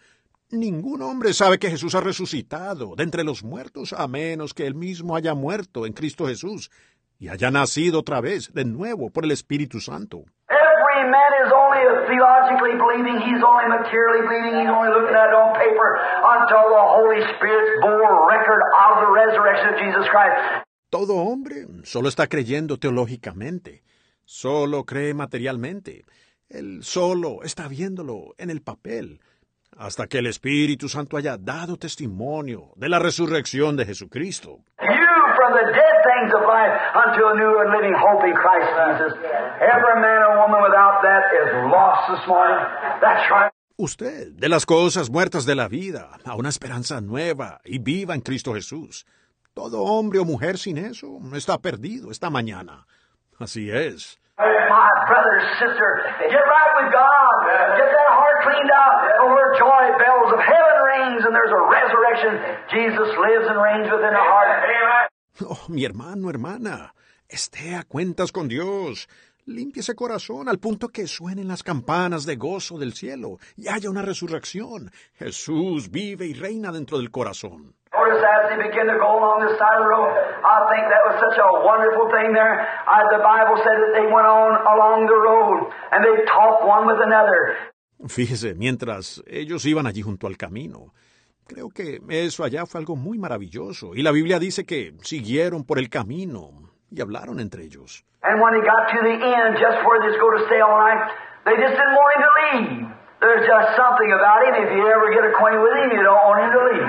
Ningún hombre sabe que Jesús ha resucitado de entre los muertos a menos que él mismo haya muerto en Cristo Jesús y haya nacido otra vez de nuevo por el Espíritu Santo. Every man is only theologically believing, he's only materially believing, he's only looking at it on paper until the Holy Spirit bore record of the resurrection of Jesus Christ. Todo hombre solo está creyendo teológicamente, solo cree materialmente. Él solo está viéndolo en el papel, hasta que el Espíritu Santo haya dado testimonio de la resurrección de Jesucristo. You, from the dead things of life unto a new and living hope in Christ Jesus. Every man or woman without that is lost this morning. That's right. Usted, de las cosas muertas de la vida, a una esperanza nueva y viva en Cristo Jesús. Todo hombre o mujer sin eso está perdido esta mañana. Así es. My brother, sister, get right with God. Get that heart cleaned out. Over joy bells of heaven rings and there's a resurrection. Jesus lives and reigns within the heart. *laughs* Oh, mi hermano, hermana, esté a cuentas con Dios. Limpie ese corazón al punto que suenen las campanas de gozo del cielo y haya una resurrección. Jesús vive y reina dentro del corazón. Notice as they begin to go along this side of the road, I think that was such a wonderful thing there. The Bible said that they went on along the road and they talked one with another. Fíjese, mientras ellos iban allí junto al camino, creo que eso allá fue algo muy maravilloso. Y la Biblia dice que siguieron por el camino y hablaron entre ellos. And when they got to the end, just where they was going to stay all night, they just didn't want him to leave. There's just something about him. If you ever get acquainted with him, you don't want him to leave.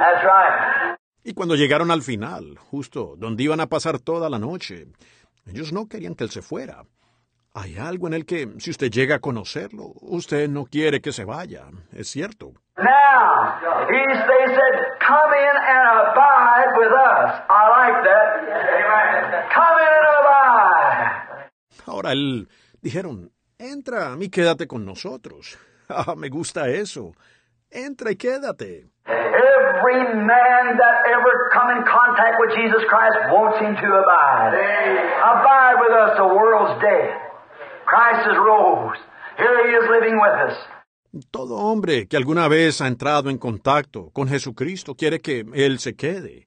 That's right. Y cuando llegaron al final, justo donde iban a pasar toda la noche, ellos no querían que él se fuera. Hay algo en él que, si usted llega a conocerlo, usted no quiere que se vaya. Es cierto. Now, he's, they said, come in and abide with us. I like that. Come in and abide. Ahora él dijeron, entra y quédate con nosotros. *laughs* Ah, me gusta eso. Entra y quédate. Every man that ever come in contact with Jesus Christ wants him to abide. Abide with us. The world's dead. Christ is rose. Here he is living with us. Todo hombre que alguna vez ha entrado en contacto con Jesucristo quiere que Él se quede.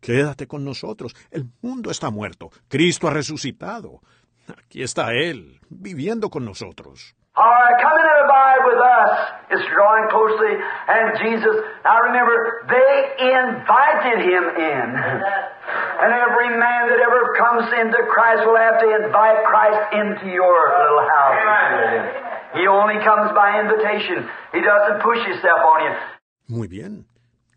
Quédate con nosotros. El mundo está muerto. Cristo ha resucitado. Aquí está Él, viviendo con nosotros. All right, come in and abide with us. It's drawing closely. And Jesus, now remember, they invited him in. And every man that ever comes into Christ will have to invite Christ into your little house. He only comes by invitation. He doesn't push himself on you. Muy bien.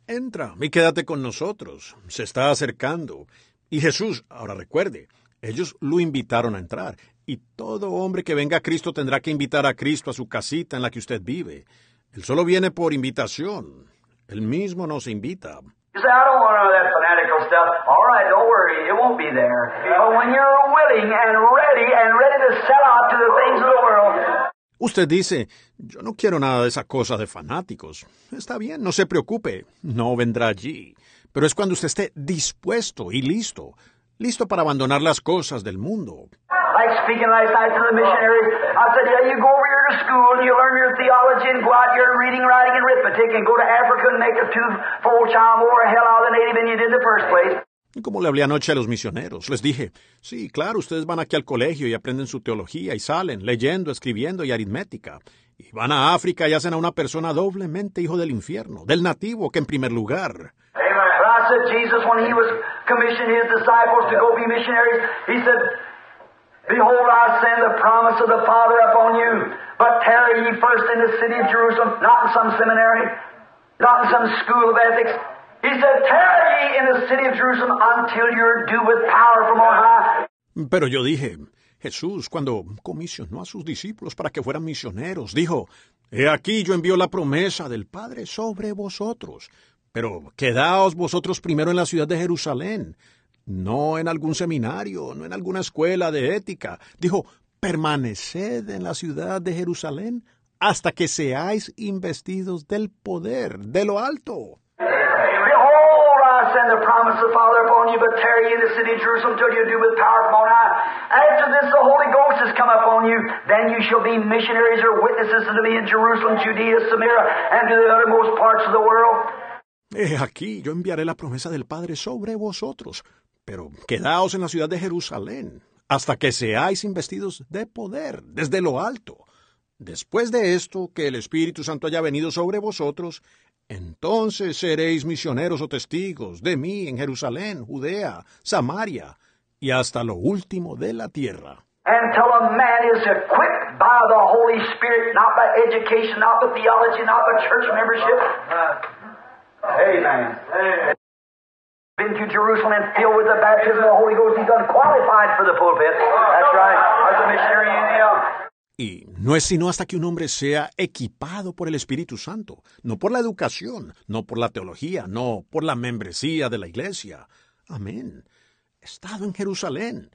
Entra y quédate con nosotros. Se está acercando. Y Jesús, ahora recuerde, ellos lo invitaron a entrar. Y todo hombre que venga a Cristo tendrá que invitar a Cristo a su casita en la que usted vive. Él solo viene por invitación. Él mismo nos invita. You say, I don't want none of that fanatical stuff. All right, don't worry, it won't be there. But when you're willing and ready and ready to sell out to the things of the world, Usted dice, yo no quiero nada de esa cosa de fanáticos. Está bien, no se preocupe, no vendrá allí. Pero es cuando usted esté dispuesto y listo, listo para abandonar las cosas del mundo. like speaking last night to the missionary, I said, yeah, you go over here to school and you learn your theology and go out here reading, writing, and arithmetic and go to Africa and make a two-fold child more hell out of the native than you did in the first place. Como le hablé anoche a los misioneros, les dije, sí, claro, ustedes van aquí al colegio y aprenden su teología y salen leyendo, escribiendo y aritmética. Y van a África y hacen a una persona doblemente hijo del infierno, del nativo que en primer lugar. Behold, I send the promise of the Father upon you, but tarry ye first in the city of Jerusalem, not in some seminary, not in some school of ethics. Pero yo dije, Jesús, cuando comisionó a sus discípulos para que fueran misioneros, dijo, He aquí yo envío la promesa del Padre sobre vosotros, pero quedaos vosotros primero en la ciudad de Jerusalén, no en algún seminario, no en alguna escuela de ética. Dijo, permaneced en la ciudad de Jerusalén hasta que seáis investidos del poder, de lo alto. I send the promise of the Father upon you, but tarry in the city of Jerusalem till you're due with power from on high. After this, the Holy Ghost has come upon you. Then you shall be missionaries or witnesses unto me in Jerusalem, Judea, Samaria, and to the uttermost parts of the world. He aquí yo enviaré la promesa del Padre sobre vosotros, pero quedaos en la ciudad de Jerusalén, hasta que seáis investidos de poder desde lo alto. Después de esto, que el Espíritu Santo haya venido sobre vosotros, entonces seréis misioneros o testigos de mí en Jerusalén, Judea, Samaria y hasta lo último de la tierra. Until a man is equipped by the Holy Spirit, not by education, not by theology, not by church membership. Amen. been to Jerusalem and filled with the baptism of the Holy Ghost, he's unqualified for the pulpit. That's right. That's a missionary in him. Y no es sino hasta que un hombre sea equipado por el Espíritu Santo, no por la educación, no por la teología, no por la membresía de la iglesia. Amén. Estado en Jerusalén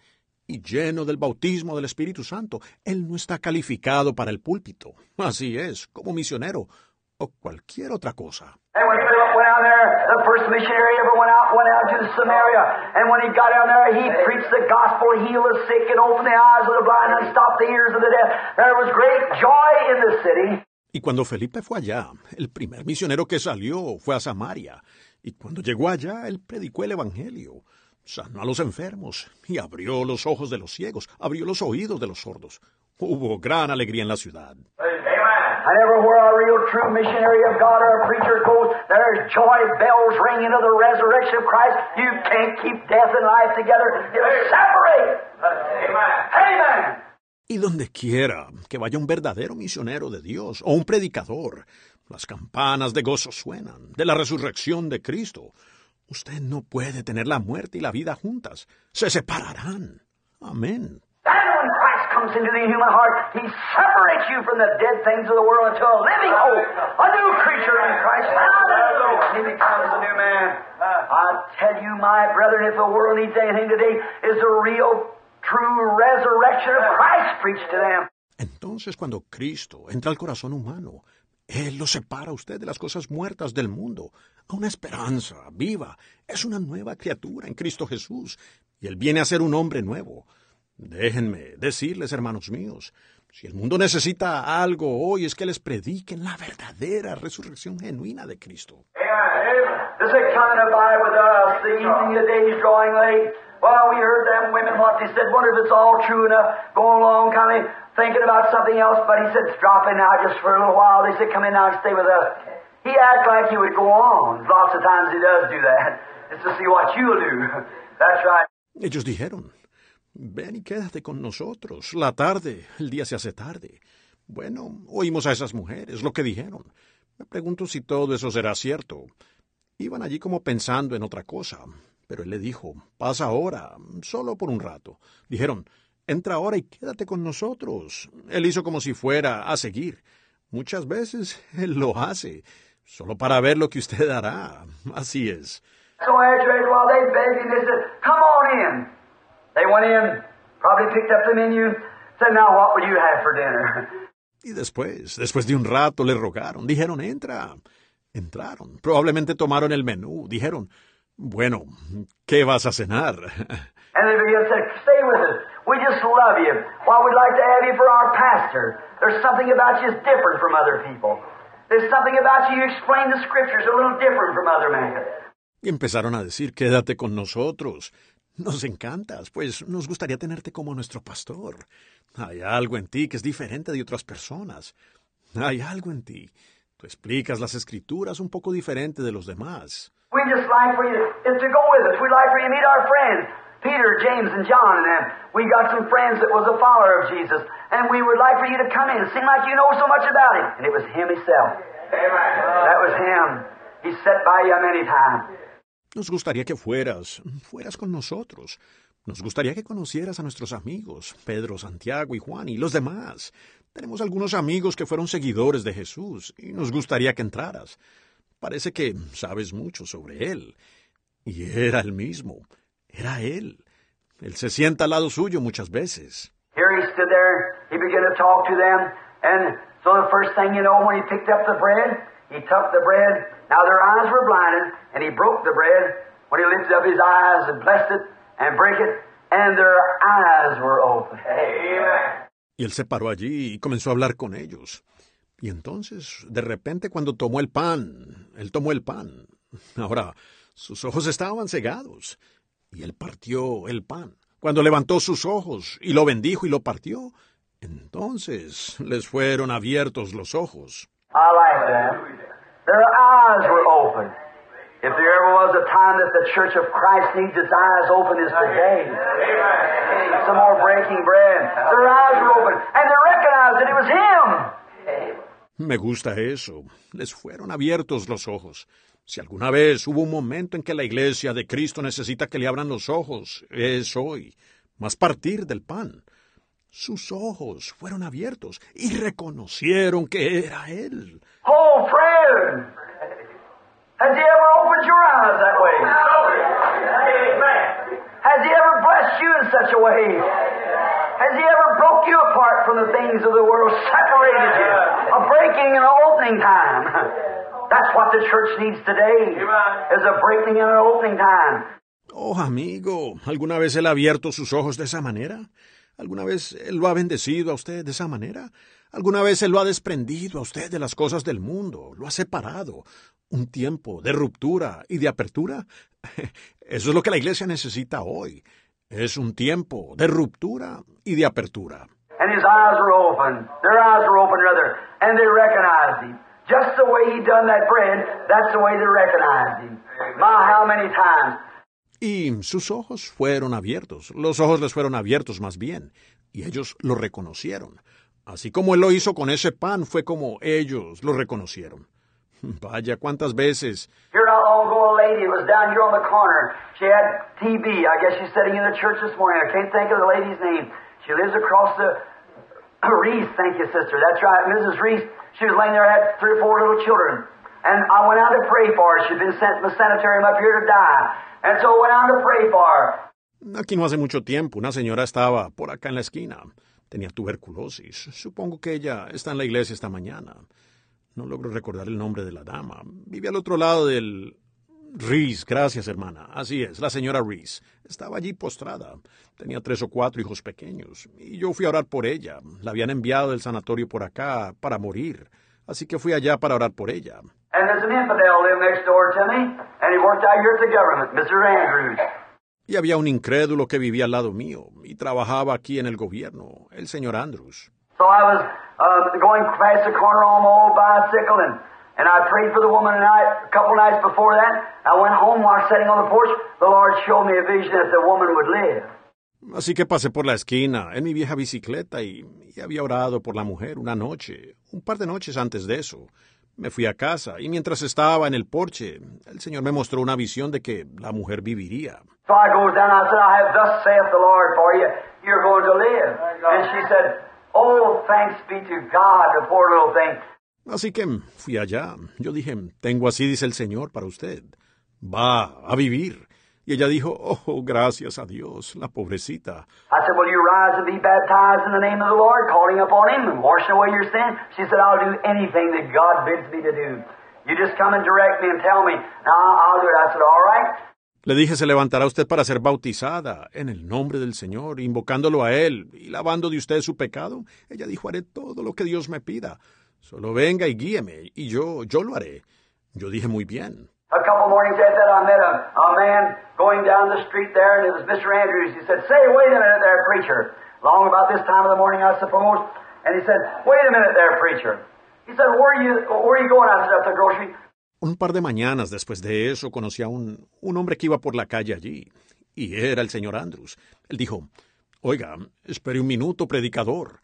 y lleno del bautismo del Espíritu Santo, él no está calificado para el púlpito. Así es, como misionero o cualquier otra cosa. And when Philip went out there, the first missionary ever went out, went out to Samaria. And when he got down there, he preached the gospel, healed the sick, and opened the eyes of the blind, and stopped the ears of the deaf. There was great joy in the city. Y cuando Felipe fue allá, el primer misionero que salió fue a Samaria. Y cuando llegó allá, él predicó el Evangelio, sanó a los enfermos y abrió los ojos de los ciegos, abrió los oídos de los sordos. Hubo gran alegría en la ciudad. And everywhere a real true missionary of God or a preacher goes, there's joy bells ringing of the resurrection of Christ. You can't keep death and life together. It'll separate. Amen. Amen. Y donde quiera que vaya un verdadero misionero de Dios o un predicador, las campanas de gozo suenan de la resurrección de Cristo. Usted no puede tener la muerte y la vida juntas. Se separarán. Amén. Comes into the human heart, He separates you from the dead things of the world into a living hope, a new creature in Christ. Hallelujah. He becomes a new man. I tell you, my brethren, if the world needs anything today, is a real, true resurrection of Christ preached to them. Entonces cuando Cristo entra al corazón humano, Él lo separa a usted de las cosas muertas del mundo, a una esperanza viva. Es una nueva criatura en Cristo Jesús, y Él viene a ser un hombre nuevo. Déjenme decirles, hermanos míos, si el mundo necesita algo hoy es que les prediquen la verdadera resurrección genuina de Cristo. Does it kind of by with us? The evening, the day's drawing late. Well, we heard them women what they said. Wonder if it's all true enough. Going along, kind of thinking about something else. But he said, drop in now just for a little while. They said, come in now and stay with us. He acted like he would go on. Lots of times he does do that. *laughs* It's to see what you'll do. *laughs* That's right. Ellos dijeron, ven y quédate con nosotros. La tarde, el día se hace tarde. Bueno, oímos a esas mujeres lo que dijeron. Me pregunto si todo eso será cierto. Iban allí como pensando en otra cosa. Pero él le dijo, pasa ahora, solo por un rato. Dijeron, entra ahora y quédate con nosotros. Él hizo como si fuera a seguir. Muchas veces *laughs* él lo hace, solo para ver lo que usted hará. Así es. Y después, después de un rato, le rogaron. Dijeron, entra. Entraron. Probablemente tomaron el menú. Dijeron, bueno, ¿qué vas a cenar? *laughs* And they began to say, stay with us. We just love you. Well, we'd like to have you for our pastor. There's something about you that's different from other people. There's something about you, you explain the scriptures a little different from other men. Y empezaron a decir, quédate con nosotros. Nos encantas, pues nos gustaría tenerte como nuestro pastor. Hay algo en ti que es diferente de otras personas. Hay algo en ti. Tú explicas las escrituras un poco diferente de los demás. We just like for you is to go with us. We'd like for you to meet our friends, Peter, James, and John, and them. We got some friends that was a follower of Jesus, and we would like for you to come in. Like you know so much about him. And it was him himself. That was him. He sat by you many times. Nos gustaría que fueras, fueras con nosotros. Nos gustaría que conocieras a nuestros amigos, Pedro, Santiago y Juan y los demás. Tenemos algunos amigos que fueron seguidores de Jesús y nos gustaría que entraras. Parece que sabes mucho sobre él. Y era el mismo. Era él. Él se sienta al lado suyo muchas veces. Here he stood there. He began to talk to them. And so the first thing you know, when he picked up the bread, he took the bread. Now their eyes were blinded, and he broke the bread. When he lifted up his eyes and blessed it and break it, and their eyes were open. Amen. Y él se paró allí y comenzó a hablar con ellos. Y entonces, de repente, cuando tomó el pan, él tomó el pan. Ahora, sus ojos estaban cegados. Y él partió el pan. Cuando levantó sus ojos y lo bendijo y lo partió, entonces les fueron abiertos los ojos. I like that. Their eyes were open. If there ever was a time that the Church of Christ needs its eyes open, is today. Some more breaking bread. Their eyes were open, and they recognized that it was Him. Me gusta eso. Les fueron abiertos los ojos. Si alguna vez hubo un momento en que la iglesia de Cristo necesita que le abran los ojos, es hoy. Más partir del pan. Sus ojos fueron abiertos y reconocieron que era Él. Oh, friend! Has He ever opened your eyes that way? Has He ever blessed you in such a way? Has He ever broke you apart from the things of the world, separated you? A breaking and an opening time. That's what the church needs today, is a breaking and an opening time. Oh, amigo, ¿alguna vez Él ha abierto sus ojos de esa manera? ¿Alguna vez Él lo ha bendecido a usted de esa manera? ¿Alguna vez Él lo ha desprendido a usted de las cosas del mundo? ¿Lo ha separado? ¿Un tiempo de ruptura y de apertura? *laughs* Eso es lo que la iglesia necesita hoy. Es un tiempo de ruptura y de apertura. And his eyes were open. Their eyes were open, rather, and they recognized him. Just the way he done that bread, that's the way they recognized him. My, how many times. Y sus ojos fueron abiertos, los ojos les fueron abiertos más bien, y ellos lo reconocieron. Así como él lo hizo con ese pan, fue como ellos lo reconocieron. Vaya cuántas veces. Here not long ago, a lady was down here on the corner. She had TB. I guess she's sitting in the church this morning. I can't think of the lady's name. She lives across the *coughs* Reese. Thank you, sister. That's right, Mrs. Reese. She was laying there, had three or four little children. And I went out to pray for her. She'd been sent to the sanitarium up here to die. And so I went out to pray for her. Aquí no hace mucho tiempo, una señora estaba por acá en la esquina. Tenía tuberculosis. Supongo que ella está en la iglesia esta mañana. No logro recordar el nombre de la dama. Vive al otro lado del... Reese, gracias hermana. Así es, la señora Reese. Estaba allí postrada. Tenía tres o cuatro hijos pequeños. Y yo fui a orar por ella. La habían enviado del sanatorio por acá para morir. Así que fui allá para orar por ella. And there's an infidel live next door to me, and he worked out here at the government, Mr. Andrews. Y había un incrédulo que vivía al lado mío y trabajaba aquí en el gobierno, el señor Andrews. So I was uh, going past the corner on my old bicycle, and, and I prayed for the woman tonight, a couple nights before that. I went home while sitting on the porch. The Lord showed me a vision that the woman would live. Así que pasé por la esquina en mi vieja bicicleta y, y había orado por la mujer una noche, un par de noches antes de eso. Me fui a casa y mientras estaba en el porche, el Señor me mostró una visión de que la mujer viviría. Oh. Así que fui allá. Yo dije, tengo así dice el Señor para usted. Va a vivir. Y ella dijo, oh, gracias a Dios, la pobrecita. I said, Will you rise and be baptized in the name of the Lord, calling upon Him and washing away your sin? She said, I'll do anything that God bids me to do. You just come and direct me and tell me, and I'll, I'll do it. I said, All right. Le dije, se levantará usted para ser bautizada en el nombre del Señor, invocándolo a Él y lavando de usted su pecado. Ella dijo, haré todo lo que Dios me pida. Solo venga y guíeme, y yo, yo lo haré. Yo dije, muy bien. A couple mornings after that, I met a, man going down the street there, and it was Mr. Andrews. He said, Say, wait a minute there, preacher. Long about this time of the morning, I suppose. And he said, Wait a minute there, preacher. He said, Where are you, where you going? I said, Up. Un par de mañanas después de eso conocí a un, un hombre que iba por la calle allí, y era el señor Andrews. Él dijo, Oiga, espere un minuto, predicador.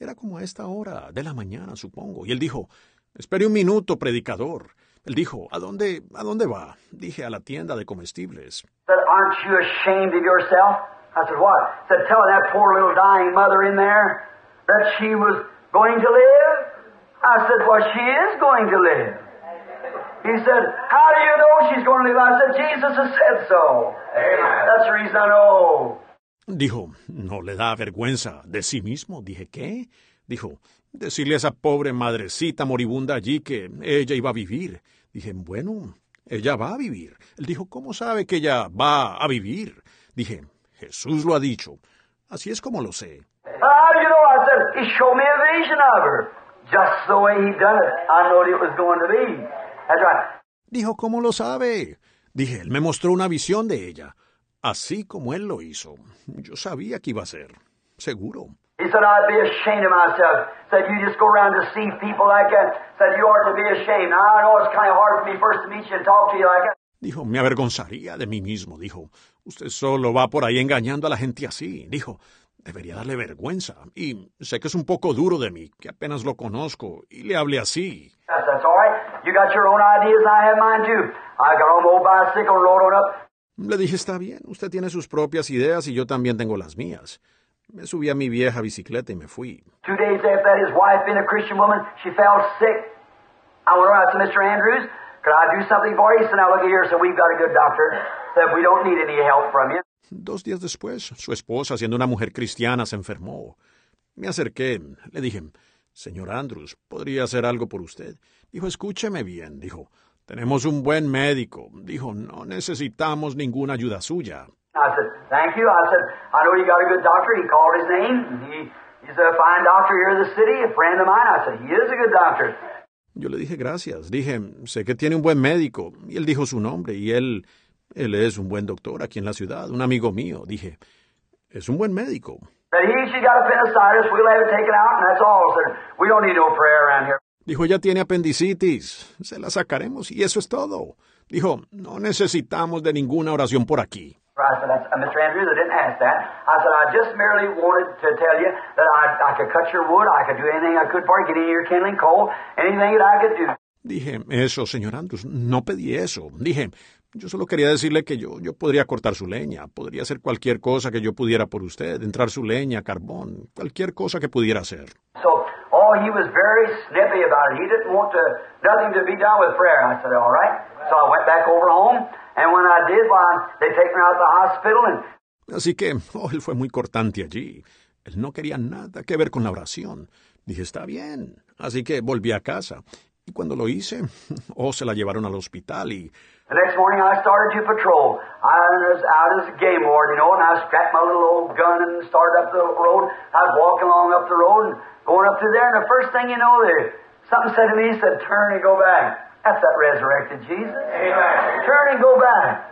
Era como a esta hora de la mañana, supongo. Y él dijo, Espere un minuto, predicador. Él dijo, ¿a dónde, a dónde va? Dije, a la tienda de comestibles. said, Aren't you ashamed of yourself? I said, What? He said, Telling that poor little dying mother in there that she was going to live? I said, Well, she is going to live. He said, How do you know she's going to live? I said, Jesus has said so. That's the reason I know. Dijo, ¿no le da vergüenza de sí mismo? Dije, ¿qué? Dijo, decirle a esa pobre madrecita moribunda allí que ella iba a vivir. Dije, bueno, ella va a vivir. Él dijo, ¿cómo sabe que ella va a vivir? Dije, Jesús lo ha dicho. Así es como lo sé. Dijo, ¿cómo lo sabe? Dije, él me mostró una visión de ella. Así como él lo hizo. Yo sabía que iba a ser. Seguro. He said, I'd be ashamed of myself. Said, you just go around to see people like that. Said, you ought to be ashamed. Now, I know it's kind of hard for me first to meet you and talk to you like that. Dijo, me avergonzaría de mí mismo. Dijo, usted solo va por ahí engañando a la gente así. Dijo, debería darle vergüenza. Y sé que es un poco duro de mí, que apenas lo conozco, y le hable así. Le dije, está bien, usted tiene sus propias ideas y yo también tengo las mías. Me subí a mi vieja bicicleta y me fui. Two days after that, his wife, being a Christian woman, she fell sick. I went around to Mr. Andrews. Could I do something for you? Now look here. So we've got a good doctor. We don't need any help from you. Dos días después, su esposa, siendo una mujer cristiana, se enfermó. Me acerqué, le dije, señor Andrews, ¿podría hacer algo por usted? Dijo, escúcheme bien, dijo, tenemos un buen médico. Dijo, no necesitamos ninguna ayuda suya. I said, thank you. I said, I know you got a good doctor. He called his name. He, he's a fine doctor here in the city, a friend of mine. I said, he is a good doctor. Yo le dije gracias. Dije, sé que tiene un buen médico. Y él dijo su nombre. Y él, él es un buen doctor aquí en la ciudad, un amigo mío. Dije, es un buen médico. Dijo, ya tiene apendicitis. Se la sacaremos y eso es todo. Dijo, no necesitamos de ninguna oración por aquí. I said, uh, Mr. Andrews, I didn't ask that. I said, I just merely wanted to tell you that I, I could cut your wood, I could do anything I could for you, get in your kindling coal, anything that I could do. Dije, eso, señor Andrews, no pedí eso. Dije, yo solo quería decirle que yo, yo podría cortar su leña, podría hacer cualquier cosa que yo pudiera por usted, entrar su leña, carbón, cualquier cosa que pudiera hacer. So, oh, he was very snippy about it. He didn't want to, nothing to be done with prayer. I said, all right. So I went back over home, and when I did, well, they take me out to the hospital, and Así que, oh, él fue muy cortante allí. Él no quería nada que ver con la oración. Dije, está bien. Así que volví a casa. Y cuando lo hice, *laughs* oh, se la llevaron al hospital y the next morning I started to patrol. I was out as a game warden, you know, and I strapped my little old gun and started up the road. I was walking along up the road and going up through there, and the first thing you know, there, something said to me, said, turn and go back. That's that resurrected Jesus. Amen. Turn and go back.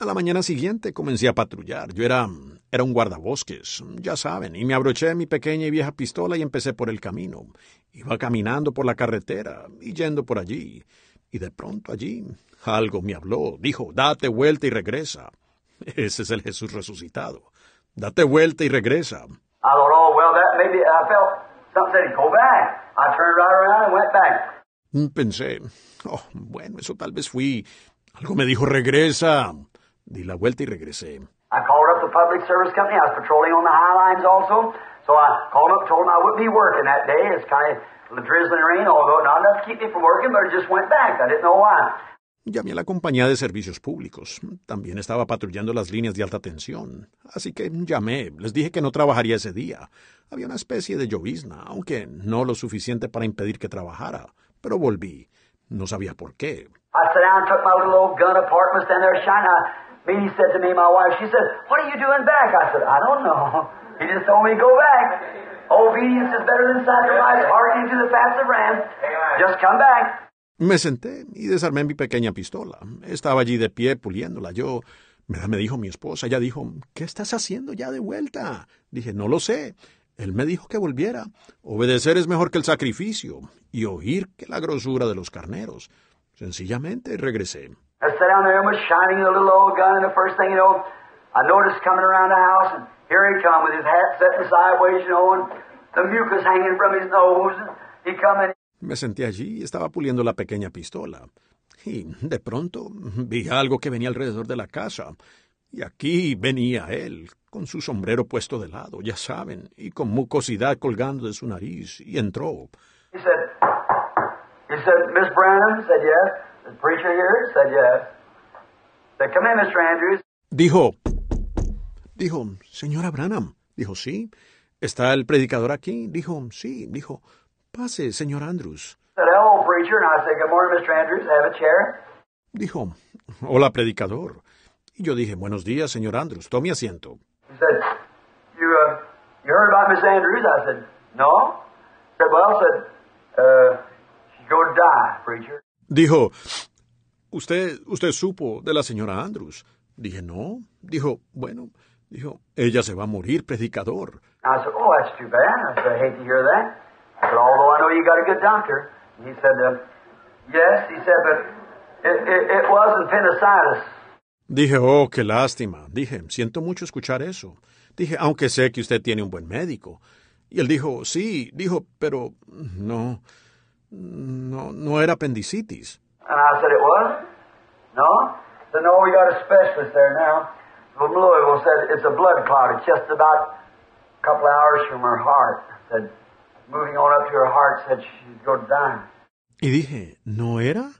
A la mañana siguiente comencé a patrullar. Yo era, era un guardabosques, ya saben, y me abroché mi pequeña y vieja pistola y empecé por el camino. Iba caminando por la carretera y yendo por allí. Y de pronto allí algo me habló. Dijo, date vuelta y regresa. *laughs* Ese es el Jesús resucitado. Date vuelta y regresa. I thought, oh, well, that maybe, I felt something said, go back. I turned right around and went back. Pensé, oh, bueno, eso tal vez fui. Algo me dijo, regresa. Di la vuelta y regresé. I called up the public service company. I was patrolling on the high lines also. So I called up, told them I wouldn't be working that day. It's kind of drizzling rain, although not enough to keep me from working, but I just went back. I didn't know why. Llamé a la compañía de servicios públicos. También estaba patrullando las líneas de alta tensión. Así que llamé. Les dije que no trabajaría ese día. Había una especie de llovizna, aunque no lo suficiente para impedir que trabajara. Pero volví. No sabía por qué. I sat down, took my little old gun apart, was standing there shining. Minnie said to me, my wife, she said, what are you doing back? I said, I don't know. He just told me to go back. Obedience is better than sacrifice, hearkening to the fast of rams. Just come back. Me senté y desarmé mi pequeña pistola. Estaba allí de pie puliéndola. Yo, me dijo mi esposa, ella dijo, ¿qué estás haciendo ya de vuelta? Dije, no lo sé. Él me dijo que volviera. Obedecer es mejor que el sacrificio y oír que la grosura de los carneros. Sencillamente regresé. Me senté allí y estaba puliendo la pequeña pistola. Y de pronto vi algo que venía alrededor de la casa. Y aquí venía él, con su sombrero puesto de lado, ya saben, y con mucosidad colgando de su nariz, y entró. He said, he said, Miss Branham? Said yes. The preacher here? Said yes. Said, come in, Mr. Andrews. Dijo, dijo, señora Branham. Dijo, sí. ¿Está el predicador aquí? Dijo, sí. Dijo, pase, señor Andrews. Said, hello, preacher. And I said, good morning, Mr. Andrews. Have a chair. Dijo, hola, predicador. Y yo dije, buenos días, señor Andrews. Tome asiento. Preacher. Dijo, ¿usted, usted supo de la señora Andrews? Dije, no. Dijo, bueno, dijo, ella se va a morir, predicador. I said, oh, that's too bad. I said, I hate to hear that. I said, although I know you got a good doctor. And he said, uh, yes. He said, but it, it, it wasn't appendicitis. Dije, oh, qué lástima. Dije, siento mucho escuchar eso. Dije, aunque sé que usted tiene un buen médico. Y él dijo, sí, dijo, pero no, no, no era apendicitis. And I said, it was? No? Said, no, we got a specialist there now. From Louisville said it's a blood clot. It's just about a couple of hours from her heart. Said, moving on up to her heart, said she's going to die. Y dije, ¿no era?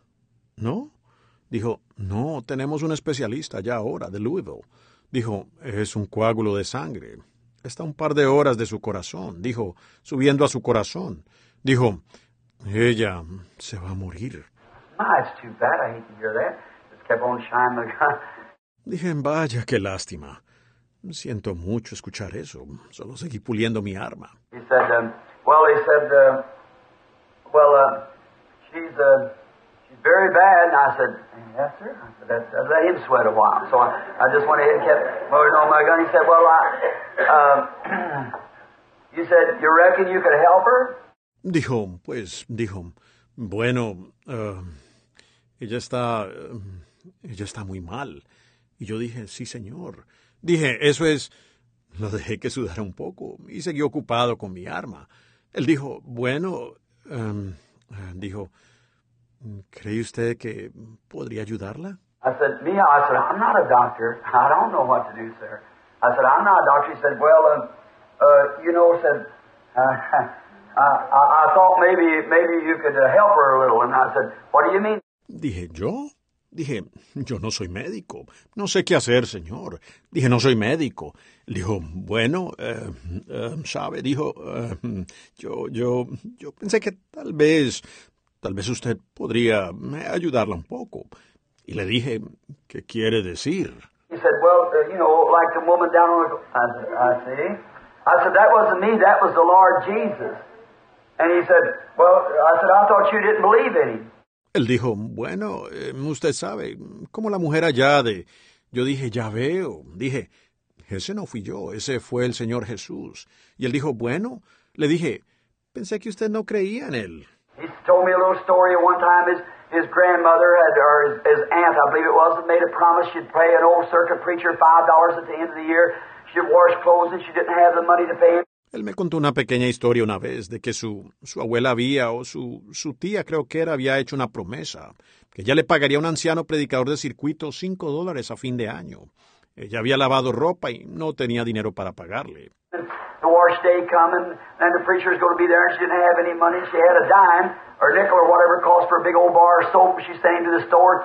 ¿No? Dijo, no, tenemos un especialista ya ahora, de Louisville. Dijo, es un coágulo de sangre. Está un par de horas de su corazón. Dijo, subiendo a su corazón. Dijo, ella se va a morir. Dije, vaya, qué lástima. Siento mucho escuchar eso. Solo seguí puliendo mi arma. He said, um, well, he said, uh, well, uh, she's, uh, very bad. And I said, yes, sir. I said, that let him sweat a while. So I, I just went ahead and kept moving on my gun. He said, well, I, um, *clears throat* you said, you reckon you could help her? Dijo, pues, dijo, bueno, uh, ella está, uh, ella está muy mal. Y yo dije, sí, señor. Dije, eso es... Lo dejé que sudara un poco y seguí ocupado con mi arma. Él dijo, bueno, um, dijo, ¿cree usted que podría ayudarla? I said, me, I said, I'm not a doctor. I don't know what to do, sir. I said, I'm not a doctor. He said, well, uh, uh, you know, said, uh, I, *laughs* I, I thought maybe maybe you could uh, help her a little. And I said, what do you mean? Dije, ¿yo? Dije, yo no soy médico. No sé qué hacer, señor. Dije, no soy médico. Dijo, bueno, eh, eh, sabe, dijo, eh, yo, yo, yo pensé que tal vez, tal vez usted podría ayudarla un poco. Y le dije, ¿qué quiere decir? He said, well, uh, you know, like the woman down on the... I I see. I said, that wasn't me, that was the Lord Jesus. And he said, well, I said, I thought you didn't believe in him. Él dijo, bueno, eh, usted sabe, como la mujer allá de... Yo dije, ya veo. Dije, ese no fui yo, ese fue el Señor Jesús. Y él dijo, bueno, le dije, pensé que usted no creía en él. He told me a little story one time. His, his grandmother had, or his, his aunt, I believe it was, made a promise she'd pay an old circuit preacher five dollars at the end of the year. She'd wash clothes and she didn't have the money to pay him. Él me contó una pequeña historia una vez de que su, su abuela había, o su, su tía creo que era, había hecho una promesa, que ella le pagaría a un anciano predicador de circuito cinco dólares a fin de año. Ella había lavado ropa y no tenía dinero para pagarle. The wash day coming, and the preacher was going to be there, and she didn't have any money. She had a dime or a nickel or whatever it cost for a big old bar of soap. She's saying to the store.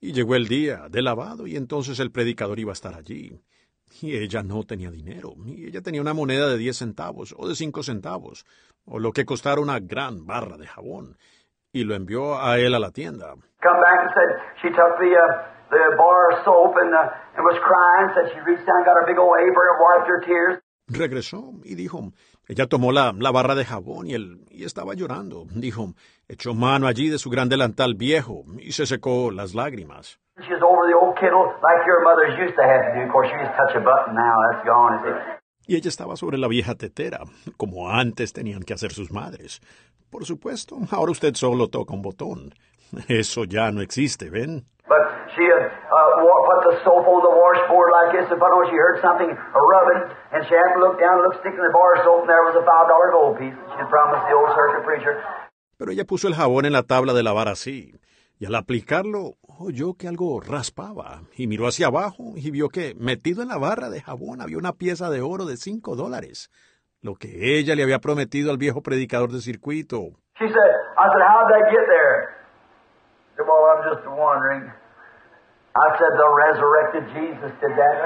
Y llegó el día de lavado y entonces el predicador iba a estar allí. Y ella no tenía dinero. Y ella tenía una moneda de 10 centavos o de 5 centavos, o lo que costara una gran barra de jabón. Y lo envió a él a la tienda. Come back and said she took the uh, the bar of soap and, uh, and was crying. Said she reached down, got her big old apron and wiped her tears. Regresó y dijo, ella tomó la, la barra de jabón y, él, y estaba llorando. Dijo, echó mano allí de su gran delantal viejo y se secó las lágrimas. Y ella estaba sobre la vieja tetera, como antes tenían que hacer sus madres. Por supuesto, ahora usted solo toca un botón. Eso ya no existe, ¿ven? But she had uh, put the soap on the washboard like this, and when she heard something rubbing, and she happened to look down and look, stick in the bar of soap, and there was a five dollar gold piece. She had promised the old circuit preacher. Pero ella puso el jabón en la tabla de lavar así, y al aplicarlo oyó que algo raspaba, y miró hacia abajo y vio que metido en la barra de jabón había una pieza de oro de cinco dólares, lo que ella le había prometido al viejo predicador de circuito. She said, I said, how'd that get there? Said, well, I'm just wondering. I said, the resurrected Jesus did that.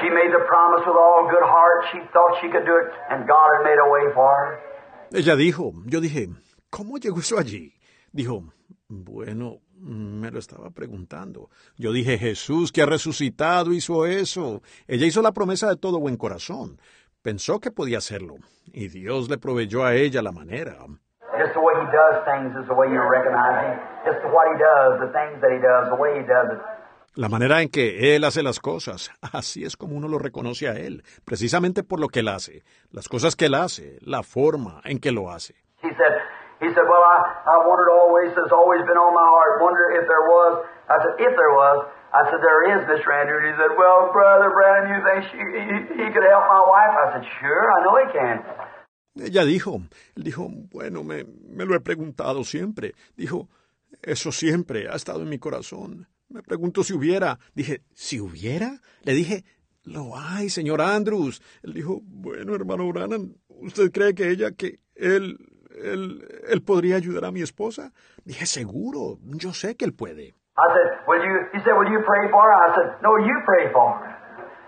She made the promise with all good heart. She thought she could do it, and God had made a way for her. Ella dijo, yo dije, ¿cómo llegó eso allí? Dijo, bueno, me lo estaba preguntando. Yo dije, Jesús que ha resucitado hizo eso. Ella hizo la promesa de todo buen corazón. Pensó que podía hacerlo, y Dios le proveyó a ella la manera. Just the way he does things is the way you recognize him. Just what he does, the things that he does, the way he does it. La manera en que Él hace las cosas, *laughs* así es como uno lo reconoce a Él, precisamente por lo que Él hace, las cosas que Él hace, la forma en que lo hace. He said, he said, well, I, I wondered always, it's always been on my heart, wonder if there was. I said, if there was. I said, there is, Mr. Andrew. And he said, well, Brother Brandon, you think she, he, he could help my wife? I said, sure, I know he can. Ella dijo, él dijo, bueno, me, me lo he preguntado siempre. Dijo, eso siempre ha estado en mi corazón. Me pregunto si hubiera. Dije, ¿si hubiera? Le dije, lo hay, señor Andrews. Él dijo, bueno, hermano Brannan, ¿usted cree que ella, que él, él, él podría ayudar a mi esposa? Dije, seguro, yo sé que él puede. I said, will you, he said, will you pray for her? I said, no, you pray for her.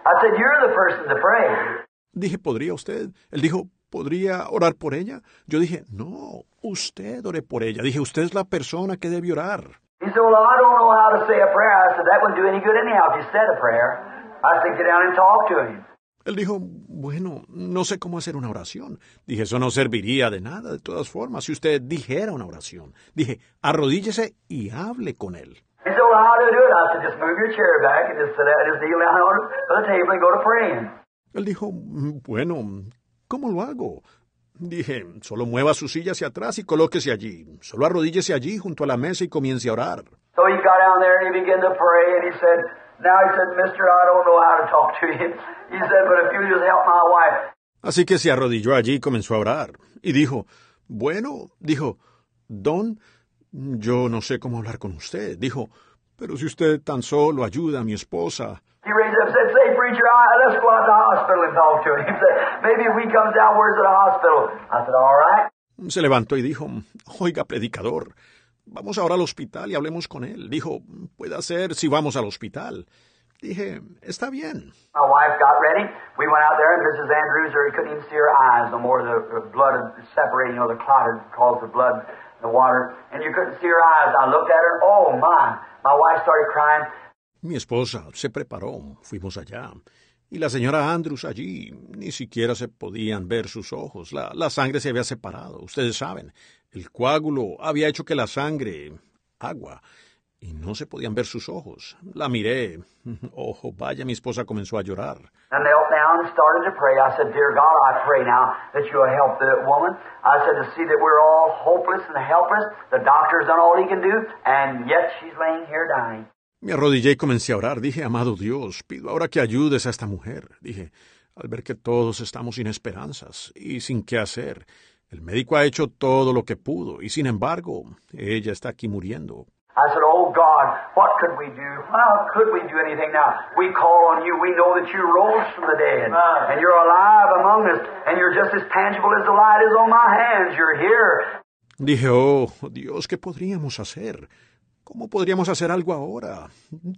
I said, you're the person to pray. Dije, ¿podría usted? Él dijo, ¿podría orar por ella? Yo dije, no, usted ore por ella. Dije, usted es la persona que debe orar. He said, well, I don't know how to say a prayer. I said, that wouldn't do any good anyhow if you said a prayer. I said, get down and talk to him. Él dijo, bueno, no sé cómo hacer una oración. Dije, eso no serviría de nada, de todas formas, si usted dijera una oración. Dije, arrodíllese y hable con él. He said, well, how do I do it? I said, just move your chair back and just sit down, just kneel down on the table and go to praying. Él dijo, bueno, ¿cómo lo hago? Dije, solo mueva su silla hacia atrás y colóquese allí. Solo arrodíllese allí junto a la mesa y comience a orar. So he got down there and he began to pray and he said, now he said, mister, I don't know how to talk to you. *laughs* He said, but if you just help my wife. Así que se arrodilló allí y comenzó a orar. Y dijo, bueno, dijo, Don, yo no sé cómo hablar con usted. Dijo, pero si usted tan solo ayuda a mi esposa. He raised up and I, let's go out to the hospital and talk to him. *laughs* He said, maybe if we comes down, where's the hospital? I said, all right. Se levantó y dijo, oiga, predicador, vamos ahora al hospital y hablemos con él. Dijo, puede ser si vamos al hospital. Dije, está bien. My wife got ready. We went out there, and Mrs. Andrews, or couldn't even see her eyes no more. The, the blood had separated, you know, the clot had caused the blood, the water, and you couldn't see her eyes. I looked at her, oh my. My wife started crying. Mi esposa se preparó, fuimos allá. Y la señora Andrews allí, ni siquiera se podían ver sus ojos. La, sangre se había separado, ustedes saben. El coágulo había hecho que la sangre, agua, y no se podían ver sus ojos. La miré. *laughs* Ojo, vaya, mi esposa comenzó a llorar. I knelt down and started to pray. I said, Dear God, I pray now that you'll help the woman. I said, to see that we're all hopeless and helpless. The doctor's done all he can do, and yet she's laying here dying. Me arrodillé y comencé a orar. Dije, amado Dios, pido ahora que ayudes a esta mujer. Dije, al ver que todos estamos sin esperanzas y sin qué hacer. El médico ha hecho todo lo que pudo y sin embargo, ella está aquí muriendo. I said, Oh God, what could we do? How could we do anything now? We call on you. We know that you rose from the dead, and you're alive among us, and you're just as tangible as the light is on my hands. You're here. Dije, oh Dios, ¿qué podríamos hacer? ¿Cómo podríamos hacer algo ahora?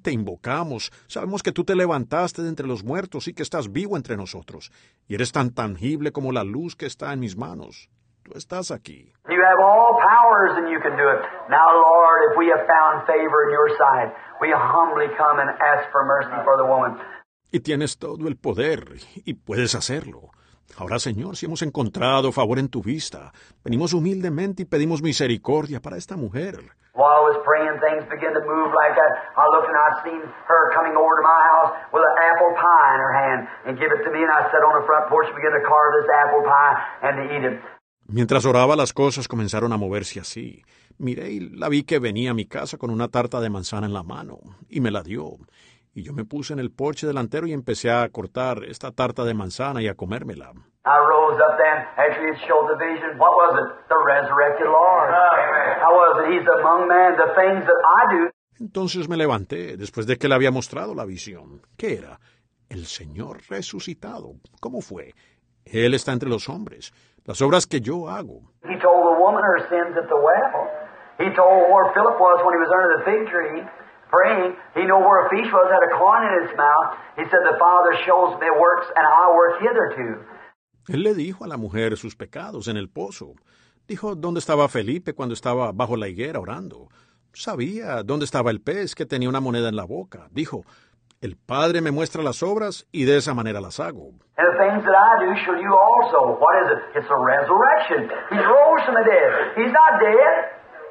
Te invocamos, sabemos que tú te levantaste de entre los muertos y que estás vivo entre nosotros, y eres tan tangible como la luz que está en mis manos. Tú estás aquí. You have all powers and you can do it. Now, Lord, if we have found favor in your sight, we humbly come and ask for mercy for the woman. Y tienes todo el poder, y puedes hacerlo. Ahora, Señor, si hemos encontrado favor en tu vista, venimos humildemente y pedimos misericordia para esta mujer. While I was praying, things began to move like that. I looked and I seen her coming over to my house with an apple pie in her hand and give it to me. And I sat on the front porch and began to carve this apple pie and to eat it. Mientras oraba, las cosas comenzaron a moverse así. Miré y la vi que venía a mi casa con una tarta de manzana en la mano, y me la dio. Y yo me puse en el porche delantero y empecé a cortar esta tarta de manzana y a comérmela. I rose up then after he showed the vision. What was it? The resurrected Lord. How was it? He's among men. The things that I do. Entonces me levanté, después de que le había mostrado la visión. ¿Qué era? El Señor resucitado. ¿Cómo fue? Él está entre los hombres. Las obras que yo hago. He told the woman her sins at the well. He told where Philip was when he was under the fig tree praying. He knew where a fish was, had a coin in its mouth. He said, The Father shows me works, and I work hitherto. Él le dijo a la mujer sus pecados en el pozo. Dijo dónde estaba Felipe cuando estaba bajo la higuera orando. Sabía dónde estaba el pez que tenía una moneda en la boca. Dijo, el Padre me muestra las obras y de esa manera las hago.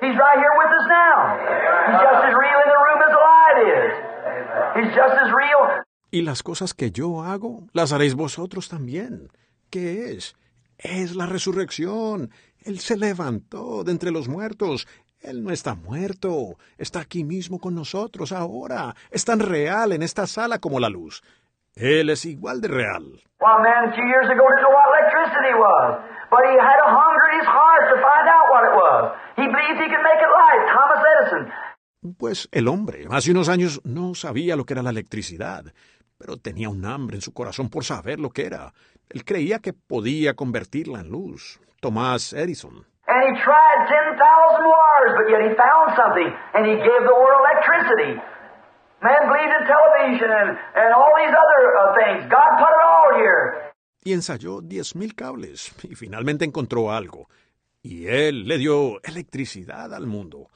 He's right here with us now. He's just as real in the room as the light is. He's just as real. Y las cosas que yo hago, las haréis vosotros también. ¿Qué es? Es la resurrección. Él se levantó de entre los muertos. Él no está muerto. Está aquí mismo con nosotros ahora. Es tan real en esta sala como la luz. Él es igual de real. Well, man, but he had a hunger in his heart to find out what it was. He believed he could make it light. Thomas Edison. Pues el hombre, hace unos años, no sabía lo que era la electricidad, pero tenía un hambre en su corazón por saber lo que era. Él creía que podía convertirla en luz. Tomás Edison. And he tried 10,000 wires, but yet he found something, and he gave the world electricity. Man believed in television and, and all these other uh, things. God put it all here. Y ensayó diez mil cables y finalmente encontró algo. Y él le dio electricidad al mundo.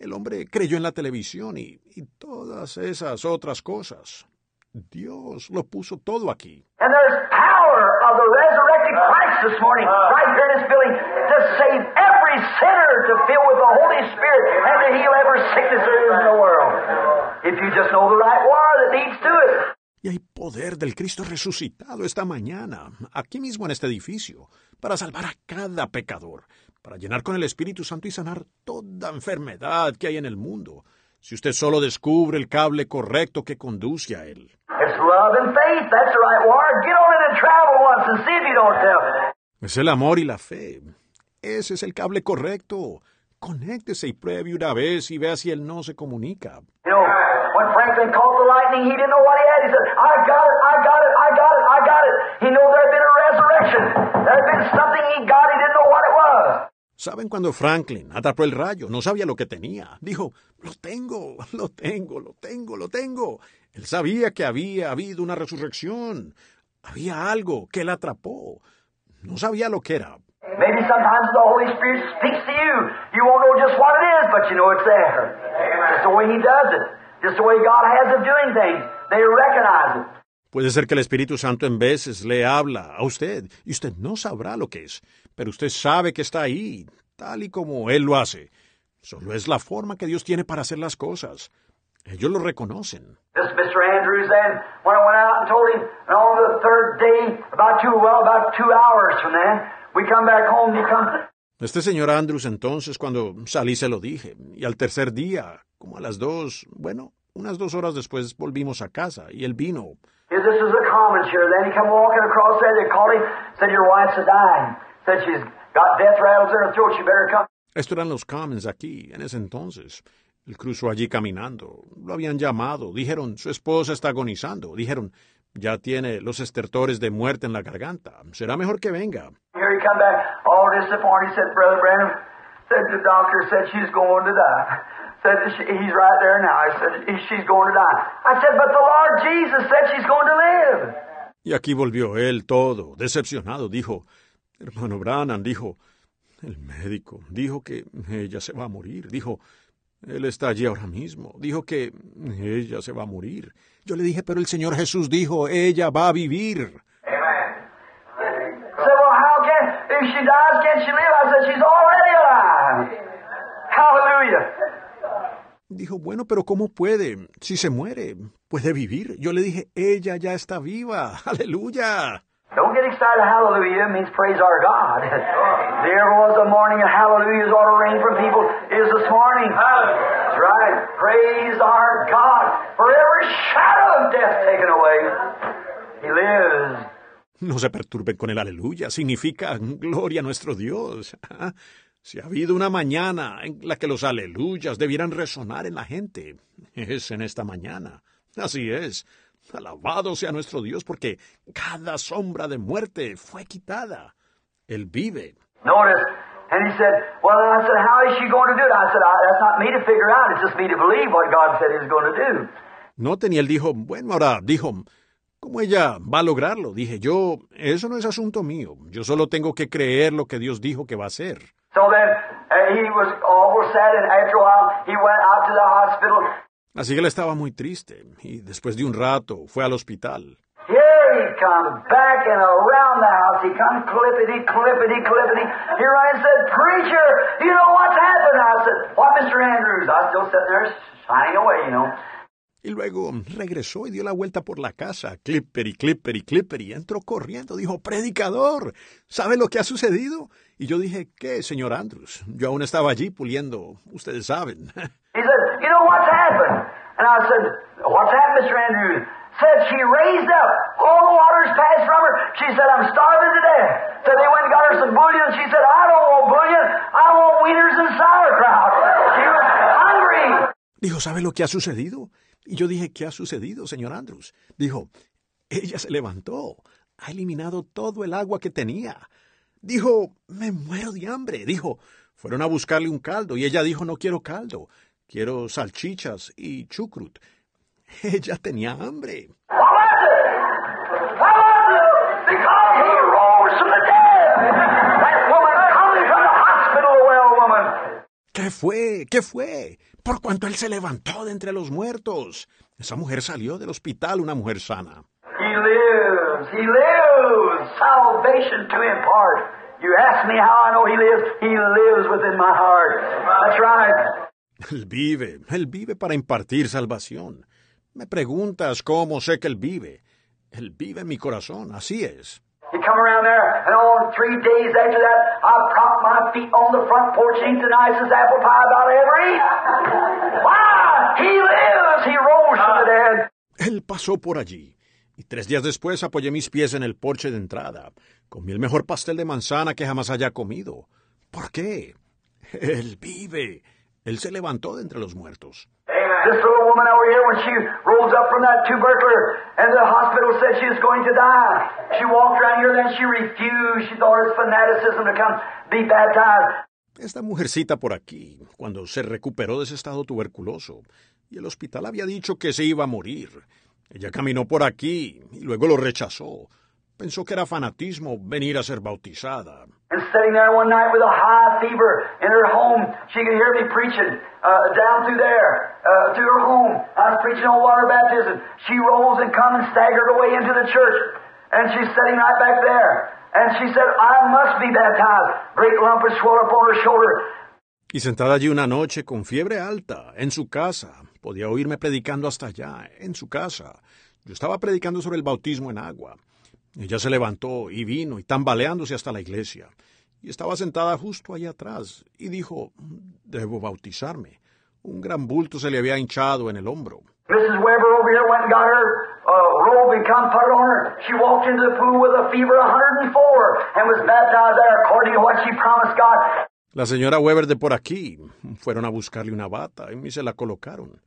El hombre creyó en la televisión y, y todas esas otras cosas. Dios lo puso todo aquí. Y hay poder del Cristo resucitado esta mañana, aquí mismo en este edificio, para salvar a cada pecador, para llenar con el Espíritu Santo y sanar toda enfermedad que hay en el mundo, si usted solo descubre el cable correcto que conduce a él. Es el amor y la fe. Ese es el cable correcto. Conéctese y pruebe una vez y vea si él no se comunica. You know, when Franklin caught the lightning, he didn't know what he had. He said, I got it, I got it, I got it, I got it. He knew there had been a resurrection. There had been something he got, he didn't know what it was. ¿Saben cuando Franklin atrapó el rayo? No sabía lo que tenía. Dijo, lo tengo, lo tengo, lo tengo, lo tengo. Él sabía que había habido una resurrección. Había algo que él atrapó. No sabía lo que era. Maybe sometimes the Holy Spirit speaks to you. You won't know just what it is, but you know it's there. Just the way He does it. Just the way God has of doing things. They recognize it. Puede ser que el Espíritu Santo en veces le habla a usted y usted no sabrá lo que es, pero usted sabe que está ahí, tal y como Él lo hace. Solo es la forma que Dios tiene para hacer las cosas. Ellos lo reconocen. Este señor Andrews entonces, cuando salí se lo dije, y al tercer día, como a las dos, bueno, unas dos horas después volvimos a casa, y él vino. Esto eran los Commons aquí, en ese entonces. Él cruzó allí caminando. Lo habían llamado. Dijeron, su esposa está agonizando. Dijeron, ya tiene los estertores de muerte en la garganta. Será mejor que venga. He said, Brother said the doctor said she's going to die. Said he's right there now. I said "He- she's going to die. I said, but the Lord Jesus said she's going to live. Y aquí volvió él todo, decepcionado. Dijo, hermano Branham, dijo, el médico, dijo que ella se va a morir. Dijo, él está allí ahora mismo. Dijo que ella se va a morir. Yo le dije, pero el Señor Jesús dijo, ella va a vivir. said, well, how can, if she dies, can she live? I said, she's already alive. Hallelujah. Dijo, bueno, pero ¿cómo puede? Si se muere, puede vivir. Yo le dije, ella ya está viva. *laughs* Aleluya. Don't get excited. Hallelujah means praise our God. *laughs* there was a morning of hallelujahs ought to ring from people is this morning. That's right. Praise our God for every shadow of death taken away. He lives. No se perturben con el aleluya. Significa gloria a nuestro Dios. Si ha habido una mañana en la que los aleluyas debieran resonar en la gente, es en esta mañana. Así es. Alabado sea nuestro Dios porque cada sombra de muerte fue quitada. Él vive. Notice. And he said, Well, I said, How is she going to do it? I said, That's not me to figure out. It's just me to believe what God said He was going to do. Noten y él dijo, bueno, ahora dijo, ¿cómo ella va a lograrlo? Dije yo, eso no es asunto mío. Yo solo tengo que creer lo que Dios dijo que va a hacer. Hospital. Así que él estaba muy triste y después de un rato fue al hospital. Y luego regresó y dio la vuelta por la casa, clipper y clipper y clipper, y entró corriendo. Dijo, predicador, ¿sabe lo que ha sucedido? Y yo dije, ¿qué, señor Andrews? Yo aún estaba allí puliendo, ustedes saben. *laughs* He said, You know what's happened? And I said, What's happened, Mr. Andrews? said she raised up. All the waters passed from her. She said, I'm starving to death. So they went and got her some bullion. She said, I don't want bullion. I want wieners and sauerkraut. She was hungry. Dijo, ¿sabe lo que ha sucedido? Y yo dije, ¿qué ha sucedido, señor Andrews? Dijo, ella se levantó. Ha eliminado todo el agua que tenía. Dijo, me muero de hambre. Dijo, fueron a buscarle un caldo y ella dijo, no quiero caldo. Quiero salchichas y chucrut. *laughs* Ella tenía hambre. ¿Qué fue? ¿Qué fue? Por cuanto él se levantó de entre los muertos. Esa mujer salió del hospital, una mujer sana. He lives. He lives. Salvation to impart. You ask me how I know he lives. He lives within my heart. That's right. Él vive, él vive para impartir salvación. Me preguntas cómo sé que él vive. Él vive en mi corazón, así es. He come around there, and on three days after that, I propped my feet on the front porch and ate the nicest apple pie I'd ever eat. Why? He lives. He rose from the dead. Él pasó por allí. Y tres días después apoyé mis pies en el porche de entrada. Comí el mejor pastel de manzana que jamás haya comido. ¿Por qué? Él vive. Él se levantó de entre los muertos. This little woman over here, when she rose up from that tubercular and the hospital said she was going to die, she walked around here, then she refused. She thought it's fanaticism to come be baptized. Esta mujercita por aquí, cuando se recuperó de ese estado tuberculoso, y el hospital había dicho que se iba a morir. Ella caminó por aquí y luego lo rechazó. Pensó que era fanatismo venir a ser bautizada. And sitting there one night with a high fever in her home, she could hear me preaching uh, down through there, uh, to her home. I was preaching on water baptism. She rose and come and staggered away into the church. And she's sitting right back there. And she said, I must be baptized. Great lump had swelled up on her shoulder. Y sentada allí una noche con fiebre alta, en su casa, podía oírme predicando hasta allá, en su casa. Yo estaba predicando sobre el bautismo en agua. Ella se levantó y vino y tambaleándose hasta la iglesia. Y estaba sentada justo allá atrás y dijo, debo bautizarme. Un gran bulto se le había hinchado en el hombro. Mrs. Weber over here went and got her uh, robe and come put it on her. She walked into the pool with a fever of 104 and was baptized there according to what she promised God. La señora Weber de por aquí fueron a buscarle una bata y se la colocaron.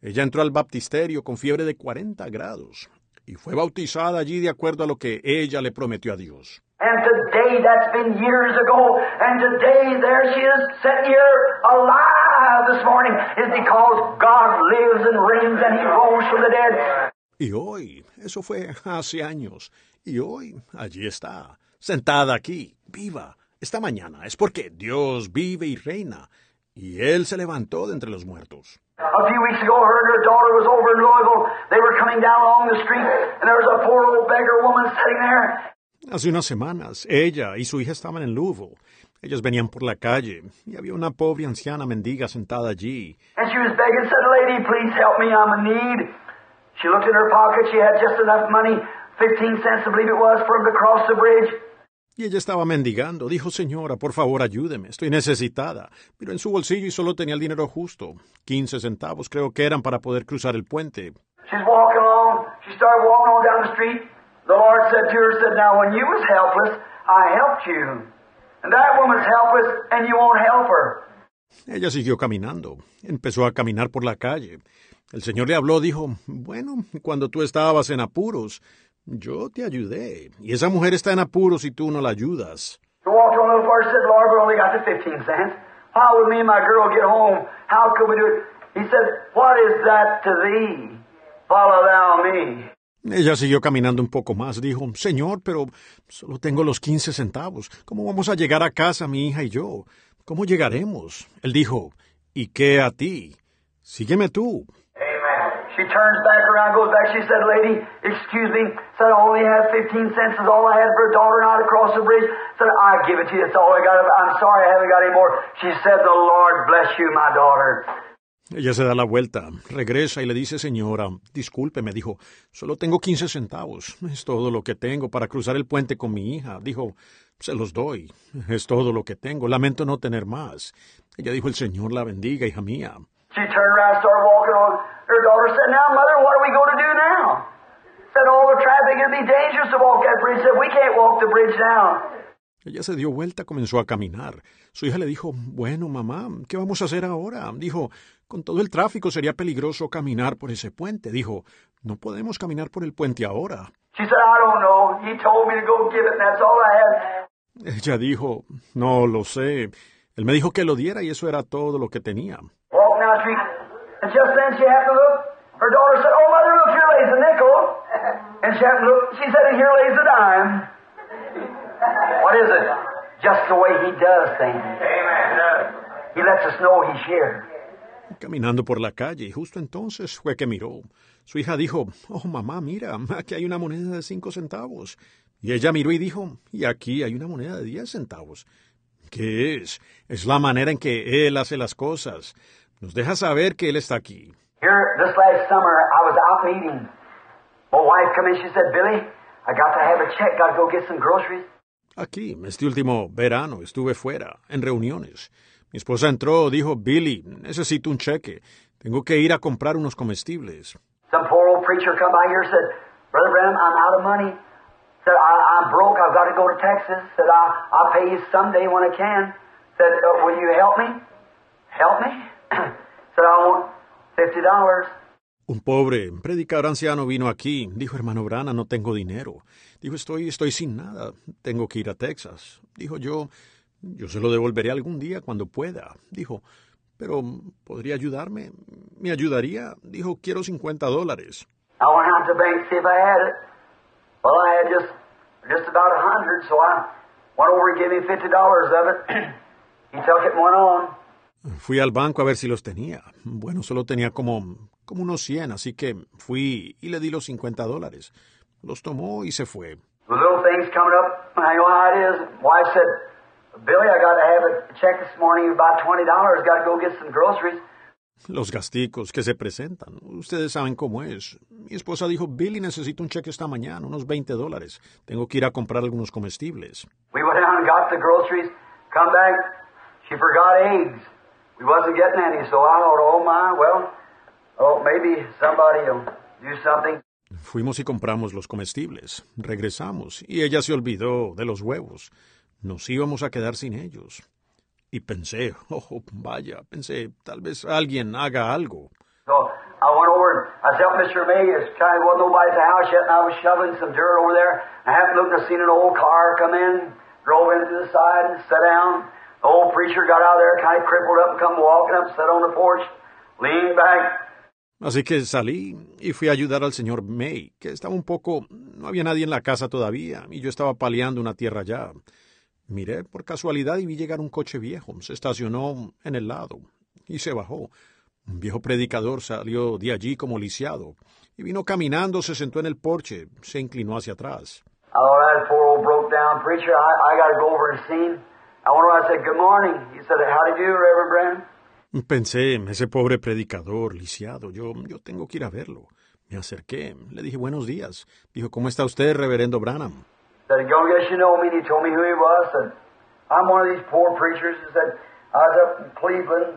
Ella entró al baptisterio con fiebre de 40 grados y fue bautizada allí de acuerdo a lo que ella le prometió a Dios. And today, that's been years ago, and today there she is sitting here alive this morning, is because God lives and reigns and He rose from the dead. Y hoy, eso fue hace años, y hoy allí está, sentada aquí, viva, esta mañana, es porque Dios vive y reina, y Él se levantó de entre los muertos. A few weeks ago, her and her daughter was over in Louisville. They were coming down along the street, and there was a poor old beggar woman sitting there. Hace unas semanas, ella y su hija estaban en Louisville. Ellos venían por la calle y había una pobre anciana mendiga sentada allí. And she was begging, said, Lady, please help me, I'm in need. She looked in her pocket, she had just enough money, 15 cents, I believe it was, for him to cross the bridge. Y ella estaba mendigando. Dijo, señora, por favor, ayúdeme. Estoy necesitada. Pero en su bolsillo y solo tenía el dinero justo. 15 centavos creo que eran para poder cruzar el puente. She's walking along. She started walking on down the street. The Lord said to her, said, Now, when you was helpless, I helped you. And that woman's helpless, and you won't help her. Ella siguió caminando. Empezó a caminar por la calle. El Señor le habló, dijo, bueno, cuando tú estabas en apuros, yo te ayudé. Y esa mujer está en apuros y tú no la ayudas. She walked on a little farther, said, Lord, we only got the 15 cents. How would me and my girl get home? How could we do it? He said, What is that to thee? Follow thou me. Ella siguió caminando un poco más. Dijo, Señor, pero solo tengo los 15 centavos. ¿Cómo vamos a llegar a casa, mi hija y yo? ¿Cómo llegaremos? Él dijo, ¿y qué a ti? Sígueme tú. She turns back around, goes back. She said, Lady, excuse me. Said, I only have 15 cents. I'm sorry I haven't got any more. She said, The Lord bless you, my daughter. Ella se da la vuelta, regresa y le dice, señora, disculpe, me dijo, solo tengo 15 centavos. Es todo lo que tengo para cruzar el puente con mi hija. Dijo, se los doy. Es todo lo que tengo. Lamento no tener más. Ella dijo, el Señor la bendiga, hija mía. She turned around and started walking on. Her daughter said, Now, Mother, what are we going to do now? Said all the traffic be dangerous to walk that bridge. Said we can't walk the bridge now. Ella se dio vuelta, comenzó a caminar. Su hija le dijo, bueno, mamá, ¿qué vamos a hacer ahora? Dijo, con todo el tráfico sería peligroso caminar por ese puente. Dijo, no podemos caminar por el puente ahora. She said, I don't know. He told me to go give it, and that's all I had. Ella dijo, no lo sé. Él me dijo que lo diera y eso era todo lo que tenía. Street, and just then she happened to look. Her daughter said, Oh, mother, look, here lays a nickel. And she happened to look. She said, here lays a dime. What is it? Just the way he does things. Amen. He lets us know he's here. Caminando por la calle y justo entonces fue que miró. Su hija dijo, oh mamá, mira, aquí hay una moneda de cinco centavos. Y ella miró y dijo, y aquí hay una moneda de diez centavos. ¿Qué es? Es la manera en que él hace las cosas. Nos deja saber que él está aquí. Here, this last summer, I was out meeting. My wife come in, she said, Billy, I got to have a check, got to go get some groceries. Aquí, este último verano, estuve fuera, en reuniones. Mi esposa entró, dijo, Billy, necesito un cheque. Tengo que ir a comprar unos comestibles. Some poor old preacher come by here and said, *coughs* I, want. Un pobre predicador anciano vino aquí. Dijo, hermano Brana, no tengo dinero. Dijo, estoy, estoy sin nada. Tengo que ir a Texas. Dijo yo, yo se lo devolveré algún día cuando pueda. Dijo, pero ¿podría ayudarme? ¿Me ayudaría? Dijo, quiero 50 dólares. Out. Fui al banco a ver si los tenía. Bueno, solo tenía como, como unos 100, así que fui y le di los 50 dólares. Los tomó y se fue. Los gasticos que se presentan. Ustedes saben cómo es. Mi esposa dijo, Billy, necesito un cheque esta mañana, unos 20 dólares. Tengo que ir a comprar algunos comestibles. We went down and got the groceries. Come back, she forgot eggs. We wasn't getting any, so I thought, oh my, well, oh maybe somebody will do something. Fuimos y compramos los comestibles. Regresamos y ella se olvidó de los huevos. Nos íbamos a quedar sin ellos. Y pensé, *laughs* oh, vaya, pensé, tal vez alguien haga algo. So I went over and I was helping Mr. May. It's kind of wasn't nobody's at the house yet, and I was shoveling some dirt over there. I happened to look and I seen an old car come in, drove into the side and sat down. The old preacher got out there, kind of crippled up and come walking up, sat on the porch, leaned back. Así que salí y fui a ayudar al señor May, que estaba un poco... No había nadie en la casa todavía, y yo estaba paliando una tierra allá. Miré por casualidad y vi llegar un coche viejo. Se estacionó en el lado y se bajó. Un viejo predicador salió de allí como lisiado y vino caminando, se sentó en el porche, se inclinó hacia atrás. I Pensé, ese pobre predicador lisiado, yo, yo tengo que ir a verlo. Me acerqué, le dije buenos días. Dijo, ¿cómo está usted, reverendo Branham? Said, "Go guess you know me." And he told me who he was. Said, "I'm one of these poor preachers." He said, "I was up in Cleveland.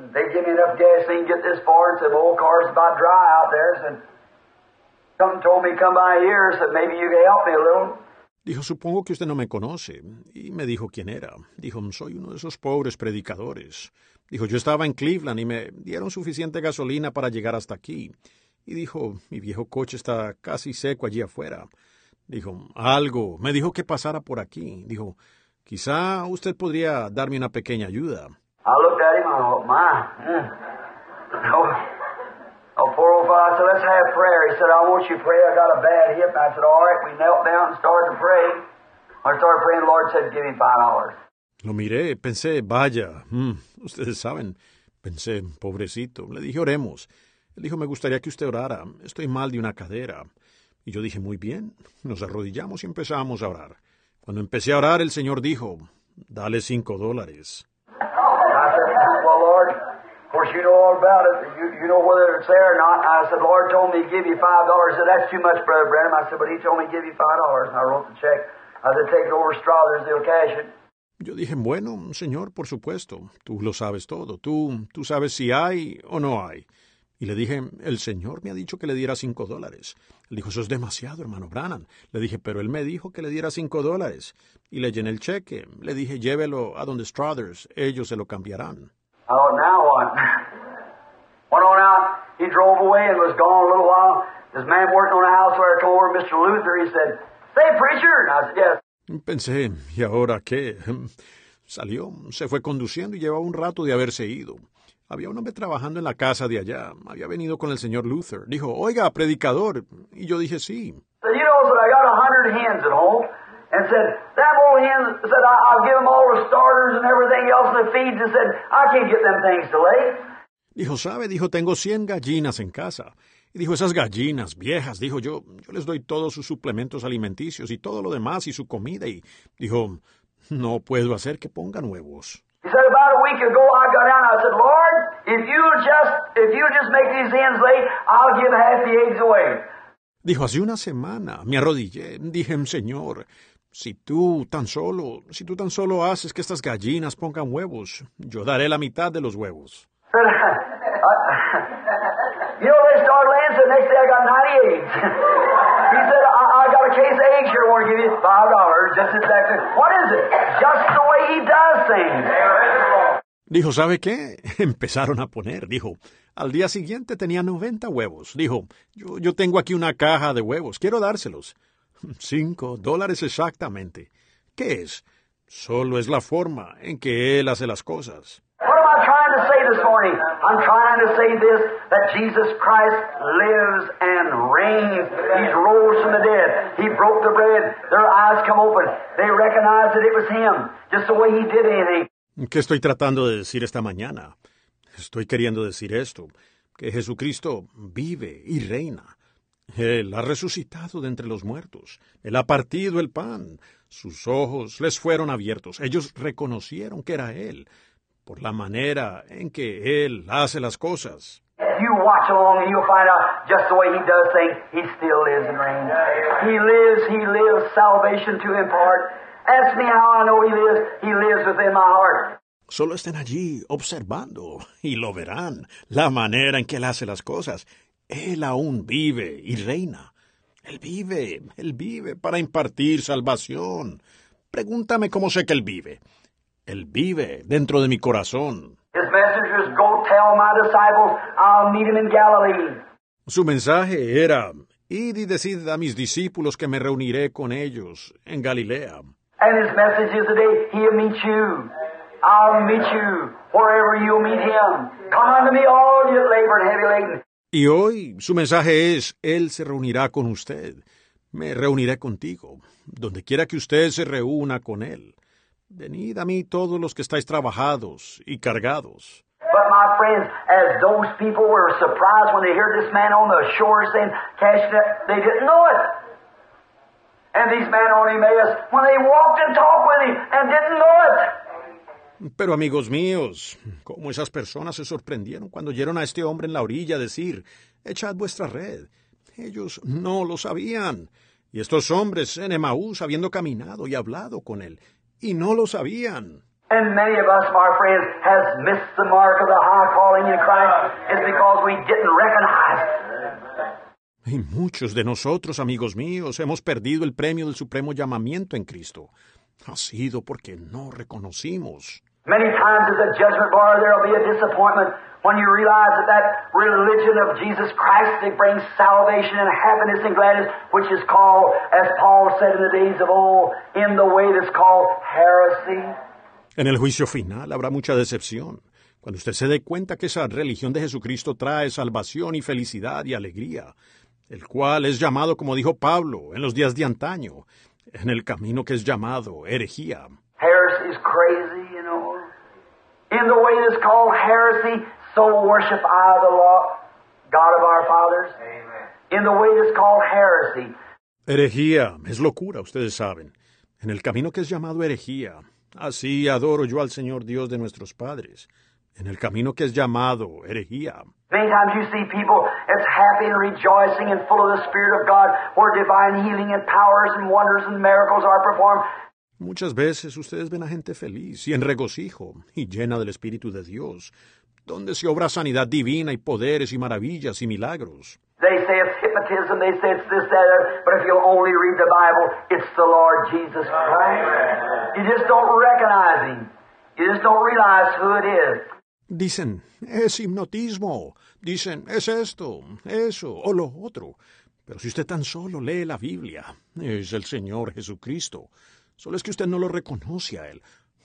They give me enough gasoline to get this far. And said, my old car's about dry out there." Said, "Something told me to come by here. Said maybe you can help me a little." Dijo, supongo que usted no me conoce. Y me dijo quién era. Dijo, soy uno de esos pobres predicadores. Dijo, yo estaba en Cleveland y me dieron suficiente gasolina para llegar hasta aquí. Y dijo, mi viejo coche está casi seco allí afuera. Dijo, algo. Me dijo que pasara por aquí. Dijo, quizá usted podría darme una pequeña ayuda. Fellow. I said, let's have prayer. He said, I want you to pray. I got a bad hip. And I said, all right. We knelt down and started to pray. When I started praying, the Lord said, give him five dollars. Lo miré, pensé, vaya, mm, ustedes saben, pensé, pobrecito. Le dije, oremos. Él dijo, me gustaría que usted orara. Estoy mal de una cadera. Y yo dije, muy bien. Nos arrodillamos y empezamos a orar. Cuando empecé a orar, el Señor dijo, dale cinco dólares. Course you know all about it. You, you know whether it's there or not. I said, Lord told me to give you five dollars. Said, that's too much, Brother Branham. I said, but he told me to give you five dollars. And I wrote the check. I said, take it over Strothers. They'll cash it. Yo dije, bueno, Señor, por supuesto, tú lo sabes todo. Tú, tú sabes si hay o no hay. Y le dije, el Señor me ha dicho que le diera cinco dólares. Él dijo, eso es demasiado, hermano Brannan. Le dije, pero él me dijo que le diera cinco dólares. Y le llené el cheque. Le dije, llévelo a donde Struthers, ellos se lo cambiarán. Oh, now what? *laughs* Went on out, he drove away and was gone a little while. This man working on a house where I over, Mr. Luther, he said, Say, preacher! And I said, yes. Pensé, ¿y ahora qué? *laughs* Salió, se fue conduciendo y llevaba un rato de haberse ido. Había un hombre trabajando en la casa de allá. Había venido con el señor Luther. Dijo, oiga, predicador. Y yo dije, sí. You know, said, I got a hundred hens at home. And said, that old hen said, I'll give them all the starters and everything else in the feeds. And said, I can't get them things to lay. Dijo, sabe, dijo, tengo cien gallinas en casa. Y dijo, esas gallinas viejas, dijo yo, yo les doy todos sus suplementos alimenticios y todo lo demás y su comida. Y dijo, no puedo hacer que pongan huevos. He said, about a week ago, I got down. I said, Lord, if you just if you just make these hens lay, I'll give half the eggs away. Dijo, hace una semana me arrodillé, dije, Señor, si tú tan solo, si tú tan solo haces que estas gallinas pongan huevos, yo daré la mitad de los huevos. Said, you know, they started laying, so the next day I got 90 eggs. he said, I, I got a case of eggs here, I want to give you $5, just exactly. What is it? Just the way he does things. Dijo, ¿sabe qué? *laughs* Empezaron a poner, dijo. Al día siguiente tenía 90 huevos. Dijo, yo, yo tengo aquí una caja de huevos, quiero dárselos. Cinco dólares exactamente. ¿Qué es? Solo es la forma en que él hace las cosas. What am I trying to say this morning? I'm trying to say this that Jesus Christ lives and reigns. He's rose from the dead. He broke the bread. Their eyes come open. They recognized that it was Him, just the way He did anything. ¿Qué estoy tratando de decir esta mañana? Estoy queriendo decir esto, que Jesucristo vive y reina. Él ha resucitado de entre los muertos. Él ha partido el pan. Sus ojos les fueron abiertos. Ellos reconocieron que era Él, por la manera en que Él hace las cosas. You watch along and you'll find out just the way He does things. He still lives and reigns. He lives, He lives salvation to impart. Ask me how I know He lives. He lives within my heart. Solo estén allí observando y lo verán, la manera en que Él hace las cosas. Él aún vive y reina. Él vive, Él vive para impartir salvación. Pregúntame cómo sé que Él vive. Él vive dentro de mi corazón. Su mensaje era, id y decid a mis discípulos que me reuniré con ellos en Galilea. You. I'll meet you wherever you'll meet Him. Come unto me, all you labor and heavy laden. Y hoy su mensaje es, Él se reunirá con usted. Me reuniré contigo, donde quiera que usted se reúna con Él. Venid a mí todos los que estáis trabajados y cargados. But my friends, as those people were surprised when they heard this man on the shore saying, cashing it, they didn't know it. And these men on Emmaus, when they walked and talked with him and didn't know it. Pero amigos míos, cómo esas personas se sorprendieron cuando oyeron a este hombre en la orilla decir, echad vuestra red. Ellos no lo sabían. Y estos hombres en Emaús habiendo caminado y hablado con él, y no lo sabían. And many of us, my friends, has missed the mark of the high calling in Christ. It's because we didn't recognize. Y muchos de nosotros, amigos míos, hemos perdido el premio del supremo llamamiento en Cristo. Ha sido porque no reconocimos. Many times at the judgment bar there will be a disappointment when you realize that that religion of Jesus Christ that brings salvation and happiness and gladness, which is called, as Paul said in the days of old, in the way that's called heresy. En el juicio final habrá mucha decepción. Cuando usted se dé cuenta que esa religión de Jesucristo trae salvación y felicidad y alegría, el cual es llamado, como dijo Pablo, en los días de antaño, en el camino que es llamado herejía. Heresy is crazy. In the way that's called heresy, so worship I the law, God of our fathers. Amen. In the way that's called heresy, Herejía es locura, ustedes saben. En el camino que es llamado herejía, así adoro yo al Señor Dios de nuestros padres. En el camino que es llamado herejía. Many times you see people that's happy and rejoicing and full of the Spirit of God, where divine healing and powers and wonders and miracles are performed. Muchas veces ustedes ven a gente feliz y en regocijo y llena del Espíritu de Dios, donde se obra sanidad divina y poderes y maravillas y milagros. They say it's hypnotism, they say it's this, that, other, but if you'll only read the Bible, it's the Lord Jesus Christ. You just don't recognize Him. You just don't realize who it is. Dicen, es hipnotismo. Dicen, es esto, eso o lo otro. Pero si usted tan solo lee la Biblia, es el Señor Jesucristo. Solo es que usted no lo reconoce a Él.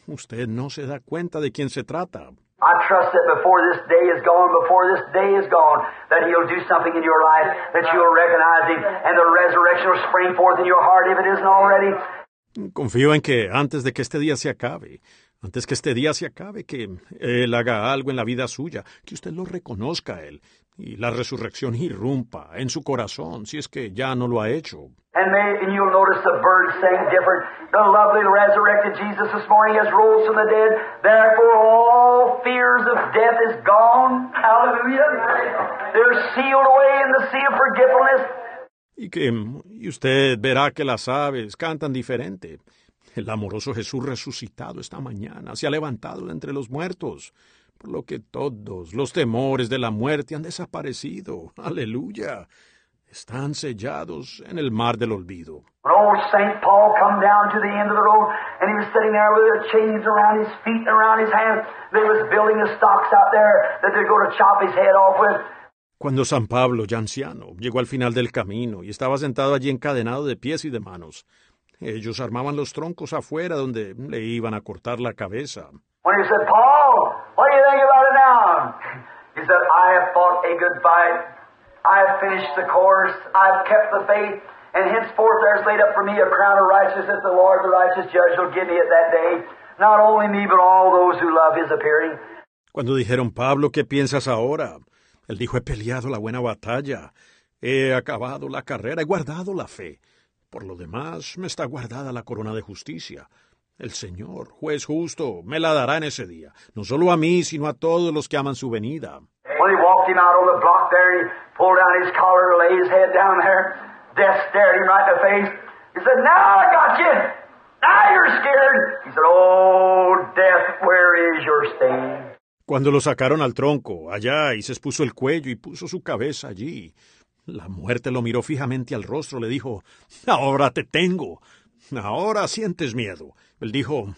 Usted no se da cuenta de quién se trata. I trust that before this day is gone, before this day is gone, that He'll do something in your life, that you'll recognize Him, and the resurrection will spring forth in your heart if it isn't already. Confío en que antes de que este día se acabe, antes que este día se acabe, que Él haga algo en la vida suya, que usted lo reconozca a Él, y la resurrección irrumpa en su corazón, si es que ya no lo ha hecho. And, may, and you'll notice the birds different. The lovely resurrected Jesus this morning has rose from the dead. Therefore, all fears of death is gone. Hallelujah. They're sealed away in the sea of forgetfulness. Y que y usted verá que las aves cantan diferente. El amoroso Jesús resucitado esta mañana se ha levantado de entre los muertos, por lo que todos los temores de la muerte han desaparecido. Aleluya. Están sellados en el mar del olvido. When old St. Paul come down to the end of the road, and he was sitting there with the chains around his feet and around his hands. They was building the stocks out there that they're going to chop his head off with. Cuando San Pablo, ya anciano, llegó al final del camino y estaba sentado allí encadenado de pies y de manos, ellos armaban los troncos afuera donde le iban a cortar la cabeza. When he said, Paul, what do you think about it now? He said, I have fought a good fight. I have finished the course. I've kept the faith. And henceforth there's laid up for me a crown of righteousness. The Lord, the righteous judge, will give me at that day. Not only me, but all those who love his appearing. Cuando dijeron, Pablo, ¿qué piensas ahora? Él dijo, he peleado la buena batalla, he acabado la carrera, he guardado la fe. Por lo demás, me está guardada la corona de justicia. El Señor, juez justo, me la dará en ese día, no solo a mí, sino a todos los que aman su venida. Cuando lo sacaron al tronco, allá, y se expuso el cuello y puso su cabeza allí, la muerte lo miró fijamente al rostro, le dijo, Ahora te tengo. Ahora sientes miedo. Él dijo,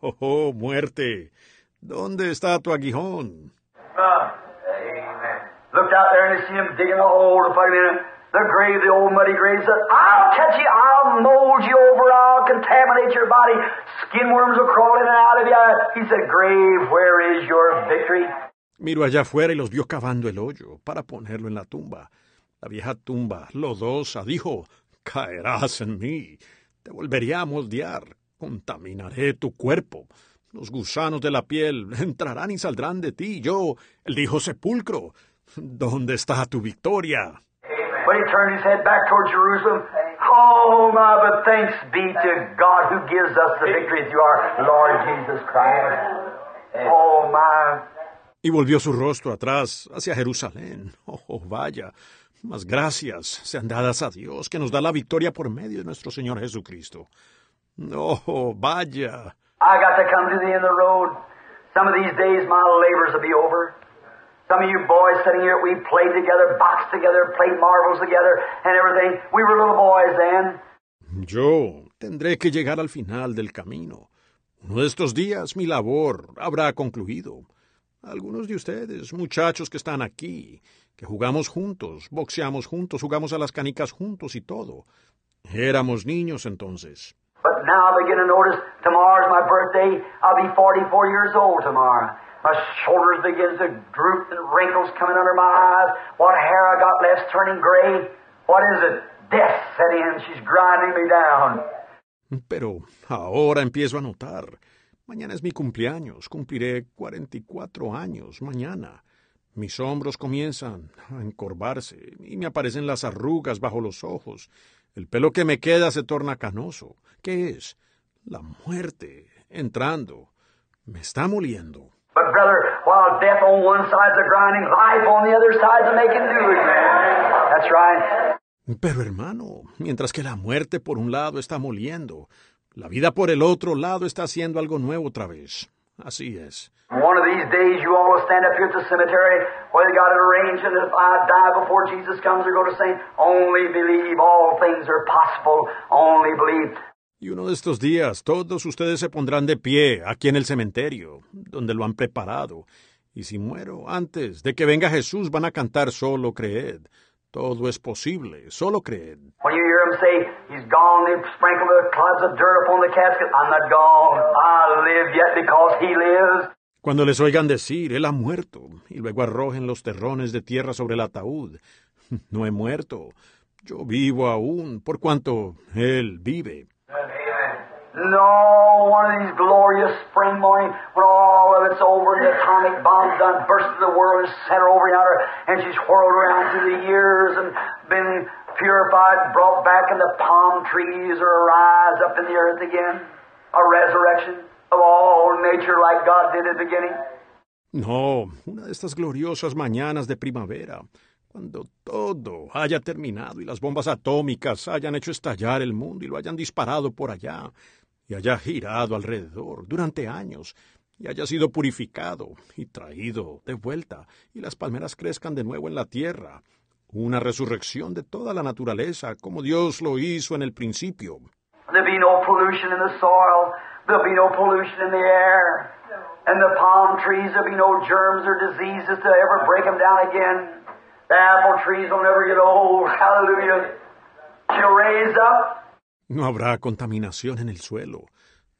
Oh, muerte, ¿dónde está tu aguijón? Uh, amen. Looked out there and they seen him digging a hole put him in. The grave, the old muddy grave, said, I'll catch you, I'll mold you over, I'll contaminate your body. Skin worms will crawl in and out of you. He said, Grave, where is your victory? Miró allá afuera y los vio cavando el hoyo para ponerlo en la tumba. La vieja tumba, lodosa, dijo, caerás en mí, te volvería a moldear, contaminaré tu cuerpo. Los gusanos de la piel *laughs* entrarán y saldrán de ti. Yo, él dijo, sepulcro, ¿dónde está tu victoria? He turned his head back toward Jerusalem, oh my, but thanks be to God who gives us the victory through our Lord Jesus Christ. Oh my. Y volvió su rostro atrás hacia Jerusalén. Oh, vaya, más gracias sean dadas a Dios que nos da la victoria por medio de nuestro Señor Jesucristo. Oh, vaya. I got to come to the end of the road. Some of these days my labors will be over. Some of you boys sitting here, we played together, boxed together, played marbles together, and everything. We were little boys then. Yo tendré que llegar al final del camino. Uno de estos días mi labor habrá concluido. Algunos de ustedes, muchachos que están aquí, que jugamos juntos, boxeamos juntos, jugamos a las canicas juntos y todo. Éramos niños entonces. But now I begin to notice tomorrow's my birthday. I'll be 44 years old tomorrow. My shoulders begin to droop and wrinkles coming under my eyes. What hair I got left's turning gray. What is it? Death set in. She's grinding me down. Pero ahora empiezo a notar. Mañana es mi cumpleaños. Cumpliré 44 años mañana. Mis hombros comienzan a encorvarse y me aparecen las arrugas bajo los ojos. El pelo que me queda se torna canoso. ¿Qué es? La muerte entrando. Me está moliendo. But brother, while death on one side's a grinding, life on the other side's a making new again. That's right. Pero hermano, mientras que la muerte por un lado está moliendo, la vida por el otro lado está haciendo algo nuevo otra vez. Así es. One of these days you all will stand up here at the cemetery where they got it arranged, and if I die before Jesus comes, they're going to say, Only believe, all things are possible, only believe. Y uno de estos días todos ustedes se pondrán de pie aquí en el cementerio, donde lo han preparado. Y si muero antes de que venga Jesús, van a cantar solo creed. Todo es posible, solo creed. When you hear them say, He's gone, they've sprinkled the clouds of dirt upon the casket. I'm not gone. I live yet because He lives. Cuando les oigan decir, Él ha muerto, y luego arrojen los terrones de tierra sobre el ataúd, no he muerto, yo vivo aún, por cuanto Él vive. No, one of these glorious spring mornings when all of it's over and the atomic bomb's done burst to the world and sent her over yonder and she's whirled around through the years and been purified, brought back and the palm trees are arise up in the earth again. A resurrection of all nature like God did at the beginning. No, una de estas gloriosas mañanas de primavera, cuando todo haya terminado y las bombas atómicas hayan hecho estallar el mundo y lo hayan disparado por allá, y haya girado alrededor durante años, y haya sido purificado y traído de vuelta, y las palmeras crezcan de nuevo en la tierra, una resurrección de toda la naturaleza, como Dios lo hizo en el principio. And the palm trees, there'll be no germs or diseases to ever break them down again. The apple trees will never get old. Hallelujah. She'll raise up. No habrá contaminación en el suelo.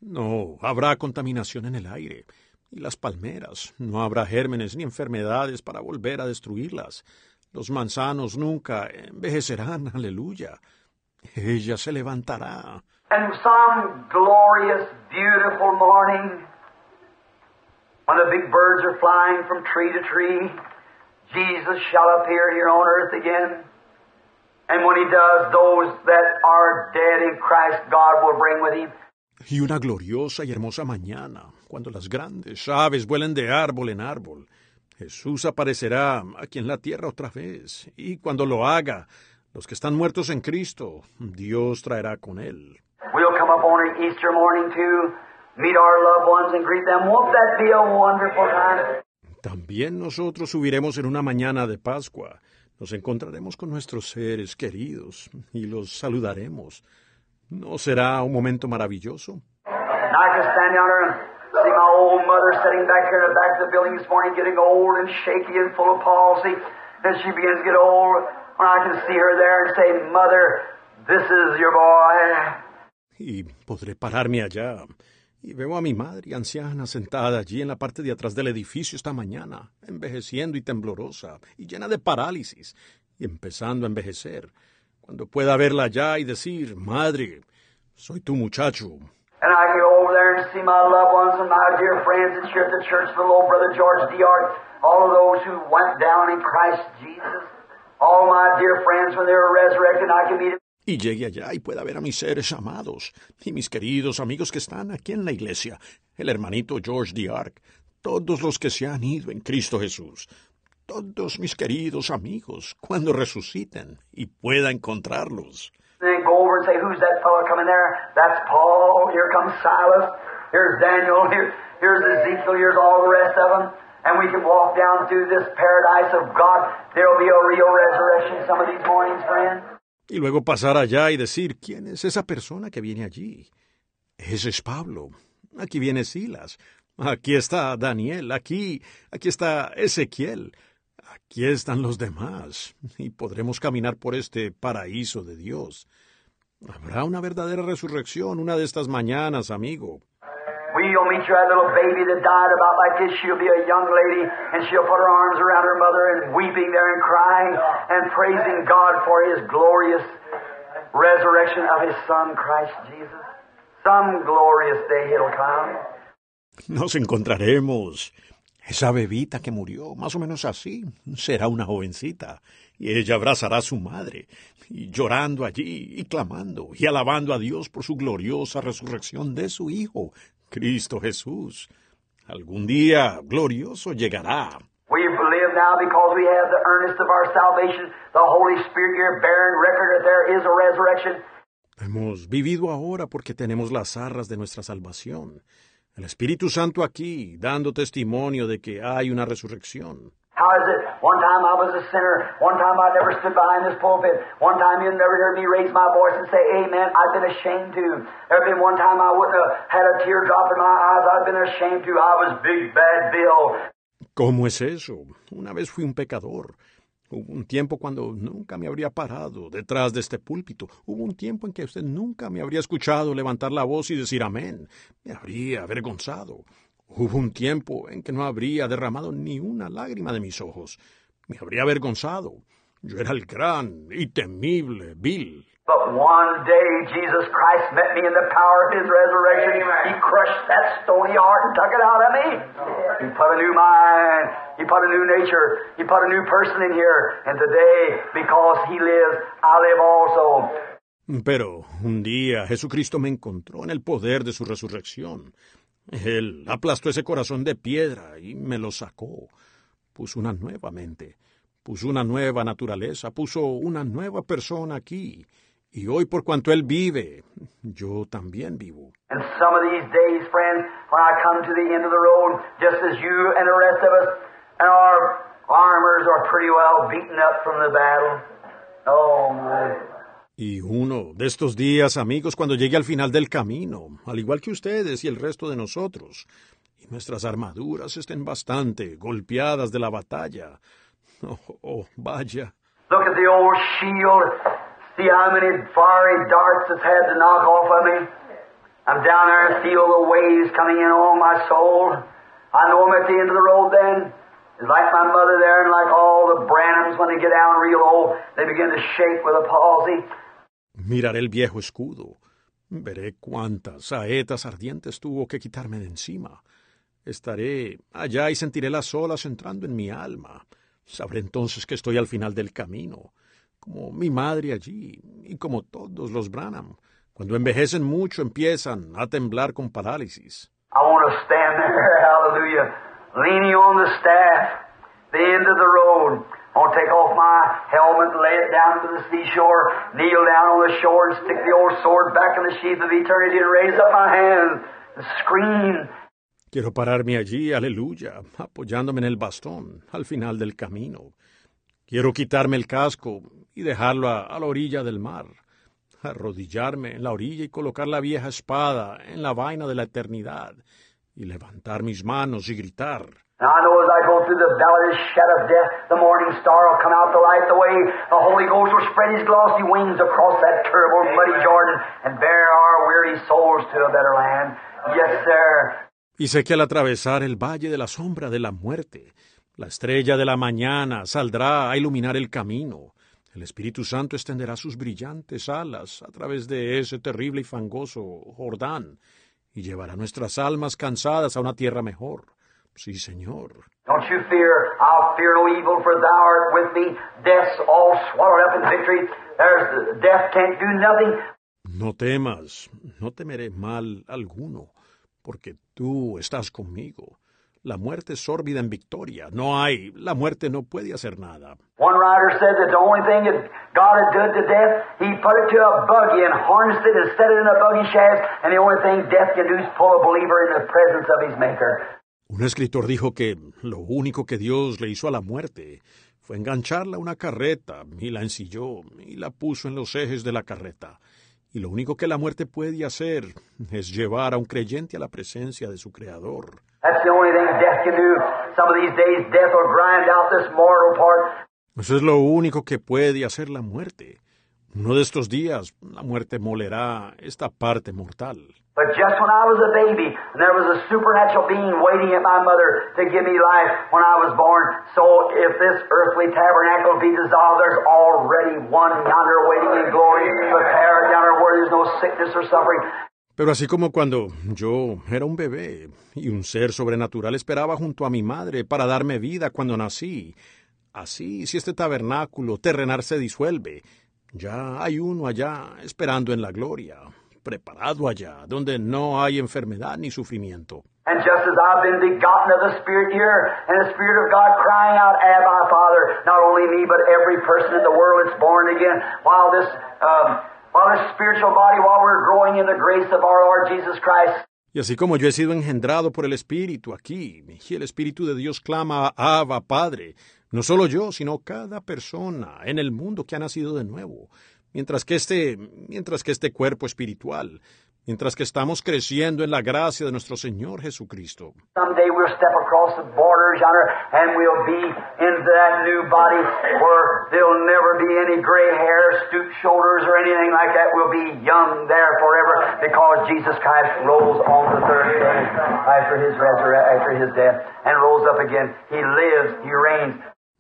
No habrá contaminación en el aire. Y las palmeras, no habrá gérmenes ni enfermedades para volver a destruirlas. Los manzanos nunca envejecerán, *laughs* aleluya. Ella se levantará. And some glorious, beautiful morning, when the big birds are flying from tree to tree, Jesus shall appear here on earth again. Y una gloriosa y hermosa mañana, cuando las grandes aves vuelen de árbol en árbol, Jesús aparecerá aquí en la tierra otra vez, y cuando lo haga, los que están muertos en Cristo, Dios traerá con él. We'll come up on an Easter morning to meet our loved ones and greet them. Won't that be a wonderful time? También nosotros subiremos en una mañana de Pascua. Nos encontraremos con nuestros seres queridos y los saludaremos. ¿No será un momento maravilloso? And I can stand down there and see my old mother sitting back here in the back of the building this morning getting old and shaky and full of palsy. As she begins to get old, and I can see her there and say, Mother, this is your boy. Y podré pararme allá. Y veo a mi madre anciana sentada allí en la parte de atrás del edificio esta mañana, envejeciendo y temblorosa, y llena de parálisis, y empezando a envejecer. Cuando pueda verla allá y decir, Madre, soy tu muchacho. And I go over there and see my loved ones and my dear friends that's here at the church, the little brother George D. Art, all of those who went down in Christ Jesus. All my dear friends, when they were resurrected, I can meet. Y llegue allá y pueda ver a mis seres amados y mis queridos amigos que están aquí en la iglesia, el hermanito George D. Ark, todos los que se han ido en Cristo Jesús, todos mis queridos amigos, cuando resuciten y pueda encontrarlos. Over and there? We can walk down through this paradise of God. There'll be a real resurrection some of these mornings, friends. Y luego pasar allá y decir, ¿quién es esa persona que viene allí? Ese es Pablo. Aquí viene Silas. Aquí está Daniel. Aquí, aquí está Ezequiel. Aquí están los demás. Y podremos caminar por este paraíso de Dios. Habrá una verdadera resurrección una de estas mañanas, amigo. We'll meet you, that little baby that died about like this. She'll be a young lady, and she'll put her arms around her mother and weeping there and crying and praising God for His glorious resurrection of His Son, Christ Jesus. Some glorious day it'll come. Nos encontraremos. Esa bebita que murió, más o menos así, será una jovencita, y ella abrazará a su madre, y llorando allí, y clamando, y alabando a Dios por su gloriosa resurrección de su Hijo, Cristo Jesús. Algún día glorioso llegará. We live now because we have the earnest of our salvation, the Holy Spirit here bearing record that there is a resurrection. Hemos vivido ahora porque tenemos las arras de nuestra salvación, El Espíritu Santo aquí, dando testimonio de que hay una resurrección. How is it? One time I was a sinner. One time I never stood behind this pulpit. One time you never heard me raise my voice and say amen. I've been ashamed to. There been one time I wouldn't have had a tear drop in my eyes. I've been ashamed to. I was Big Bad Bill. ¿Cómo es eso? Una vez fui un pecador. Hubo un tiempo cuando nunca me habría parado detrás de este púlpito. Hubo un tiempo en que usted nunca me habría escuchado levantar la voz y decir amén. Me habría avergonzado. Hubo un tiempo en que no habría derramado ni una lágrima de mis ojos. Me habría avergonzado. Yo era el gran y temible Bill. But one day Jesus Christ met me in the power of His resurrection. He crushed that stony heart and took it out of me. He put a new mind. He put a new nature. He put a new person in here. And today, because He lives, I live also. Pero un día Jesucristo me encontró en el poder de su resurrección. Él aplastó ese corazón de piedra y me lo sacó. Puso una nueva mente, puso una nueva naturaleza, puso una nueva persona aquí. Y hoy por cuanto Él vive, yo también vivo. And some of these days, friends, when I come to the end of the road, just as you and the rest of us, and our armors are pretty well beaten up from the battle. Oh, my. Y uno de estos días, amigos, cuando llegue al final del camino, al igual que ustedes y el resto de nosotros, y nuestras armaduras estén bastante golpeadas de la batalla. *laughs* Oh, oh, vaya. Look at the old shield. See how many fiery darts it's had to knock off of me? I'm down there and feel the waves coming in on my soul. I know I'm at the end of the road then. It's like my mother there and like all the Branhams when they get down real low, they begin to shake with a palsy. Miraré el viejo escudo. Veré cuántas saetas ardientes tuvo que quitarme de encima. Estaré allá y sentiré las olas entrando en mi alma. Sabré entonces que estoy al final del camino como mi madre allí y como todos los Branham. Cuando envejecen mucho empiezan a temblar con parálisis. I want to stand there, *laughs* hallelujah, leaning on the staff, the end of the road. Take off my helmet, lay it down to the seashore, kneel down on the shore, and stick the old sword back in the sheath of eternity and raise up my hands and scream. Quiero pararme allí, aleluya, apoyándome en el bastón, al final del camino. Quiero quitarme el casco y dejarlo a, a, la orilla del mar, arrodillarme en la orilla y colocar la vieja espada en la vaina de la eternidad, y levantar mis manos y gritar. And I know as I go through the valley of the shadow of death, the morning star will come out to light the way. The Holy Ghost will spread his glossy wings across that terrible muddy Jordan and bear our weary souls to a better land. Yes, sir. Y sé que al atravesar el valle de la sombra de la muerte, la estrella de la mañana saldrá a iluminar el camino. El Espíritu Santo extenderá sus brillantes alas a través de ese terrible y fangoso Jordán y llevará nuestras almas cansadas a una tierra mejor. Sí, Señor. Don't you fear. I'll fear no evil, for thou art with me. Death's all swallowed up in victory. There's death can't do nothing. No temas, no temeré mal alguno, porque tú estás conmigo. La muerte es sórbida en victoria. No hay, la muerte no puede hacer nada. One writer said that the only thing that God had done to death, he put it to a buggy and harnessed it and set it in a buggy shaft, and the only thing death can do is pull a believer in the presence of his maker. Un escritor dijo que lo único que Dios le hizo a la muerte fue engancharla a una carreta y la ensilló y la puso en los ejes de la carreta. Y lo único que la muerte puede hacer es llevar a un creyente a la presencia de su Creador. That's the only thing death can do. Some of these days, death will grind out this mortal part. Eso es lo único que puede hacer la muerte. Uno de estos días, la muerte molerá esta parte mortal. But just when I was a baby, and there was a supernatural being waiting at my mother to give me life when I was born, so if this earthly tabernacle be dissolved, there's already one yonder waiting in glory, prepared yonder where there's no sickness or suffering. Pero así como cuando yo era un bebé y un ser sobrenatural esperaba junto a mi madre para darme vida cuando nací, así si este tabernáculo terrenal se disuelve, ya hay uno allá esperando en la gloria, preparado allá, donde no hay enfermedad ni sufrimiento. And just as I've been begotten of the Spirit here, and the Spirit of God crying out, Abba, Father, not only me, but every person in the world that's born again, while this, um, while this spiritual body, while we're growing in the grace of our Lord Jesus Christ. Y así como yo he sido engendrado por el Espíritu aquí, y el Espíritu de Dios clama Abba, Padre, no solo yo, sino cada persona en el mundo que ha nacido de nuevo, mientras que este, mientras que este cuerpo espiritual mientras que estamos creciendo en la gracia de nuestro Señor Jesucristo.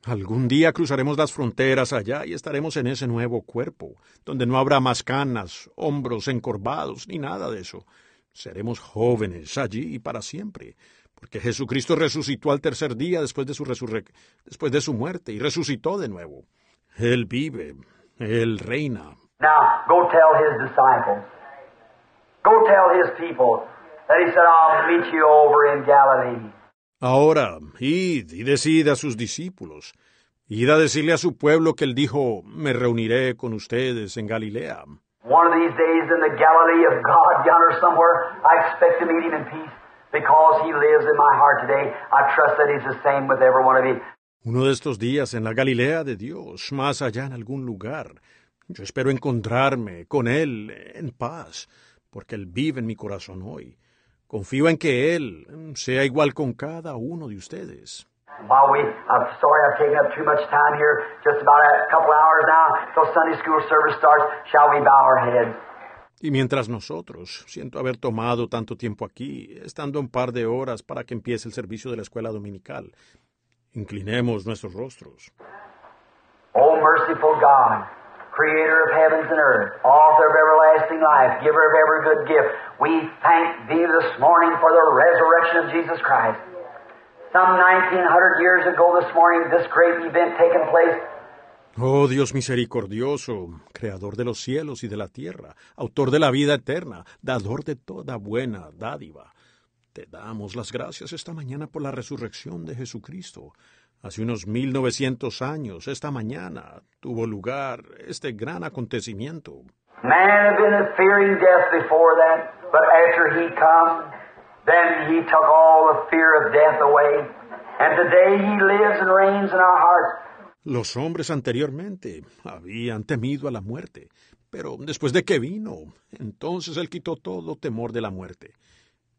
Algún día cruzaremos las fronteras allá y estaremos en ese nuevo cuerpo, donde no habrá más canas, hombros encorvados, ni nada de eso. Seremos jóvenes allí y para siempre, porque Jesucristo resucitó al tercer día después de su después de su muerte y resucitó de nuevo. Él vive, él reina. Now, go tell his disciples. Go tell his people that he said, I'll meet you over in Galilee. Ahora, id y decid a sus discípulos, id a decirle a su pueblo que él dijo, me reuniré con ustedes en Galilea. One of these days in the Galilee of God yonder somewhere, I expect to meet him in peace because he lives in my heart today. I trust that he's the same with every one of you. Uno de estos días en la Galilea de Dios, más allá en algún lugar, yo espero encontrarme con Él en paz, porque Él vive en mi corazón hoy. Confío en que Él sea igual con cada uno de ustedes. Y mientras nosotros, siento haber tomado tanto tiempo aquí, estando un par de horas para que empiece el servicio de la escuela dominical, inclinemos nuestros rostros. O merciful God, creator of heavens and earth, author of everlasting life, giver of every good gift, we thank thee this morning for the resurrection of Jesus Christ. Some 1900 years ago this morning, this great event taking place. Oh Dios misericordioso, creador de los cielos y de la tierra, autor de la vida eterna, dador de toda buena dádiva. Te damos las gracias esta mañana por la resurrección de Jesucristo. Hace unos 1900 años, esta mañana, tuvo lugar este gran acontecimiento. Man had been fearing death before that, but after he come, then he took all the fear of death away. And today he lives and reigns in our hearts. Los hombres anteriormente habían temido a la muerte, pero después de que vino, entonces Él quitó todo temor de la muerte.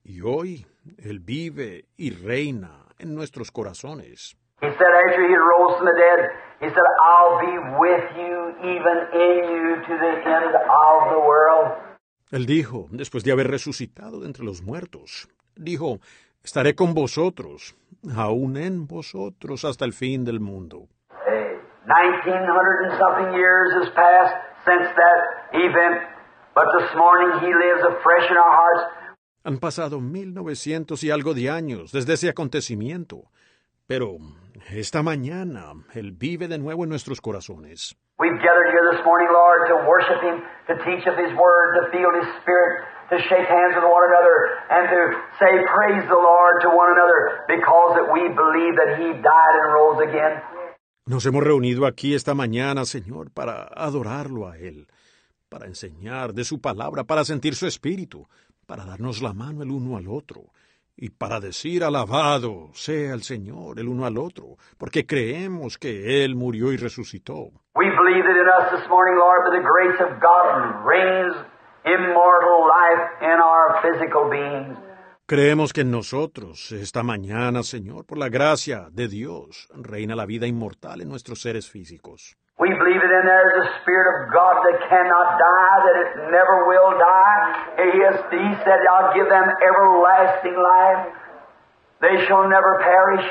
Y hoy Él vive y reina en nuestros corazones. He said after he rose from the dead, he said, I'll be with you, even in you, to the end of the world. Él dijo, después de haber resucitado de entre los muertos, dijo, estaré con vosotros, aún en vosotros hasta el fin del mundo. Hey, 1900 and something years has passed since that event, but this morning he lives afresh in our hearts. Han pasado mil novecientos y algo de años desde ese acontecimiento, pero esta mañana Él vive de nuevo en nuestros corazones. We've gathered here this morning, Lord, to worship Him, to teach of His Word, to feel His Spirit, to shake hands with one another, and to say, Praise the Lord to one another, because that we believe that He died and rose again. Nos hemos reunido aquí esta mañana, Señor, para adorarlo a Él, para enseñar de su palabra, para sentir su espíritu, para darnos la mano el uno al otro, y para decir alabado sea el Señor el uno al otro, porque creemos que Él murió y resucitó. We believe that in us this morning, Lord, by the grace of God reigns immortal life in our physical beings. Creemos que en nosotros, esta mañana, Señor, por la gracia de Dios, reina la vida inmortal en nuestros seres físicos. We believe that in there is a Spirit of God that cannot die, that it never will die. He, said, give them everlasting life. They shall never perish,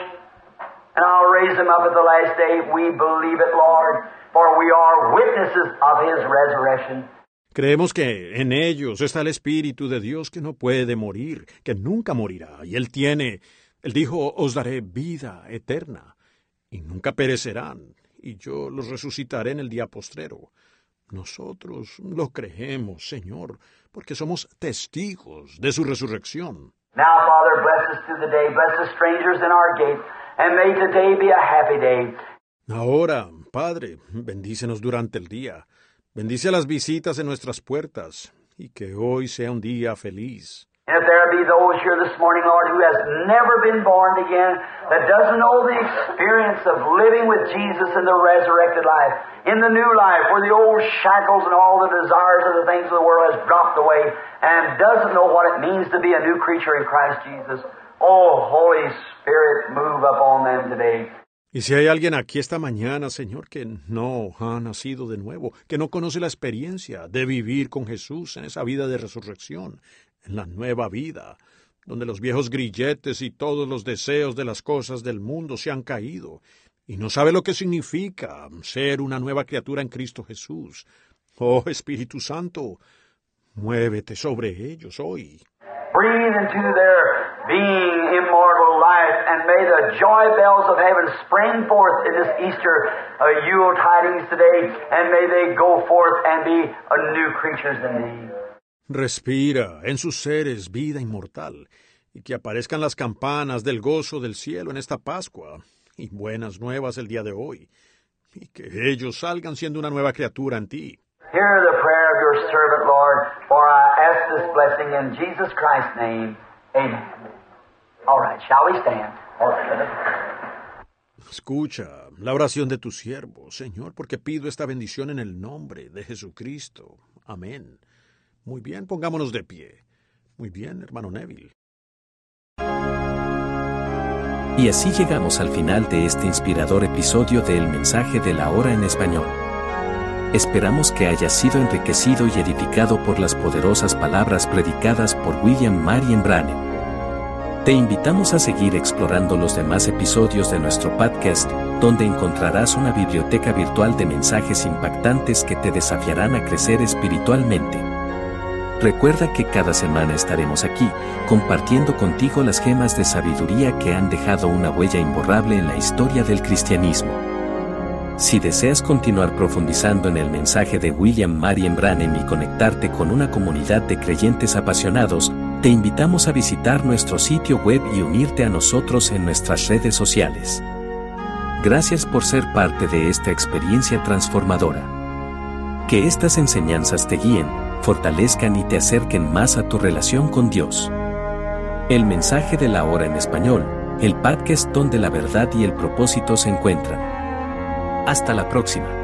and I'll raise them up at the last day. We believe it, Lord, for we are witnesses of His resurrection. Creemos que en ellos está el Espíritu de Dios que no puede morir, que nunca morirá, y Él tiene, Él dijo, os daré vida eterna, y nunca perecerán, y yo los resucitaré en el día postrero. Nosotros lo creemos, Señor, porque somos testigos de su resurrección. Now, Father, bless us through the day. Bless the strangers in our gate, and may today be a happy day. Ahora, Padre, bendícenos durante el día. Bendice a las visitas en nuestras puertas, y que hoy sea un día feliz. And if there be those here this morning, Lord, who has never been born again, that doesn't know the experience of living with Jesus in the resurrected life, in the new life, where the old shackles and all the desires of the things of the world has dropped away, and doesn't know what it means to be a new creature in Christ Jesus. Oh, Holy Spirit, move upon them today. Y si hay alguien aquí esta mañana, Señor, que no ha nacido de nuevo, que no conoce la experiencia de vivir con Jesús en esa vida de resurrección, en la nueva vida, donde los viejos grilletes y todos los deseos de las cosas del mundo se han caído, y no sabe lo que significa ser una nueva criatura en Cristo Jesús. Oh Espíritu Santo, muévete sobre ellos hoy. Breathe into their being immortal life, and may the joy bells of heaven spring forth in this Easter uh, Yule tidings today, and may they go forth and be new creatures in thee. Respira en sus seres vida inmortal, y que aparezcan las campanas del gozo del cielo en esta Pascua, y buenas nuevas el día de hoy, y que ellos salgan siendo una nueva criatura en ti. Hear the prayer of your servant, Lord, for I ask this blessing in Jesus Christ's name. Amen. All right, shall we stand? All right. Escucha la oración de tu siervo, Señor, porque pido esta bendición en el nombre de Jesucristo. Amén. Muy bien, pongámonos de pie. Muy bien, hermano Neville. Y así llegamos al final de este inspirador episodio de El mensaje de la hora en español. Esperamos que hayas sido enriquecido y edificado por las poderosas palabras predicadas por William Marion Branham. Te invitamos a seguir explorando los demás episodios de nuestro podcast, donde encontrarás una biblioteca virtual de mensajes impactantes que te desafiarán a crecer espiritualmente. Recuerda que cada semana estaremos aquí, compartiendo contigo las gemas de sabiduría que han dejado una huella imborrable en la historia del cristianismo. Si deseas continuar profundizando en el mensaje de William Marion Branham y conectarte con una comunidad de creyentes apasionados, te invitamos a visitar nuestro sitio web y unirte a nosotros en nuestras redes sociales. Gracias por ser parte de esta experiencia transformadora. Que estas enseñanzas te guíen, fortalezcan y te acerquen más a tu relación con Dios. El mensaje de la hora en español, el podcast donde la verdad y el propósito se encuentran. Hasta la próxima.